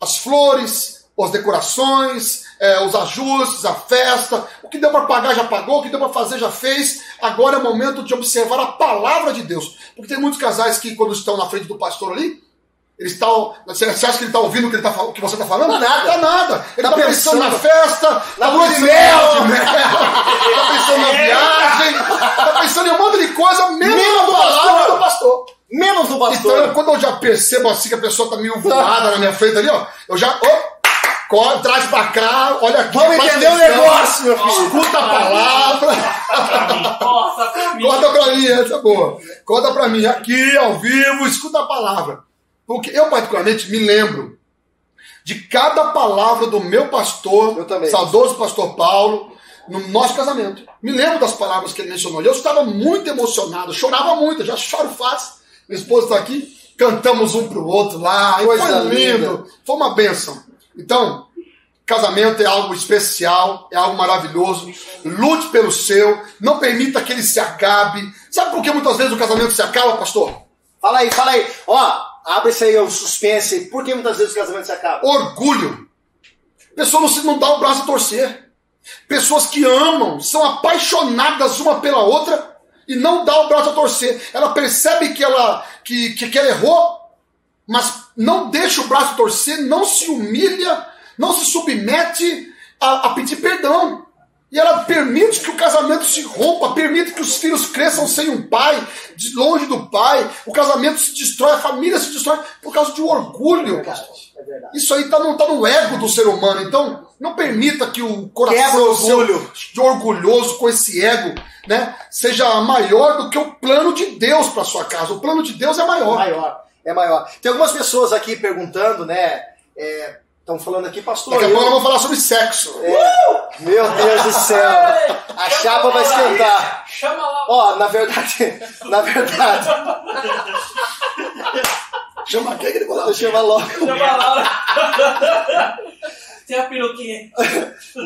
S2: As flores, as decorações, é, os ajustes, a festa. O que deu para pagar já pagou, o que deu para fazer já fez. Agora é o momento de observar a palavra de Deus. Porque tem muitos casais que, quando estão na frente do pastor ali, eles estão. Você acha que ele está ouvindo o que, ele tá, o que você está falando?
S1: Não, nada.
S2: Tá nada. Ele está
S1: Tá
S2: pensando,
S1: pensando.
S2: na festa,
S1: Na
S2: na lua de mel, está pensando na viagem, está pensando em um monte de coisa, menos,
S1: Menos do pastor.
S2: do pastor.
S1: Menos do
S2: Então,
S1: pastor.
S2: quando eu já percebo assim que a pessoa está meio voada na minha frente ali, ó, eu já. Ó, corre, traz pra cá, olha aqui.
S1: Vamos entender o negócio, meu filho.
S2: Escuta a palavra.
S4: Nossa, pra mim.
S2: Conta pra mim, essa é boa. Conta pra mim, aqui, ao vivo, escuta a palavra. Porque eu, particularmente, me lembro de cada palavra do meu pastor, saudoso pastor Paulo, no nosso casamento. Me lembro das palavras que ele mencionou. Eu estava muito emocionado, chorava muito, já choro fácil. Minha esposa está aqui, cantamos um pro outro lá, foi lindo,
S1: linda.
S2: foi uma bênção. Então, casamento é algo especial, é algo maravilhoso. Lute pelo seu, não permita que ele se acabe. Sabe por que muitas vezes o casamento se acaba, pastor?
S1: Fala aí, fala aí. Ó, abre isso aí, o suspense. Por que muitas vezes o casamento se acaba?
S2: Orgulho. Pessoa não não dá o braço a torcer. Pessoas que amam, são apaixonadas uma pela outra e não dá o braço a torcer. Ela percebe que ela que, que, que ela errou, mas não deixa o braço torcer, não se humilha, não se submete a, a pedir perdão. E ela permite que o casamento se rompa, permite que os filhos cresçam sem um pai, de longe do pai. O casamento se destrói, a família se destrói por causa de orgulho. pastor.
S1: É verdade.
S2: Isso aí tá no, tá no ego do ser humano. Então, não permita que o coração
S1: orgulho.
S2: de orgulhoso com esse ego, né, seja maior do que o plano de Deus para sua casa. O plano de Deus é
S1: É
S2: maior.
S1: maior, é maior. Tem algumas pessoas aqui perguntando, né? Estão falando aqui, pastor.
S2: Daqui a
S1: eu-
S2: pouco nós vamos falar sobre sexo.
S1: É, meu Deus do céu. A chapa vai esquentar.
S4: Chama lá.
S1: Ó, na verdade, na verdade,
S2: Chama quem que ele falou?
S1: chama logo.
S4: Chama a Laura. Tem a peruquinha.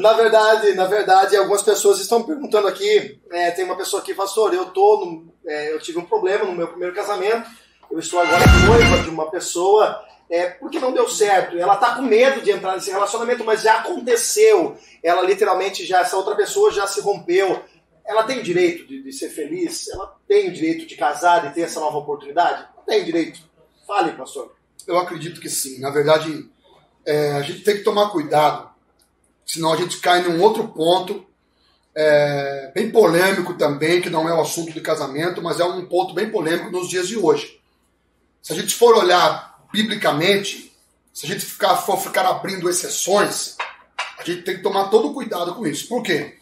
S1: Na verdade, na verdade, algumas pessoas estão perguntando aqui. é, tem uma pessoa aqui, pastor, eu tô, no- é, eu tive um problema no meu primeiro casamento. Eu estou agora noiva de uma pessoa. É, porque não deu certo. Ela tá com medo de entrar nesse relacionamento, mas já aconteceu. Ela literalmente já, essa outra pessoa já se rompeu. Ela tem o direito de, de ser feliz? Ela tem o direito de casar e ter essa nova oportunidade? Não tem direito. Fale, pastor.
S2: Eu acredito que sim. Na verdade, é, a gente tem que tomar cuidado, senão a gente cai num outro ponto. É, bem polêmico também, que não é o assunto de casamento, mas é um ponto bem polêmico nos dias de hoje. Se a gente for olhar biblicamente, se a gente ficar, for ficar abrindo exceções, a gente tem que tomar todo cuidado com isso. Por quê?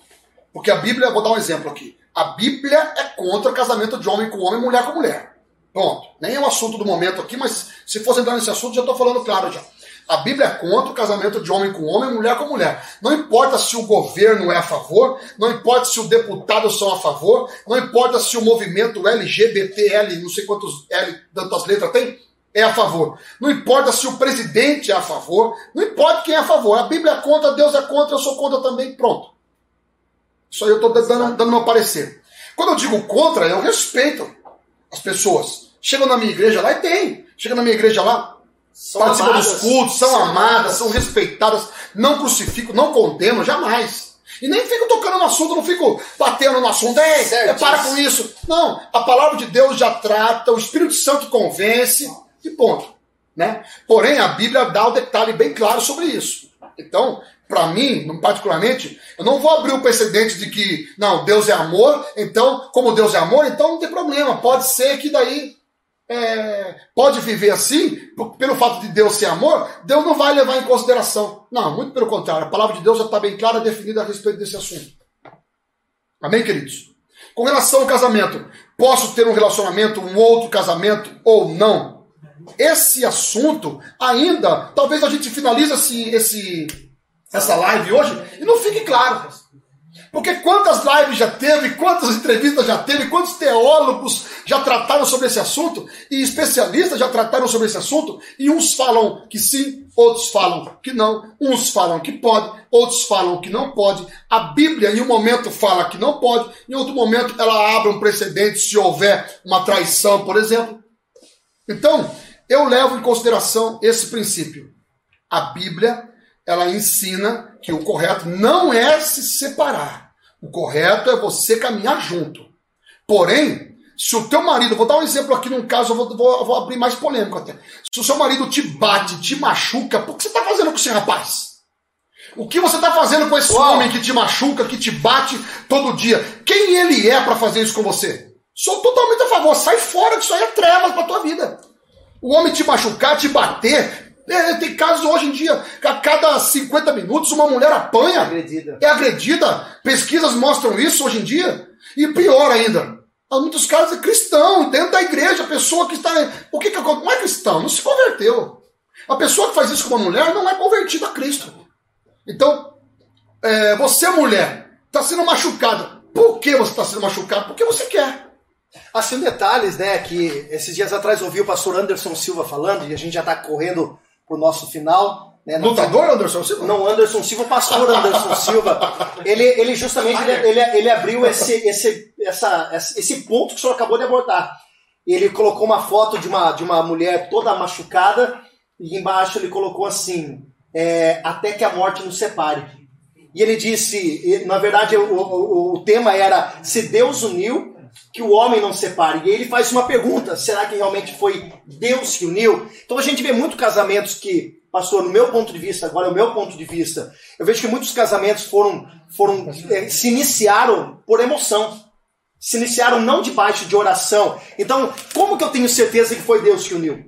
S2: Porque a Bíblia, vou dar um exemplo aqui. A Bíblia é contra casamento de homem com homem, mulher com mulher. Pronto. Nem é o assunto do momento aqui, mas se fosse entrar nesse assunto, já estou falando claro já. A Bíblia é contra o casamento de homem com homem, mulher com mulher. Não importa se o governo é a favor, não importa se os deputados são a favor, não importa se o movimento LGBTL, não sei quantos L, tantas letras tem, é a favor. Não importa se o presidente é a favor, não importa quem é a favor. A Bíblia é contra, Deus é contra, eu sou contra também, pronto. Isso aí eu estou dando, dando meu parecer. Quando eu digo contra, eu respeito as pessoas. Chegam na minha igreja lá e tem. Chega na minha igreja lá, são participam amadas, dos cultos, são, são amadas, amadas, são respeitadas, não crucificam, não condenam, jamais. E nem fico tocando no assunto, não fico batendo no assunto, é, para com isso. Não, a palavra de Deus já trata, o Espírito Santo convence, e ponto. Né? Porém, a Bíblia dá o um detalhe bem claro sobre isso. Então, para mim, particularmente, eu não vou abrir o precedente de que, não, Deus é amor, então, como Deus é amor, então não tem problema. Pode ser que daí é, pode viver assim, pelo fato de Deus ser amor, Deus não vai levar em consideração. Não, muito pelo contrário, a palavra de Deus já está bem clara, definida a respeito desse assunto. Amém, queridos? Com relação ao casamento, posso ter um relacionamento, um outro casamento ou não? Esse assunto ainda, talvez a gente finalize esse, esse essa live hoje e não fique claro. Porque quantas lives já teve, quantas entrevistas já teve, quantos teólogos já trataram sobre esse assunto e especialistas já trataram sobre esse assunto e uns falam que sim, outros falam que não, uns falam que pode, outros falam que não pode. A Bíblia em um momento fala que não pode, em outro momento ela abre um precedente se houver uma traição, por exemplo. Então, eu levo em consideração esse princípio. A Bíblia ela ensina que o correto não é se separar. O correto é você caminhar junto. Porém, se o teu marido, vou dar um exemplo aqui num caso, eu vou, vou, vou abrir mais polêmico até. Se o seu marido te bate, te machuca, por que você está fazendo com esse rapaz? O que você está fazendo com esse homem que te machuca, que te bate todo dia? Quem ele é para fazer isso com você? Sou totalmente a favor. Sai fora, que isso aí é trevas para tua vida. O homem te machucar, te bater, é, tem casos hoje em dia que a cada 50 minutos uma mulher apanha.
S1: Agredida.
S2: É agredida. Pesquisas mostram isso hoje em dia. E pior ainda, há muitos casos é cristão, dentro da igreja, a pessoa que está. O que, que não é cristão? Não se converteu. A pessoa que faz isso com uma mulher não é convertida a Cristo. Então, é, você, mulher, está sendo machucada. Por que você está sendo machucada? Porque você quer.
S1: Assim, detalhes, né, que esses dias atrás ouvi o pastor Anderson Silva falando, e a gente já está correndo pro nosso final.
S2: Né? Lutador Anderson Silva?
S1: Não, Anderson Silva, pastor Anderson Silva. Ele, ele justamente ele, ele, ele, abriu esse, esse, essa, esse ponto que o senhor acabou de abordar. Ele colocou uma foto de uma, de uma mulher toda machucada e embaixo ele colocou assim: é, até que a morte nos separe. E ele disse, na verdade o, o, o tema era se Deus uniu, que o homem não separe. E ele faz uma pergunta: será que realmente foi Deus que uniu? Então a gente vê muito casamentos que, pastor, no meu ponto de vista, agora é o meu ponto de vista, eu vejo que muitos casamentos foram, foram é, se iniciaram por emoção. Se iniciaram não debaixo de oração. Então, como que eu tenho certeza que foi Deus que uniu?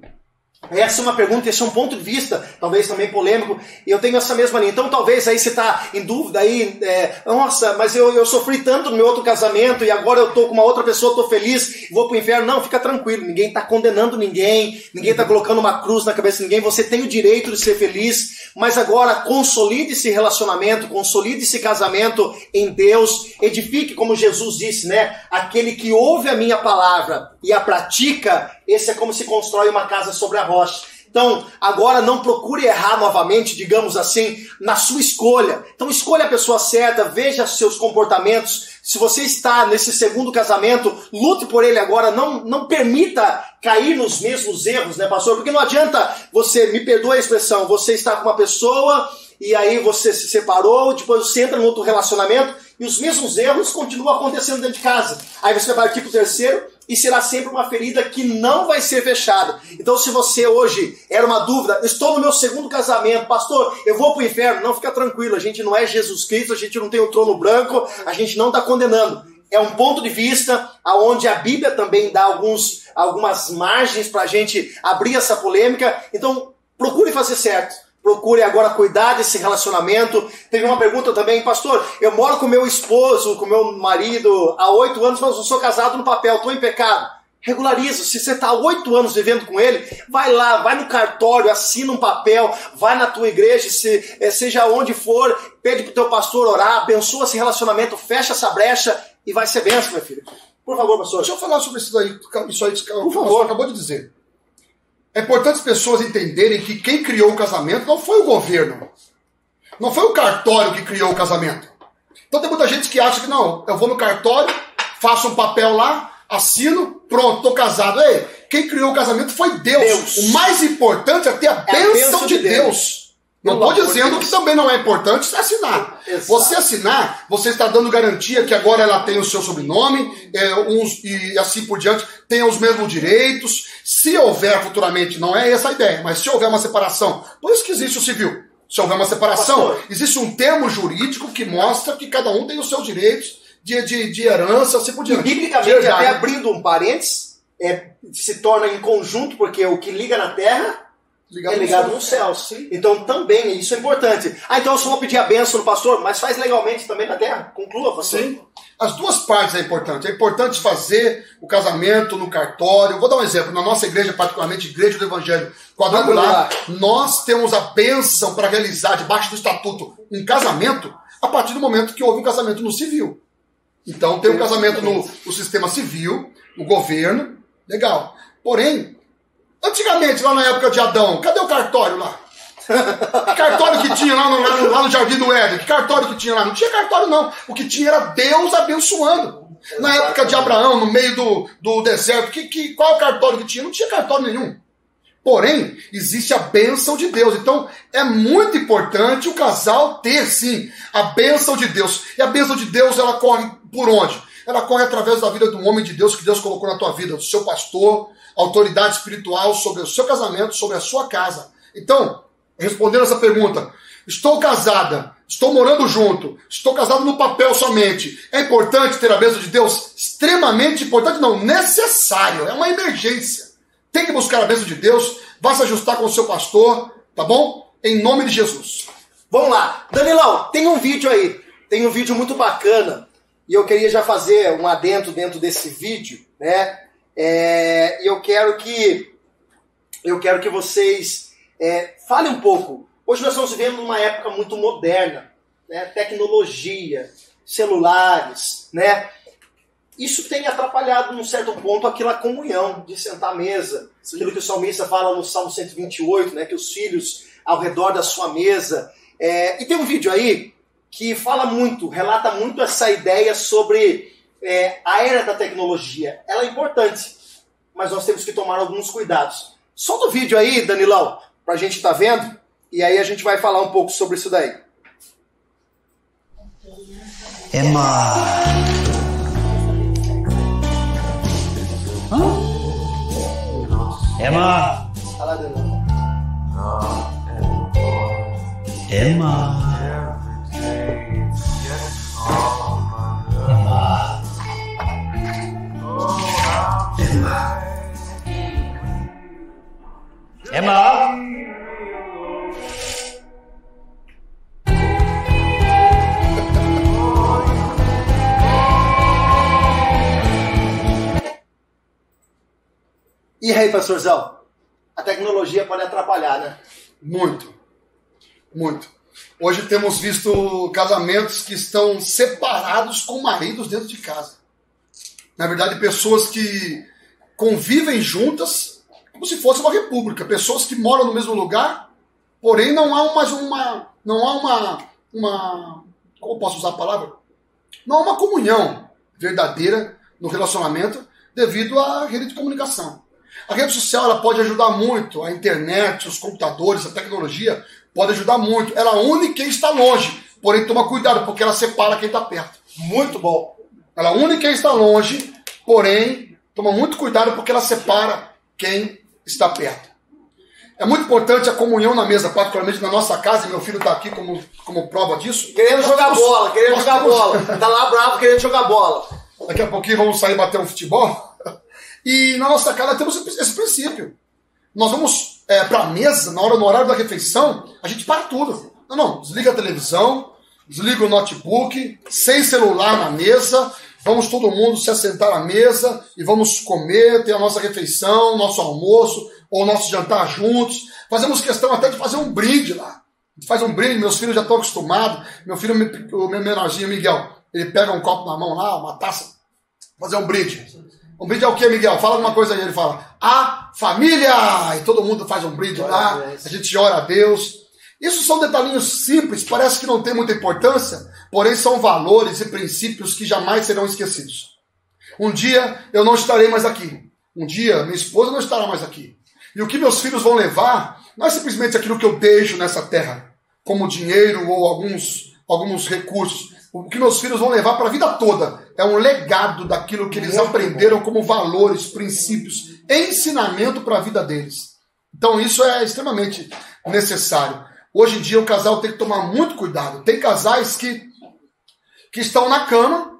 S1: Essa é uma pergunta, esse é um ponto de vista, talvez também polêmico, e eu tenho essa mesma linha. Então, talvez aí você está em dúvida aí, é, nossa, mas eu, eu sofri tanto no meu outro casamento e agora eu estou com uma outra pessoa, estou feliz, vou para o inferno. Não, fica tranquilo, ninguém está condenando ninguém, ninguém está colocando uma cruz na cabeça de ninguém, você tem o direito de ser feliz, mas agora consolide esse relacionamento, consolide esse casamento em Deus, edifique, como Jesus disse, né? Aquele que ouve a minha palavra e a pratica, esse é como se constrói uma casa sobre a rocha. Então, agora não procure errar novamente, digamos assim, na sua escolha. Então, escolha a pessoa certa, veja seus comportamentos. Se você está nesse segundo casamento, lute por ele agora. Não, não permita cair nos mesmos erros, né, pastor? Porque não adianta você, me perdoa a expressão, você está com uma pessoa e aí você se separou, depois você entra em outro relacionamento e os mesmos erros continuam acontecendo dentro de casa. Aí você vai partir para o terceiro, e será sempre uma ferida que não vai ser fechada. Então, se você hoje era uma dúvida, estou no meu segundo casamento, pastor, eu vou para o inferno, não fica tranquilo, a gente não é Jesus Cristo, a gente não tem o trono branco, a gente não está condenando. É um ponto de vista aonde a Bíblia também dá alguns, algumas margens para a gente abrir essa polêmica. Então, procure fazer certo procure agora cuidar desse relacionamento. Teve uma pergunta também, pastor, eu moro com meu esposo, com meu marido há oito anos, mas não sou casado no papel, estou em pecado. Regulariza, se você está há oito anos vivendo com ele, vai lá, vai no cartório, assina um papel, vai na tua igreja, se, eh, seja onde for, pede para o teu pastor orar, abençoa esse relacionamento, fecha essa brecha e vai ser benção, meu filho. Por favor, pastor.
S2: Deixa eu falar sobre isso aí, isso aí que o pastor acabou de dizer. É importante as pessoas entenderem que quem criou o casamento não foi o governo. Não foi o cartório que criou o casamento. Então tem muita gente que acha que não, eu vou no cartório, faço um papel lá, assino, pronto, tô casado. Ei, quem criou o casamento foi Deus. Deus. O mais importante é ter a é bênção de, de Deus. Deus. Não estou dizendo que também não é importante assinar. Exato. Você assinar, você está dando garantia que agora ela tem o seu sobrenome, é, uns, e assim por diante, tenha os mesmos direitos. Se houver futuramente, não é essa a ideia, mas se houver uma separação, por isso que existe o civil. Se houver uma separação, Pastor. existe um termo jurídico que mostra que cada um tem os seus direitos de, de, de herança, assim por diante.
S1: E biblicamente, até abrindo um parênteses, é, se torna em conjunto, porque o que liga na terra ligado é ligado no céu. Sim. Então também, isso é importante. Ah, então eu só vou pedir a benção no pastor, mas faz legalmente também na terra? Conclua, pastor. Sim.
S2: As duas partes é importante. É importante fazer o casamento no cartório. Vou dar um exemplo. Na nossa igreja, particularmente, Igreja do Evangelho Quadrangular, nós temos a bênção para realizar, debaixo do estatuto, um casamento a partir do momento que houve um casamento no civil. Então, tem um casamento no, no sistema civil, no governo, legal. Porém, Antigamente, lá na época de Adão, cadê o cartório lá? Que cartório que tinha lá no, lá no, Jardim do Éden? Que cartório que tinha lá? Não tinha cartório, não. O que tinha era Deus abençoando. Na época de Abraão, no meio do, do deserto, que, que, qual cartório que tinha? Não tinha cartório nenhum. Porém, existe a bênção de Deus. Então, é muito importante o casal ter, sim, a bênção de Deus. E a bênção de Deus, ela corre por onde? Ela corre através da vida do homem de Deus que Deus colocou na tua vida, do seu pastor, autoridade espiritual sobre o seu casamento, sobre a sua casa. Então, respondendo essa pergunta, estou casada, estou morando junto, estou casado no papel somente. É importante ter a bênção de Deus? Extremamente importante, não, necessário, é uma emergência. Tem que buscar a bênção de Deus, vá se ajustar com o seu pastor, tá bom? Em nome de Jesus.
S1: Vamos lá. Danilão, tem um vídeo aí. Tem um vídeo muito bacana. E eu queria já fazer um adentro dentro desse vídeo, né? É, eu quero que eu quero que vocês é, falem um pouco. Hoje nós estamos vivendo uma época muito moderna, né? tecnologia, celulares, né? Isso tem atrapalhado, num certo ponto, aquela comunhão de sentar à mesa. Sim. Aquilo que o salmista fala no Salmo 128, né? Que os filhos ao redor da sua mesa. É, e tem um vídeo aí que fala muito, relata muito essa ideia sobre é, a era da tecnologia, ela é importante, mas nós temos que tomar alguns cuidados. Solta o vídeo aí, Danilão, para a gente estar tá vendo, e aí a gente vai falar um pouco sobre isso daí.
S6: Emma. Hã? Emma. Danilão. Emma. Emma!
S1: E aí, pastorzão? A tecnologia pode atrapalhar, né?
S2: Muito. Muito. Hoje temos visto casamentos que estão separados com maridos dentro de casa. Na verdade, pessoas que convivem juntas, como se fosse uma república, pessoas que moram no mesmo lugar, porém não há mais uma, não há uma, uma, como posso usar a palavra? Não há uma comunhão verdadeira no relacionamento devido à rede de comunicação. A rede social ela pode ajudar muito, a internet, os computadores, a tecnologia pode ajudar muito. Ela une quem está longe, porém toma cuidado porque ela separa quem está perto.
S1: Muito bom.
S2: Ela une quem está longe, porém Toma muito cuidado porque ela separa quem está perto. É muito importante a comunhão na mesa, particularmente na nossa casa, e meu filho está aqui como, como prova disso.
S1: Querendo jogar bola, querendo jogar bola. Tá lá bravo querendo jogar bola.
S2: Daqui a pouquinho vamos sair bater um futebol. E na nossa casa temos esse princípio. Nós vamos é, para a mesa, na hora, no horário da refeição, a gente para tudo. Não, não, desliga a televisão, desliga o notebook, sem celular na mesa, vamos todo mundo se assentar à mesa e vamos comer, ter a nossa refeição, nosso almoço, ou nosso jantar juntos. Fazemos questão até de fazer um brinde lá. A faz um brinde, meus filhos já estão acostumados. Meu filho, o meu menorzinho Miguel, ele pega um copo na mão lá, uma taça, fazer um brinde. Um brinde é o que, Miguel? Fala alguma coisa aí. Ele fala, a família! E todo mundo faz um brinde
S1: Glória a
S2: lá,
S1: Deus.
S2: a gente ora a Deus. Isso são detalhinhos simples, parece que não tem muita importância, porém são valores e princípios que jamais serão esquecidos. Um dia eu não estarei mais aqui. Um dia minha esposa não estará mais aqui. E o que meus filhos vão levar não é simplesmente aquilo que eu deixo nessa terra, como dinheiro ou alguns, alguns recursos. O que meus filhos vão levar para a vida toda é um legado daquilo que eles aprenderam como valores, princípios, ensinamento para a vida deles. Então isso é extremamente necessário. Hoje em dia o casal tem que tomar muito cuidado. Tem casais que, que estão na cama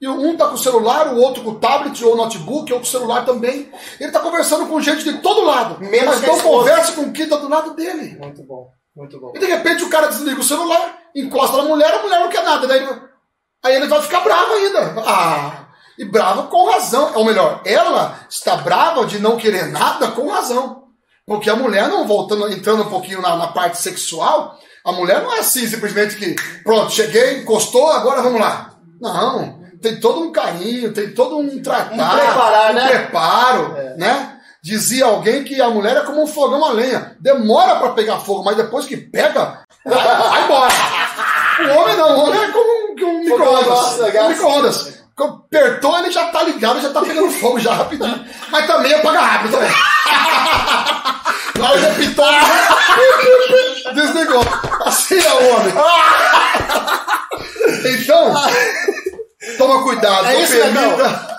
S2: e um está com o celular, o outro com o tablet ou o notebook ou com o celular também. Ele está conversando com gente de todo lado.
S1: Menos
S2: mas não conversa com quem está do lado dele.
S1: Muito bom, muito bom.
S2: E de repente o cara desliga o celular, encosta na mulher, a mulher não quer nada. Daí ele- aí ele vai ficar bravo ainda. Ah, e bravo com razão. Ou melhor, ela está brava de não querer nada com razão. Porque a mulher não, voltando, entrando um pouquinho na, na parte sexual, a mulher não é assim, simplesmente que, pronto, cheguei, encostou, agora vamos lá. Não, tem todo um carinho, tem todo um tratar,
S1: Um preparar,
S2: um
S1: né?
S2: preparo, né? Dizia alguém que a mulher é como um fogão a lenha. Demora para pegar fogo, mas depois que pega, vai, embora. O homem não, o homem é como um, um micro-ondas. Um micro-ondas. Apertou, ele já tá ligado, já tá pegando fogo já rapidinho. Mas também apaga rápido também. Lá já pitou, desligou. Assim é o homem. Então, toma cuidado,
S1: É
S2: não permita.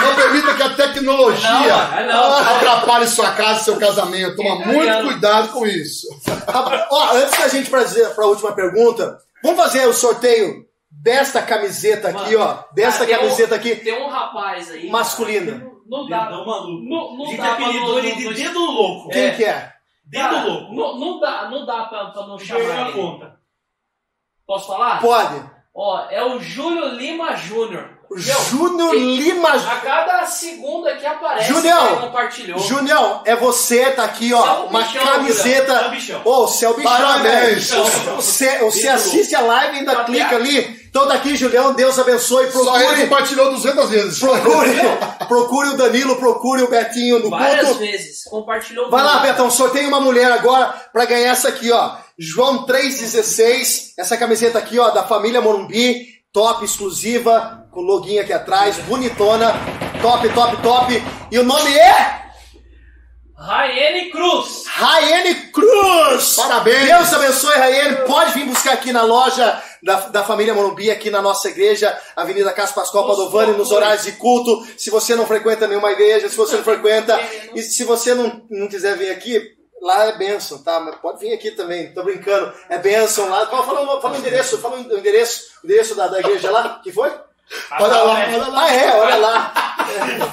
S2: Não permita que a tecnologia
S4: Não, não.
S2: atrapalhe sua casa seu casamento. Toma muito cuidado com isso.
S1: Ó, antes da gente fazer para a última pergunta, vamos fazer o sorteio desta camiseta aqui,
S4: Mano,
S1: ó. Desta
S4: um-
S1: camiseta aqui,
S4: Tem um rapaz aí.
S1: masculina.
S4: Não dá.
S5: Dedão maluco.
S4: Não- não
S5: gente apelidou
S4: não-
S5: ele
S4: não-
S5: de dedo louco.
S1: Quem
S4: É.
S1: que é?
S5: Dedo
S4: Cara,
S5: louco.
S4: Não, não dá, não dá pra, pra não chamar ele.
S5: conta.
S4: Posso falar?
S1: Pode.
S4: Ó, é o Júlio Lima Júnior.
S1: Júnior Lima.
S4: A cada segunda que aparece,
S1: Junião,
S4: ele compartilhou.
S1: Junião, é você, tá aqui, ó.
S4: um
S1: Uma
S4: bichão,
S1: camiseta. Ô, você é o bichão,
S2: Parabéns.
S1: velho. Você, você assiste a live e ainda
S4: Tá
S1: clica ali. Então daqui, Julião, Deus abençoe.
S2: Só ele
S1: Procure,
S2: compartilhou 200 vezes.
S1: procure, procure o Danilo, procure o Betinho no
S4: Várias
S1: culto.
S4: vezes. Compartilhou.
S1: Vai lá. Betão, sorteia uma mulher agora pra ganhar essa aqui, ó. João 316, essa camiseta aqui, ó, da família Morumbi, top exclusiva, com o loginho aqui atrás, bonitona, top, top, top. E o nome é
S4: Raiane Cruz.
S1: Raiane Cruz.
S2: Parabéns.
S1: Deus abençoe, Raiane. Pode vir buscar aqui na loja da, da família Morumbi, aqui na nossa igreja, Avenida Cássio Pascoal Padovani, nos horários de culto. Se você não frequenta nenhuma igreja, se você não frequenta, e se você não, não quiser vir aqui, lá é bênção, tá? Mas pode vir aqui também, tô brincando. É bênção lá. Fala, fala, fala o endereço, fala o endereço, o endereço da, da igreja lá. Que foi?
S2: Olha lá, olha lá.
S1: Ah, é, olha lá.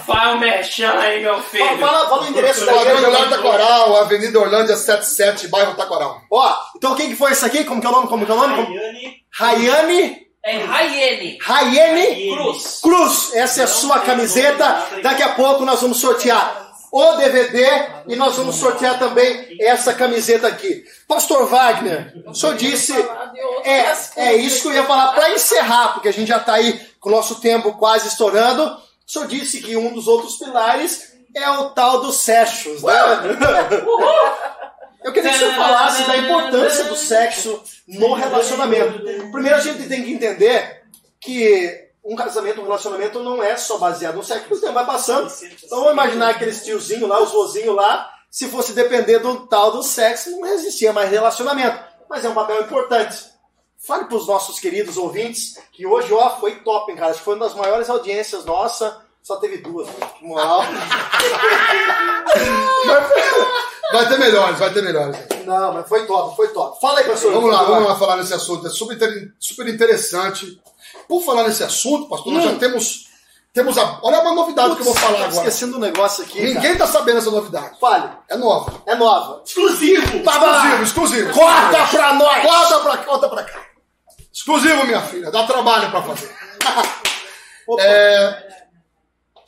S4: Faz um merchan aí, meu
S1: Fala,
S4: filho.
S1: fala, fala o endereço da.
S2: Orlando Taquaral, Avenida Orlândia 77, bairro Taquaral.
S1: Ó, então quem que foi esse aqui? Como que é o nome? Como que é o nome?
S5: Rayane
S1: Rayane
S4: É Raiane
S1: Rayane
S4: Cruz.
S1: Cruz. Essa é a sua camiseta. Daqui a pouco nós vamos sortear o DVD e nós vamos sortear também essa camiseta aqui. Pastor Wagner, o senhor disse. É, é isso que eu ia falar para encerrar, porque a gente já está aí com o nosso tempo quase estourando. O senhor disse que um dos outros pilares é o tal dos sexos, né? Eu queria que o senhor falasse da importância do sexo no relacionamento. Primeiro a gente tem que entender que um casamento, um relacionamento não é só baseado no sexo, porque o tempo vai passando. Então vamos imaginar aqueles tiozinhos lá, os vozinhos lá, se fosse depender do tal do sexo, não existia mais relacionamento. Mas é um papel importante. Fale para os nossos queridos ouvintes que hoje ó, foi top, hein, cara. Acho que foi uma das maiores audiências nossa Só teve duas. Que moral.
S2: Vai ter melhores, vai ter melhores.
S1: Não, mas foi top, foi top. Fala aí, professor.
S2: Vamos lá, vamos lá falar nesse assunto. É super, super interessante. Por falar nesse assunto, pastor, nós já temos. temos a, olha uma novidade que eu vou falar
S1: Tava
S2: agora.
S1: esquecendo um negócio aqui.
S2: Ninguém tá sabendo essa novidade.
S1: Cara. Fale.
S2: É nova.
S1: É nova.
S5: Exclusivo!
S2: Exclusivo, exclusivo.
S1: Corta pra nós!
S2: Corta pra, corta pra cá. Exclusivo, minha filha. Dá trabalho pra fazer. É,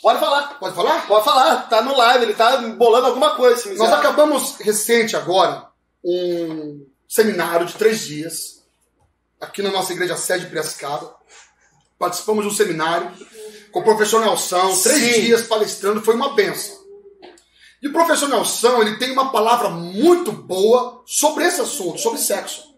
S1: Pode falar.
S2: pode falar?
S1: Pode falar. Tá no live, ele tá bolando alguma coisa.
S2: Nós
S1: miserável.
S2: acabamos recente agora um seminário de três dias aqui na nossa igreja sede de Piracicaba. Participamos de um seminário com o professor Nelson, três
S1: Sim.
S2: dias palestrando, foi uma benção. E o professor Nelson, ele tem uma palavra muito boa sobre esse assunto, sobre sexo.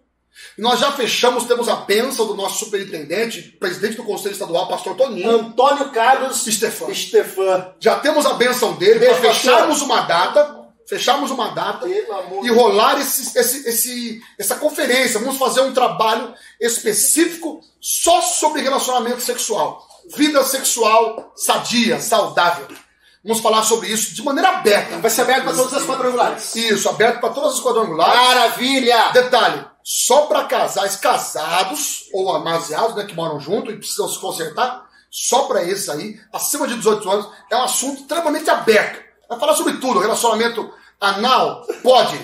S2: Nós já fechamos, temos a bênção do nosso superintendente, presidente do Conselho Estadual, pastor Toninho,
S1: Antônio Carlos
S2: Stefan.
S1: Stefan.
S2: Já temos a bênção dele para fecharmos uma data, fecharmos uma data e rolar esse, esse, esse, essa conferência. Vamos fazer um trabalho específico só sobre relacionamento sexual. Vida sexual sadia, saudável. Vamos falar sobre isso de maneira aberta.
S1: Vai ser aberto para todas as quadrangulares.
S2: Isso, aberto para todas as quadrangulares.
S1: Maravilha!
S2: Detalhe, só para casais casados ou amaziados, né, que moram junto e precisam se consertar, só para esses aí, acima de 18 anos, é um assunto extremamente aberto. Vai falar sobre tudo, relacionamento anal, pode.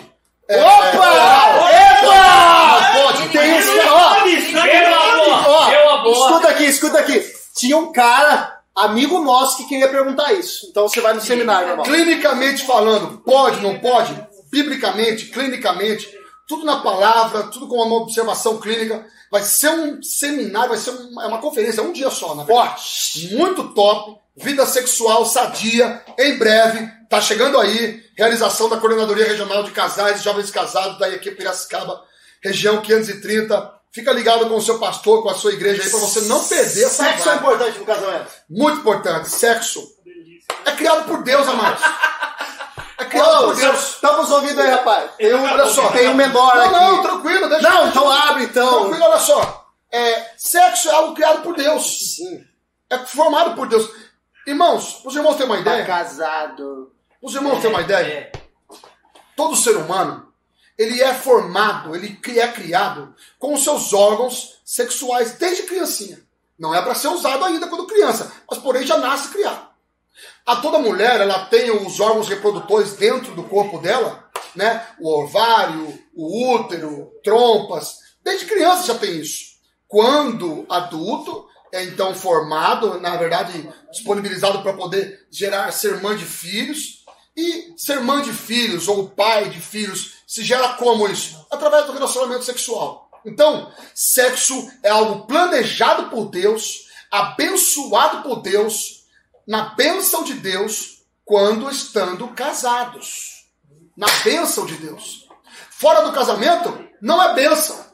S2: É,
S1: Opa!
S2: é,
S1: Epa!
S2: Pode.
S1: Tem isso, ó.
S4: Deu a boa!
S1: Ó,
S4: Deu a boa!
S1: escuta aqui, escuta aqui. Tinha um cara, amigo nosso, que queria perguntar isso. Então você vai no seminário, normal.
S2: Clinicamente falando, pode, não pode? Biblicamente, clinicamente, tudo na palavra, tudo com uma observação clínica. Vai ser um seminário, vai ser uma, é uma conferência, é um dia só, na verdade.
S1: Forte.
S2: Muito top. Vida sexual sadia, em breve. Tá chegando aí. Realização da Coordenadoria Regional de Casais e Jovens Casados da equipe Piracicaba, região 530. Fica ligado com o seu pastor, com a sua igreja aí, para você não perder essa
S1: Sexo é importante no casamento.
S2: Muito importante. Sexo é criado por Deus, amados. É criado
S1: Ô,
S2: por Deus.
S1: estamos ouvindo aí, rapaz. Tem um,
S2: Olha só.
S1: tem um menor
S2: Não,
S1: aqui.
S2: não, tranquilo. Deixa
S1: Não, então abre, então.
S2: Tranquilo, olha só. É, sexo é algo criado por Deus.
S1: Sim.
S2: É formado por Deus. Irmãos, os irmãos têm uma
S1: Tá
S2: ideia?
S1: casado.
S2: Os irmãos têm uma ideia?
S4: É.
S2: Todo ser humano, ele é formado, ele é criado com os seus órgãos sexuais desde criancinha. Não é para ser usado ainda quando criança, mas porém já nasce criado. A toda mulher, ela tem os órgãos reprodutores dentro do corpo dela, né? O ovário, o útero, trompas. Desde criança já tem isso. Quando adulto, é então formado, na verdade, disponibilizado para poder gerar, ser mãe de filhos. E ser mãe de filhos ou pai de filhos se gera como isso? Através do relacionamento sexual. Então, sexo é algo planejado por Deus, abençoado por Deus, na bênção de Deus, quando estando casados. Na bênção de Deus. Fora do casamento, não é bênção.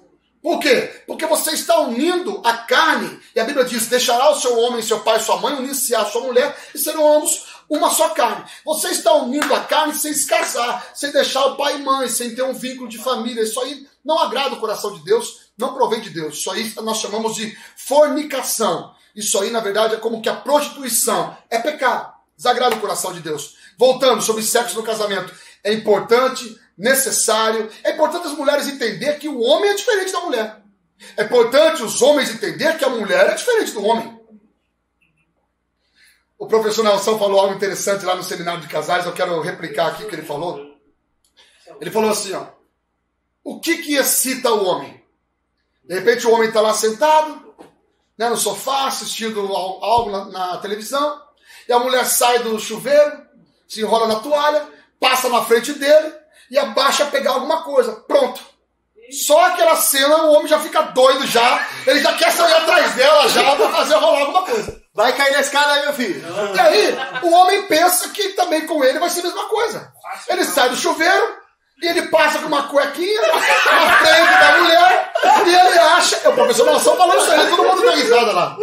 S2: Por quê? Porque você está unindo a carne. E a Bíblia diz: deixará o seu homem, seu pai, sua mãe, unir-se à sua mulher, e serão ambos uma só carne. Você está unindo a carne sem se casar, sem deixar o pai e mãe, sem ter um vínculo de família. Isso aí não agrada o coração de Deus, não provém de Deus. Isso aí nós chamamos de fornicação. Isso aí, na verdade, é como que a prostituição é pecado. Desagrada o coração de Deus. Voltando sobre sexo no casamento. É importante, necessário. É importante as mulheres entender que o homem é diferente da mulher. É importante os homens entender que a mulher é diferente do homem. O professor Nelson falou algo interessante lá no seminário de casais, eu quero replicar aqui o que ele falou. Ele falou assim, ó. O que que excita o homem? De repente o homem está lá sentado, né, no sofá, assistindo al- algo na, na televisão, e a mulher sai do chuveiro, se enrola na toalha, passa na frente dele e abaixa a pegar alguma coisa. Pronto. Só aquela cena, o homem já fica doido já, ele já quer sair atrás dela já para fazer rolar alguma coisa.
S1: Vai cair na escada aí, meu filho.
S2: E aí, o homem pensa que também com ele vai ser a mesma coisa. Ele sai do chuveiro e ele passa com uma cuequinha na frente da mulher e ele acha. O professor Nelson falando isso aí, todo mundo dá risada lá.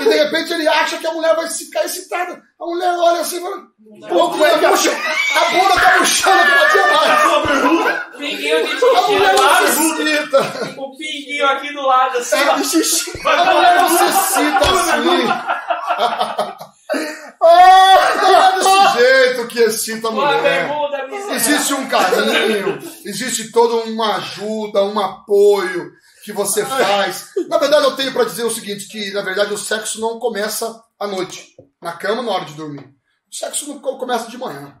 S2: E de repente ele acha que a mulher vai ficar excitada. A mulher olha assim e fala. Pô, a cueca murcha, a bunda tá murchando que não tinha mais.
S4: Pinguinho de
S2: A
S4: xixi
S2: mulher
S4: do
S2: não se excita.
S4: O pinguinho aqui do lado, assim, ó.
S2: A mulher não se excita assim. que excita a mulher. Existe um carinho, existe toda uma ajuda, um apoio que você faz. Na verdade, eu tenho para dizer o seguinte, que na verdade o sexo não começa à noite, na cama, na hora de dormir. O sexo não co- começa de manhã.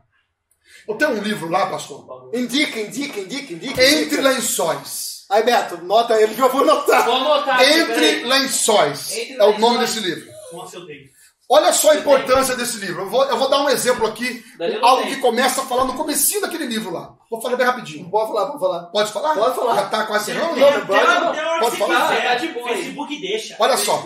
S2: Eu tenho um livro lá, pastor,
S1: Indica, indica, indica, indica.
S2: Entre
S1: indica.
S2: Lençóis.
S1: Aí, Beto, nota ele que eu vou notar.
S4: Vou anotar aqui,
S2: Entre. Lençóis
S4: Entre
S2: é o nome desse livro.
S5: Nossa, eu tenho.
S2: Olha só a importância desse livro. Eu vou, eu vou dar um exemplo aqui, algo
S4: tem.
S2: que começa a falar no comecinho daquele livro lá. Vou falar bem rapidinho.
S1: Pode falar, pode falar.
S2: Pode falar?
S1: Pode falar.
S2: Já tá quase não? Não?
S1: pode,
S5: a hora
S2: Pode
S5: você
S2: falar?
S5: quiser.
S4: Tá de boa.
S5: Facebook deixa.
S2: Olha só.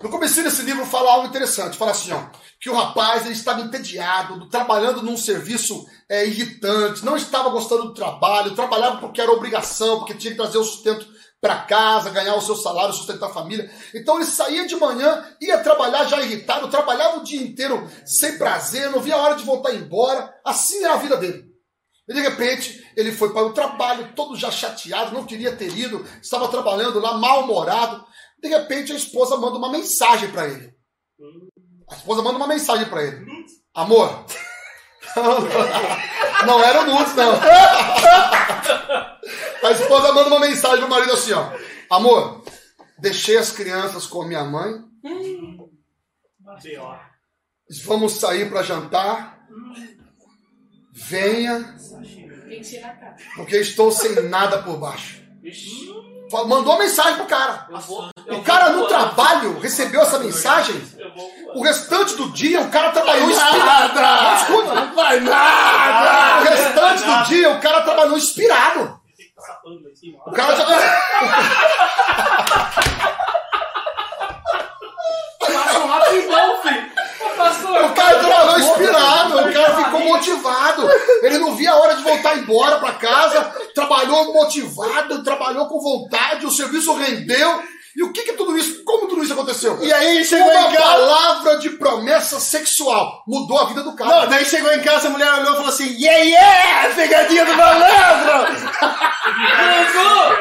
S2: No começo desse livro fala algo interessante. Fala assim, ó, que o rapaz ele estava entediado, trabalhando num serviço é, irritante, não estava gostando do trabalho, trabalhava porque era obrigação, porque tinha que trazer o sustento para casa, ganhar o seu salário, sustentar a família. Então ele saía de manhã, ia trabalhar já irritado, trabalhava o dia inteiro sem prazer, não via a hora de voltar embora. Assim era a vida dele. E de repente, ele foi para o trabalho, todo já chateado, não queria ter ido, estava trabalhando lá, mal-humorado. De repente, a esposa manda uma mensagem para ele. A esposa manda uma mensagem para ele: Amor. Não era o nudes, não. A esposa manda uma mensagem pro marido assim: ó, Amor, deixei as crianças com a minha mãe, vamos sair para jantar. Venha, porque estou sem nada por baixo. Mandou mensagem pro cara. O cara no trabalho recebeu essa mensagem. O restante do dia o cara trabalhou inspirado. Não, escuta.
S1: Não vai nada!
S2: O restante do dia o cara trabalhou inspirado.
S5: Em cima.
S2: O cara já.
S4: Passa rapidão, filho. Ô, Pastor,
S2: O cara trabalhou inspirado, o cara ficou motivado. Ele não via a hora de voltar embora para casa. Trabalhou motivado, trabalhou com vontade, o serviço rendeu. E o que que tudo isso, como tudo isso aconteceu?
S1: E aí chegou
S2: Uma
S1: em casa.
S2: palavra de promessa sexual mudou a vida do cara.
S1: Não, daí chegou em casa, a mulher olhou e falou assim: Yeah, yeah! Pegadinha do malandro!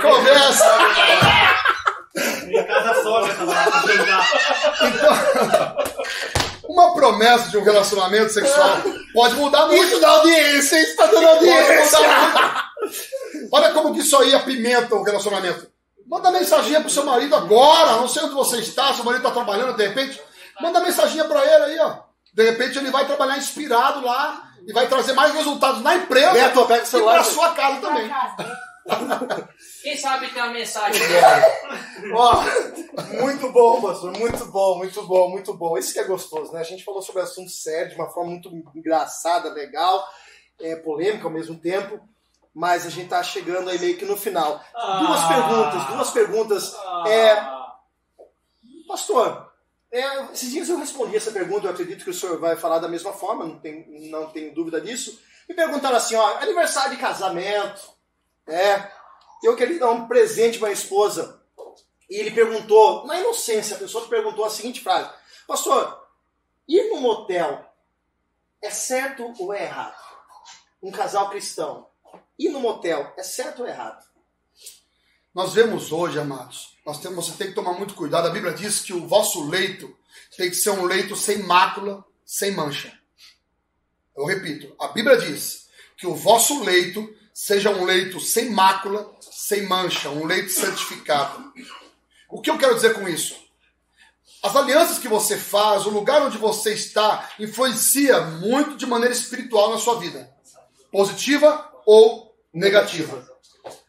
S2: Começa.
S5: Minha casa sogra tava lá pra jantar.
S2: Uma promessa de um relacionamento sexual pode mudar muito.
S1: Isso dá audiência, isso tá dando
S2: Pode
S1: audiência!
S2: mudar muito. Olha como que isso aí apimenta o relacionamento. Manda mensaginha pro seu marido agora, não sei onde você está, seu marido está trabalhando de repente. Manda mensaginha para ele aí, ó. De repente ele vai trabalhar inspirado lá e vai trazer mais resultados na empresa
S1: Beto, pega o
S2: e para sua casa também.
S4: Quem sabe tem uma mensagem dela.
S1: Ó, muito bom, pastor, muito bom, muito bom, muito bom. Isso que é gostoso, né? A gente falou sobre assunto sério, de uma forma muito engraçada, legal, é, polêmica ao mesmo tempo, mas a gente tá chegando aí meio que no final. Duas
S5: Ah.
S1: perguntas, duas perguntas. É, pastor, é, esses dias eu respondi essa pergunta, eu acredito que o senhor vai falar da mesma forma, não, tem, não tenho dúvida disso. Me perguntaram assim, ó, aniversário de casamento, é, eu queria dar um presente para a esposa. E ele perguntou, na inocência, a pessoa perguntou a seguinte frase: Pastor, ir no motel é certo ou é errado? Um casal cristão, ir no motel é certo ou errado?
S2: Nós vemos hoje, amados, nós temos, você tem que tomar muito cuidado. A Bíblia diz que o vosso leito tem que ser um leito sem mácula, sem mancha. Eu repito, a Bíblia diz que o vosso leito seja um leito sem mácula, sem mancha, um leito santificado. O que eu quero dizer com isso? As alianças que você faz, o lugar onde você está, influencia muito de maneira espiritual na sua vida, positiva ou negativa.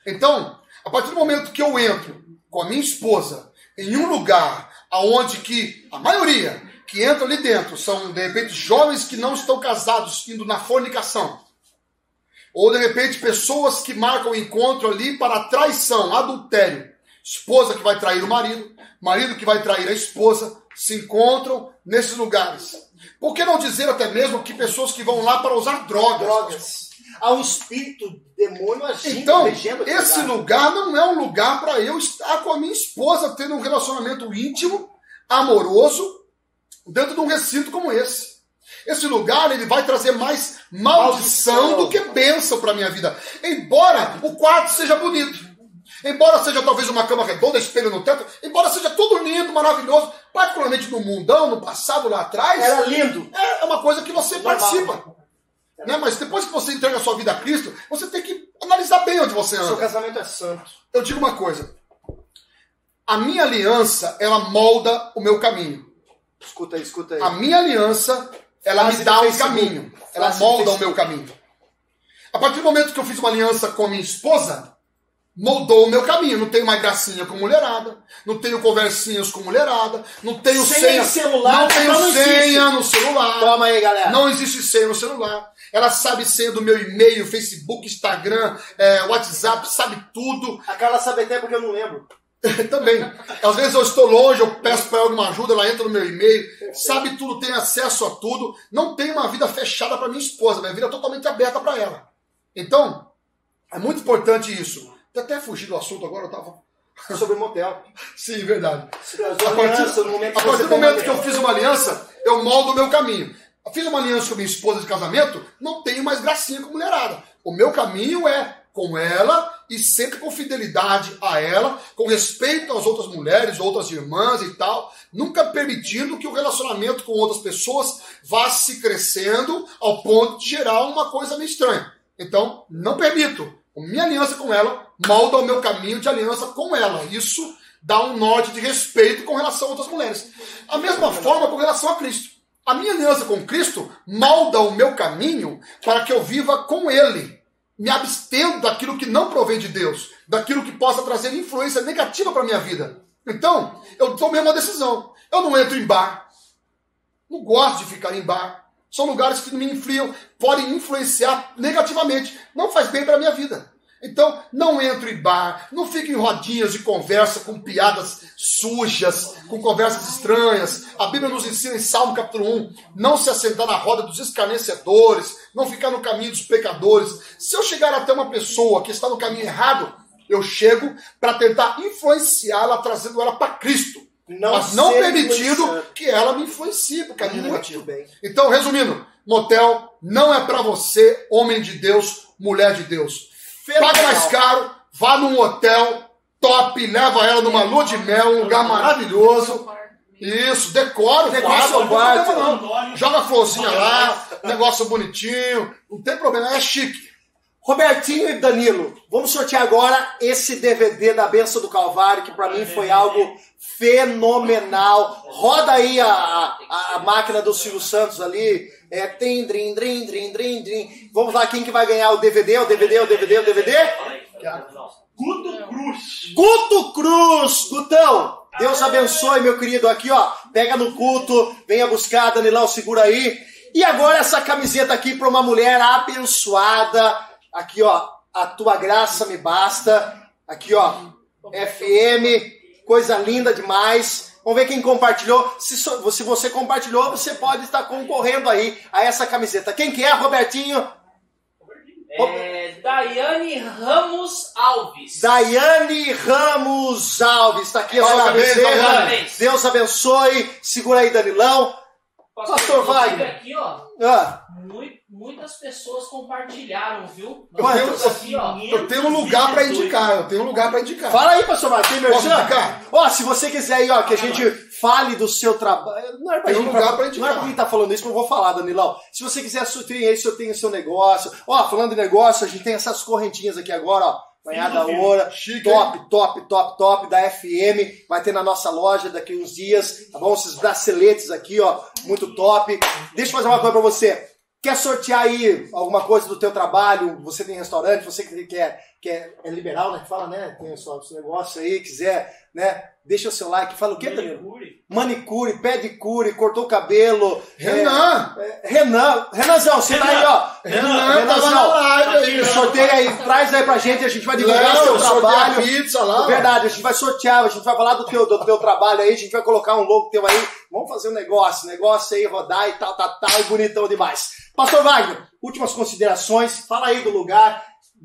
S2: Então, a partir do momento que eu entro com a minha esposa em um lugar aonde que a maioria que entra ali dentro são de repente jovens que não estão casados indo na fornicação, ou de repente pessoas que marcam encontro ali para traição, adultério, esposa que vai trair o marido, marido que vai trair a esposa, se encontram nesses lugares. Por que não dizer até mesmo que pessoas que vão lá para usar drogas?
S1: Drogas. Há um espírito demônio agindo,
S2: Então, esse lugar não é um lugar para eu estar com a minha esposa tendo um relacionamento íntimo, amoroso, dentro de um recinto como esse. Esse lugar ele vai trazer mais maldição,
S1: Maldição.
S2: do que bênção para minha vida. Embora o quarto seja bonito, embora seja talvez uma cama redonda, espelho no teto, embora seja tudo lindo, maravilhoso, particularmente no mundão, no passado, lá atrás,
S1: Era lindo.
S2: é uma coisa que você
S1: Normal.
S2: participa. Né? Mas depois que você entrega a sua vida a Cristo, você tem que analisar bem onde você
S1: Seu
S2: anda.
S1: casamento é santo.
S2: Eu digo uma coisa. A minha aliança, ela molda o meu caminho.
S1: Escuta aí, escuta aí.
S2: A minha aliança, ela
S1: Frase
S2: me dá um caminho. Ela
S1: Frase
S2: molda o meu caminho. A partir do momento que eu fiz uma aliança com a minha esposa, moldou o meu caminho. Não tenho mais gracinha com mulherada, não tenho conversinhas com mulherada, não tenho
S1: Senha
S2: senha,
S1: celular,
S2: não tenho
S1: não
S2: senha no celular.
S1: Toma aí, galera.
S2: Não existe senha no celular. Ela sabe senha do meu e-mail, Facebook, Instagram, é, WhatsApp, sabe tudo.
S1: A Carla sabe até porque eu não lembro.
S2: Também. Às vezes eu estou longe, eu peço para ela uma ajuda, ela entra no meu e-mail, sabe tudo, tem acesso a tudo. Não tem uma vida fechada para minha esposa, minha vida é totalmente aberta para ela. Então, é muito importante isso. Até fugi do assunto agora, eu tava.
S1: Sobre motel.
S2: Sim, verdade. A partir,
S1: aliança,
S2: a partir do momento que eu fiz uma aliança, eu moldo o meu caminho. Eu fiz uma aliança com minha esposa de casamento, não tenho mais gracinha com mulherada. O meu caminho é com ela e sempre com fidelidade a ela, com respeito às outras mulheres, outras irmãs e tal, nunca permitindo que o relacionamento com outras pessoas vá se crescendo ao ponto de gerar uma coisa meio estranha. Então, não permito. Minha aliança com ela molda o meu caminho de aliança com ela. Isso dá um norte de respeito com relação a outras mulheres. A mesma forma com relação a Cristo. A minha aliança com Cristo molda o meu caminho para que eu viva com Ele, me abstendo daquilo que não provém de Deus, daquilo que possa trazer influência negativa para a minha vida. Então, eu tomei uma decisão. Eu não entro em bar. Não gosto de ficar em bar. São lugares que me influem, podem influenciar negativamente. Não faz bem para a minha vida. Então, não entro em bar, não fico em rodinhas de conversa com piadas sujas, com conversas estranhas. A Bíblia nos ensina em Salmo capítulo 1, não se assentar na roda dos escarnecedores, não ficar no caminho dos pecadores. Se eu chegar até uma pessoa que está no caminho errado, eu chego para tentar influenciá-la, trazendo ela para Cristo.
S1: Não
S2: mas não permitindo que ela me influencie o caminho
S1: Muito
S2: negativo.
S1: bem.
S2: Então, resumindo, motel não é para você, homem de Deus, mulher de Deus. Paga mais caro, vá num hotel top, leva ela numa lua de mel, um lugar maravilhoso. Isso, decora,
S1: seu quarto.
S2: Joga florzinha lá, negócio bonitinho, não tem problema, é chique.
S1: Robertinho e Danilo, vamos sortear agora esse DVD da Benção do Calvário, que pra mim foi algo fenomenal. Roda aí a, a, a máquina do Silvio Santos ali. É, drim, drim, drim, drim, drim. Vamos lá, quem que vai ganhar o DVD? O DVD, o DVD, o DVD?
S5: Guto Cruz.
S1: Guto Cruz! Gutão, Deus abençoe, meu querido. Aqui, ó, pega no culto, venha buscar, Danilão, segura aí. E agora essa camiseta aqui para uma mulher abençoada. Aqui, ó, a tua graça me basta. Aqui, ó, FM, coisa linda demais. Vamos ver quem compartilhou. Se, so- se você compartilhou, você pode estar concorrendo aí a essa camiseta. Quem que é, Robertinho?
S4: É, Daiane Ramos Alves.
S1: Daiane Ramos Alves, está aqui a sua camiseta. Deus abençoe. Segura aí, Danilão. Pastor
S4: inclusive
S1: Wagner.
S4: aqui, ó,
S1: Ah,
S4: mui- muitas pessoas compartilharam, viu?
S2: Eu
S4: Nós temos aqui, ó.
S2: Eu tenho um lugar para indicar, eu tenho um lugar para indicar.
S1: fala aí, pastor. Tem
S2: Posso
S1: merchan?
S2: indicar?
S1: Ó, se você quiser aí, ó, que a gente fale do seu trabalho. Não é pra
S2: Tem um
S1: gente
S2: lugar pra
S1: não é
S2: indicar.
S1: pra gente tá falando isso que eu vou falar, Danilão. Se você quiser sortear aí, se eu tenho seu negócio. Ó, falando de negócio, a gente tem essas correntinhas aqui agora, ó. Banhada
S5: Sim,
S1: oura, top, top, top, top, da FM. Vai ter na nossa loja daqui uns dias, tá bom? Esses braceletes aqui, ó, muito top. Deixa eu fazer uma coisa pra você. Quer sortear aí alguma coisa do teu trabalho? Você tem restaurante, você que quer, quer é liberal, né? Que fala, né? Tem o seu seu negócio aí, quiser, né? Deixa o seu like. Fala o quê, Danilo?
S5: Manicure.
S1: Manicure, pedicure, cortou o cabelo.
S2: Renan!
S1: É, é, Renan, Renanzão, você tá aí, ó.
S2: Renan na live aí.
S1: Sorteia aí, traz aí pra gente, a gente vai divulgar o seu trabalho.
S2: pizza lá.
S1: Verdade, a gente vai sortear, a gente vai falar do teu, do teu trabalho aí, a gente vai colocar um logo teu aí. Vamos fazer um negócio, negócio aí, rodar e tal, tal, tal, e bonitão demais. Pastor Wagner, últimas considerações, fala aí do lugar,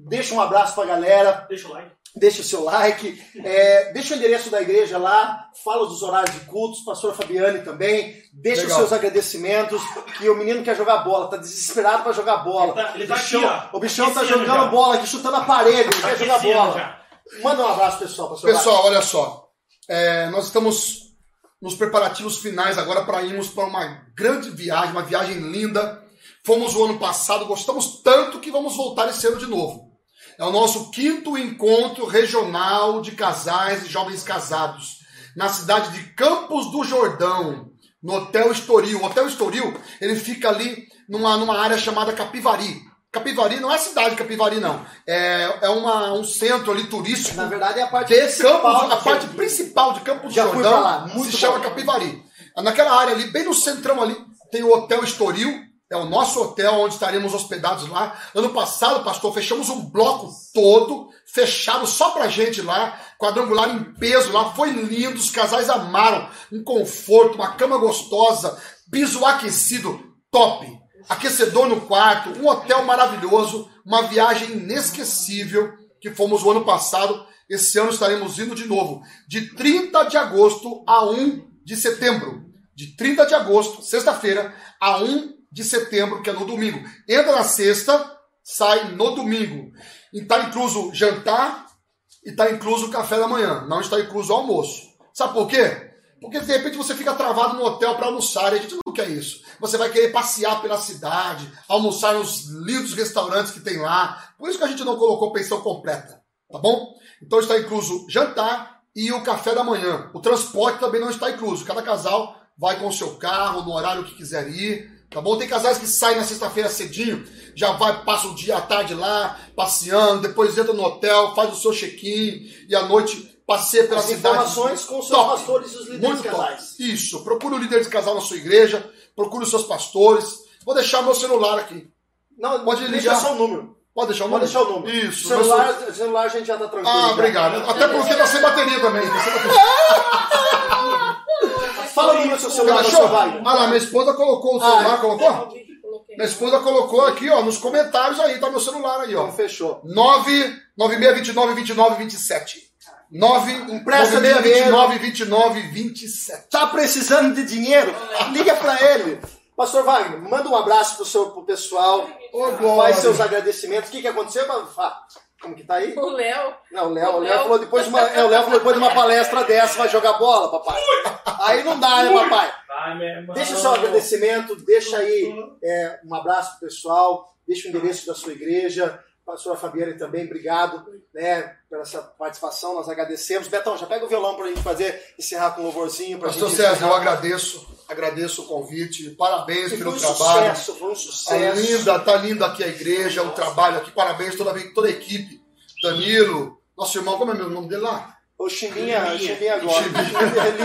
S1: deixa um abraço pra galera,
S5: Deixa o like.
S1: deixa o seu like, é, deixa o endereço da igreja lá, fala dos horários de cultos, pastor Fabiane também, deixa
S2: Legal.
S1: os seus agradecimentos, que o menino quer jogar bola, tá desesperado pra jogar bola.
S5: Ele tá- ele
S1: o
S5: tá
S1: bichão,
S5: aqui, ó,
S1: o bichão tá jogando
S5: já.
S1: bola aqui, chutando a parede, ele
S5: Tá
S1: quer jogar bola.
S5: já.
S1: Manda um abraço, pessoal, pastor
S2: Pessoal, olha só. É, nós estamos nos preparativos finais agora para irmos para uma grande viagem, uma viagem linda. Fomos o ano passado, gostamos tanto que vamos voltar esse ano de novo. É o nosso quinto encontro regional de casais e jovens casados na cidade de Campos do Jordão, no Hotel Estoril. O Hotel Estoril, ele fica ali numa, numa área chamada Capivari. Capivari não é a cidade de Capivari, não. É, é uma, um centro ali turístico.
S1: Na verdade é a parte
S2: de
S1: principal.
S2: Campos, a
S1: de
S2: parte
S1: Campos.
S2: principal de Campos do Jordão
S1: lá, muito
S2: se chama
S1: bom.
S2: Capivari. Naquela área ali, bem no centrão ali, tem o Hotel Estoril. É o nosso hotel onde estaremos hospedados lá. Ano passado, pastor, fechamos um bloco todo, fechado só pra gente lá, quadrangular em peso lá. Foi lindo, os casais amaram. Um conforto, uma cama gostosa, piso aquecido, top. Aquecedor no quarto, um hotel maravilhoso, uma viagem inesquecível que fomos o ano passado. Esse ano estaremos indo de novo, de 30 de agosto a 1 de setembro. De 30 de agosto, sexta-feira, a 1 de setembro, que é no domingo. Entra na sexta, sai no domingo. E está incluso jantar e está incluso café da manhã. Não está incluso almoço. Sabe por quê? Porque de repente você fica travado no hotel para almoçar e a gente não quer isso. Você vai querer passear pela cidade, almoçar nos lindos restaurantes que tem lá. Por isso que a gente não colocou pensão completa, tá bom? Então está incluso jantar e o café da manhã. O transporte também não está incluso. Cada casal vai com o seu carro no horário que quiser ir, tá bom? Tem casais que saem na sexta-feira cedinho, já vai, passa o dia à tarde lá, passeando, depois entra no hotel, faz o seu check-in e à noite passeia pela
S1: As
S2: cidade.
S1: informações com os seus
S2: Top.
S1: pastores e os líderes
S2: Muito
S1: de
S2: top.
S1: casais.
S2: Isso. Procure o líder de casal na sua igreja. Procure os seus pastores. Vou deixar meu celular aqui.
S1: Não,
S2: Pode ligar.
S1: só o número.
S2: Pode deixar o
S1: Pode
S2: número?
S1: deixar o número.
S2: Isso.
S1: celular.
S2: celular
S1: a gente já tá tranquilo.
S2: Ah,
S1: já.
S2: obrigado. Até porque tá sem bateria também. Tá sem bateria.
S1: Fala o número do seu celular, Wagner.
S2: Ah lá, minha esposa colocou o celular,
S1: Ah,
S2: colocou? Minha esposa colocou aqui, ó, nos comentários aí, tá meu celular aí, ó.
S1: Então fechou.
S2: 9 9629 29 27. 9
S1: Empresta
S2: 9629 29 27.
S1: Tá precisando de dinheiro? Liga pra ele. Pastor Wagner, manda um abraço pro, seu, pro pessoal.
S2: Glória.
S1: Faz seus agradecimentos. O que, que aconteceu? Ah, como que tá aí?
S3: O Léo.
S1: Não, o Léo, o Léo
S3: Léo.
S1: falou depois de uma, é, o Léo falou depois de uma palestra dessa, vai jogar bola, papai. Aí não dá, né, papai?
S5: Vai.
S1: Deixa o seu agradecimento, deixa aí é, um abraço pro pessoal, deixa o endereço da sua igreja. Pastora Fabiane também, obrigado né, por essa participação, nós agradecemos. Betão, já pega o violão pra gente fazer, encerrar com um louvorzinho. Pra
S2: Pastor
S1: gente
S2: César,
S1: encerrar.
S2: eu agradeço, agradeço o convite, parabéns
S1: foi
S2: pelo
S1: um
S2: trabalho.
S1: sucesso, foi um
S2: Tá
S1: sucesso.
S2: linda, tá linda aqui a igreja, o trabalho aqui, parabéns toda, a- toda a equipe. Danilo, nosso irmão, como é meu nome dele lá?
S1: O Chimbinha,
S5: Liminha.
S1: Chimbinha gosta.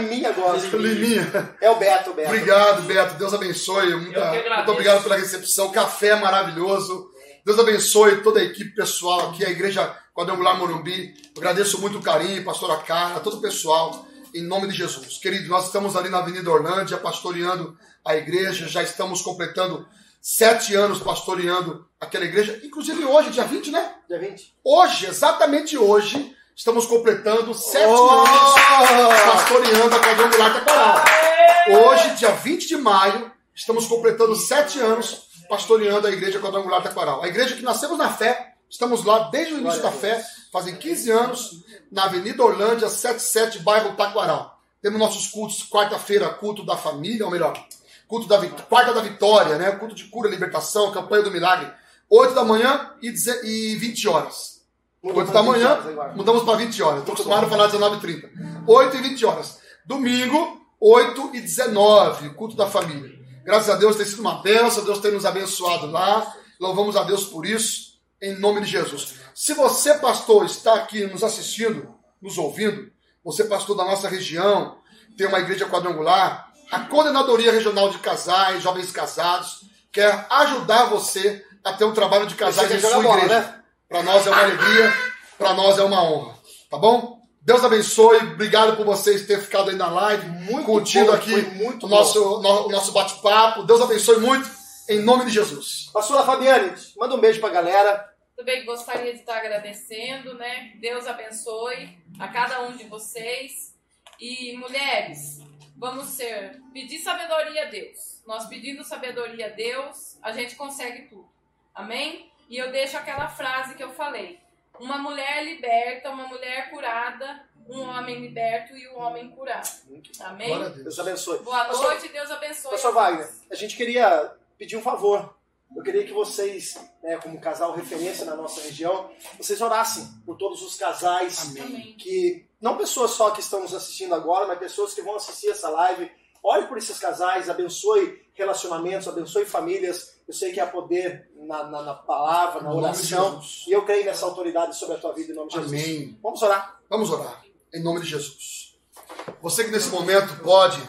S1: Liminha gosta.
S2: Liminha.
S1: É o Beto, o Beto.
S2: Obrigado, Beto. Deus abençoe.
S4: Agradeço.
S2: muito obrigado pela recepção. Café maravilhoso. Deus abençoe toda a equipe pessoal aqui, a Igreja Quadrangular Morumbi. Eu agradeço muito o carinho, pastora Carla, todo o pessoal, em nome de Jesus. Querido, nós estamos ali na Avenida Orlândia, pastoreando a igreja. Já estamos completando sete anos pastoreando aquela igreja. Inclusive hoje, dia 20, né?
S1: Dia 20.
S2: Hoje, exatamente hoje, estamos completando sete
S1: Oh!
S2: anos pastoreando a Quadrangular Taquaral. Hoje, dia 20 de maio, estamos completando sete anos pastoreando a Igreja Quadrangular Taquaral. A igreja que nascemos na fé, estamos lá desde o início da fé, fazem 15 anos, na Avenida Orlândia, 77, bairro Taquaral. Temos nossos cultos, quarta-feira, culto da família, ou melhor, culto da quarta da vitória, né? culto de cura, libertação, campanha do milagre, 8 da manhã e, deze- e 20 horas.
S1: Mudou
S2: 8
S1: pra
S2: da
S1: 20
S2: manhã, mudamos para 20 horas. Estou acostumado a falar 19 e 30. 8 e 20 horas. Domingo, 8 e 19, culto da família. Graças a Deus tem sido uma bênção, Deus tem nos abençoado lá. Louvamos a Deus por isso, em nome de Jesus. Se você, pastor, está aqui nos assistindo, nos ouvindo, você, pastor da nossa região, tem uma igreja quadrangular, a Coordenadoria Regional de Casais, Jovens Casados, quer ajudar você a ter um trabalho de casais em sua
S1: bola,
S2: igreja.
S1: né?
S2: Para nós é uma alegria, para nós é uma honra, tá bom? Deus abençoe, obrigado por vocês terem ficado aí na live,
S1: Muito
S2: curtindo
S1: bom,
S2: aqui
S1: muito
S2: o nosso, no- o nosso bate-papo. Deus abençoe muito, em nome de Jesus.
S1: Pastora Fabiane, manda um beijo pra galera.
S3: Também gostaria de estar agradecendo, né? Deus abençoe a cada um de vocês. E mulheres, vamos ser pedir sabedoria a Deus. Nós pedindo sabedoria a Deus, a gente consegue tudo. Amém? E eu deixo aquela frase que eu falei. Uma mulher liberta, uma mulher curada, um homem liberto e um homem curado. Amém?
S2: Deus.
S1: Deus abençoe.
S3: Boa
S1: Pastor-
S3: noite, Deus abençoe.
S1: Pastor Wagner, a gente queria pedir um favor. Eu queria que vocês, né, como casal referência na nossa região, vocês orassem por todos os casais
S3: Amém.
S1: que não pessoas só que estão nos assistindo agora, mas pessoas que vão assistir essa live. Ore por esses casais, abençoe relacionamentos, abençoe famílias. Eu sei que há poder na, na- na palavra, na oração. E eu creio nessa autoridade sobre a tua vida em nome de Jesus.
S2: Amém.
S1: Vamos orar.
S2: Vamos orar. Em nome de Jesus. Você que nesse momento pode,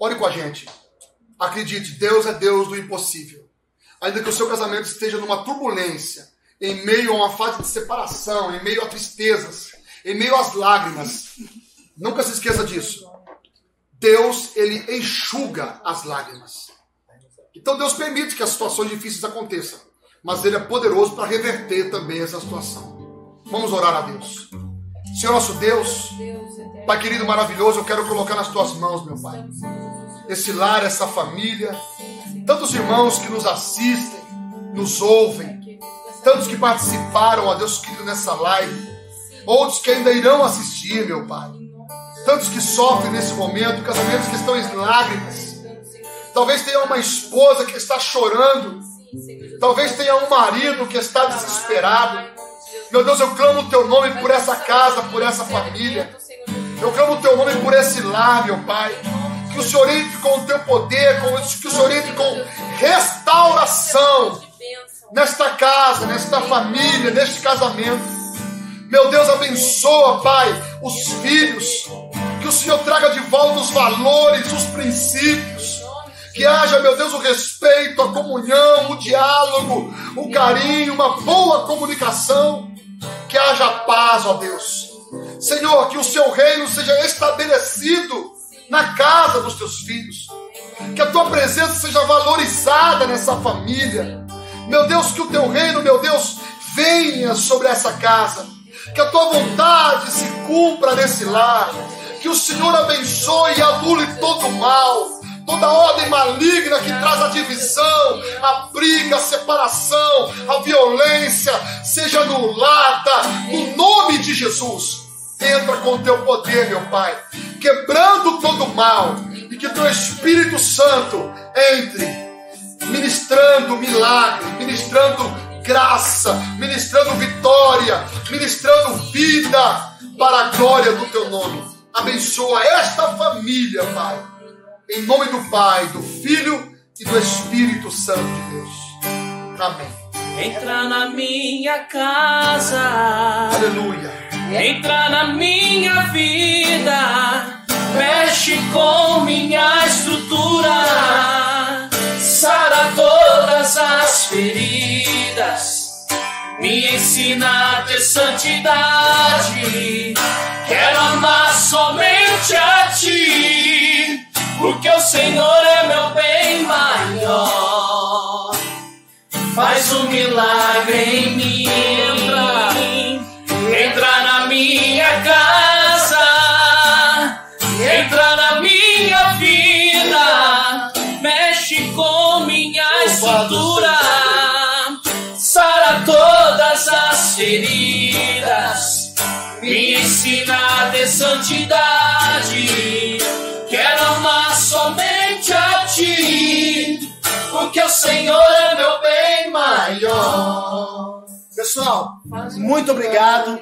S2: ore com a gente. Acredite, Deus é Deus do impossível. Ainda que o seu casamento esteja numa turbulência, em meio a uma fase de separação, em meio a tristezas, em meio às lágrimas, nunca se esqueça disso. Deus, ele enxuga as lágrimas. Então Deus permite que as situações difíceis aconteçam, mas ele é poderoso para reverter também essa situação. Vamos orar a Deus. Senhor nosso Deus. Pai querido maravilhoso, eu quero colocar nas tuas mãos, meu Pai, esse lar, essa família, tantos irmãos que nos assistem, nos ouvem, tantos que participaram, ó Deus querido, nessa live, outros que ainda irão assistir, meu Pai, tantos que sofrem nesse momento, casamentos que estão em lágrimas, talvez tenha uma esposa que está chorando, talvez tenha um marido que está desesperado. Meu Deus, eu clamo o teu nome por essa casa, por essa família. Eu clamo o teu nome por esse lar, meu Pai. Que o Senhor entre com o teu poder, que o Senhor entre com restauração nesta casa, nesta família, neste casamento. Meu Deus, abençoa, Pai, os filhos. Que o Senhor traga de volta os valores, os princípios. Que haja, meu Deus, o respeito, a comunhão, o diálogo, o carinho, uma boa comunicação. Que haja paz, ó Deus. Senhor, que o seu reino seja estabelecido na casa dos teus filhos. Que a tua presença seja valorizada nessa família. Meu Deus, que o teu reino, meu Deus, venha sobre essa casa. Que a tua vontade se cumpra nesse lar. Que o Senhor abençoe e anule todo o mal. Toda ordem maligna que traz a divisão, a briga, a separação, a violência, seja anulada no nome de Jesus. Entra com o teu poder, meu Pai, quebrando mal, e que teu Espírito Santo entre, ministrando milagre, ministrando graça, ministrando vitória, ministrando vida para a glória do teu nome. Abençoa esta família, Pai, em nome do Pai, do Filho e do Espírito Santo de Deus. Amém.
S4: Entra na minha casa.
S2: Aleluia.
S4: Entra na minha vida, mexe com minha estrutura, sara todas as feridas, me ensina a ter santidade. Quero amar somente a ti, porque o Senhor é meu bem maior. Faz um milagre em mim. Estrutura, sara todas as feridas, me ensina a ter santidade. Quero amar somente a ti, porque o Senhor é meu bem maior.
S1: Pessoal, muito obrigado.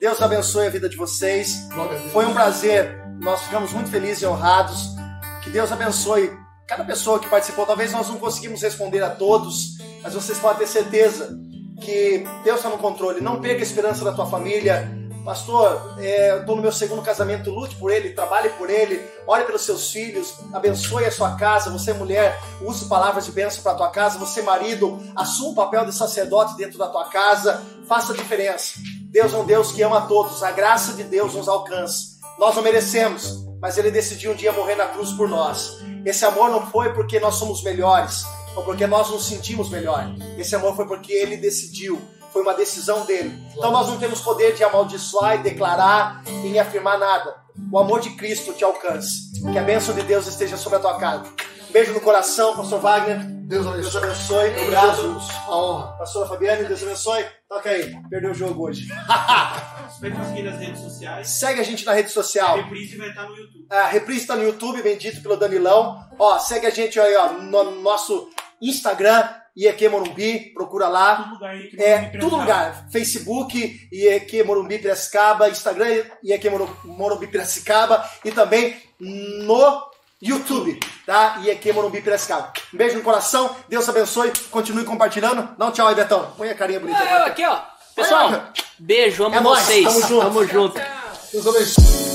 S1: Deus abençoe a vida de vocês. Foi um prazer. Nós ficamos muito felizes e honrados. Que Deus abençoe cada pessoa que participou. Talvez nós não conseguimos responder a todos, mas vocês podem ter certeza que Deus está no controle. Não perca a esperança da tua família. Pastor, é, estou no meu segundo casamento, lute por ele, trabalhe por ele, ore pelos seus filhos, abençoe a sua casa. Você, mulher, use palavras de bênção para a tua casa. Você, marido, assuma o papel de sacerdote dentro da tua casa. Faça a diferença. Deus é um Deus que ama a todos. A graça de Deus nos alcança. Nós não merecemos, mas Ele decidiu um dia morrer na cruz por nós. Esse amor não foi porque nós somos melhores, ou porque nós nos sentimos melhor. Esse amor foi porque Ele decidiu. Foi uma decisão dele. Então nós não temos poder de amaldiçoar e declarar e afirmar nada. O amor de Cristo te alcance. Que a bênção de Deus esteja sobre a tua casa. Beijo no coração, Pastor Wagner.
S2: Deus
S1: Deus
S2: abençoe.
S1: abençoe. Obrigado.
S2: A honra.
S1: Pastora Fabiane, Deus abençoe. Toca aí. Perdeu o jogo hoje.
S5: Você vai seguir nas redes sociais.
S1: Segue a gente na rede
S5: A
S1: social.
S5: reprise vai estar no YouTube.
S1: A reprise tá no YouTube, bendito pelo Danilão. Ó, segue a gente aí, ó, no nosso Instagram, IEQ Morumbi, procura lá.
S5: Todo lugar
S1: É, lugar. Facebook, IEQ Morumbi Piracicaba, Instagram, IEQ Moru- Morumbi Piracicaba e também no YouTube, tá? IEQ Morumbi Piracicaba. Um beijo no coração, Deus abençoe, continue compartilhando. Dá um tchau aí, Betão. Põe a carinha bonita.
S7: Eu aqui, ó. Pessoal, beijo, amo
S1: É
S7: vocês.
S1: tamo junto.
S7: Tamo junto.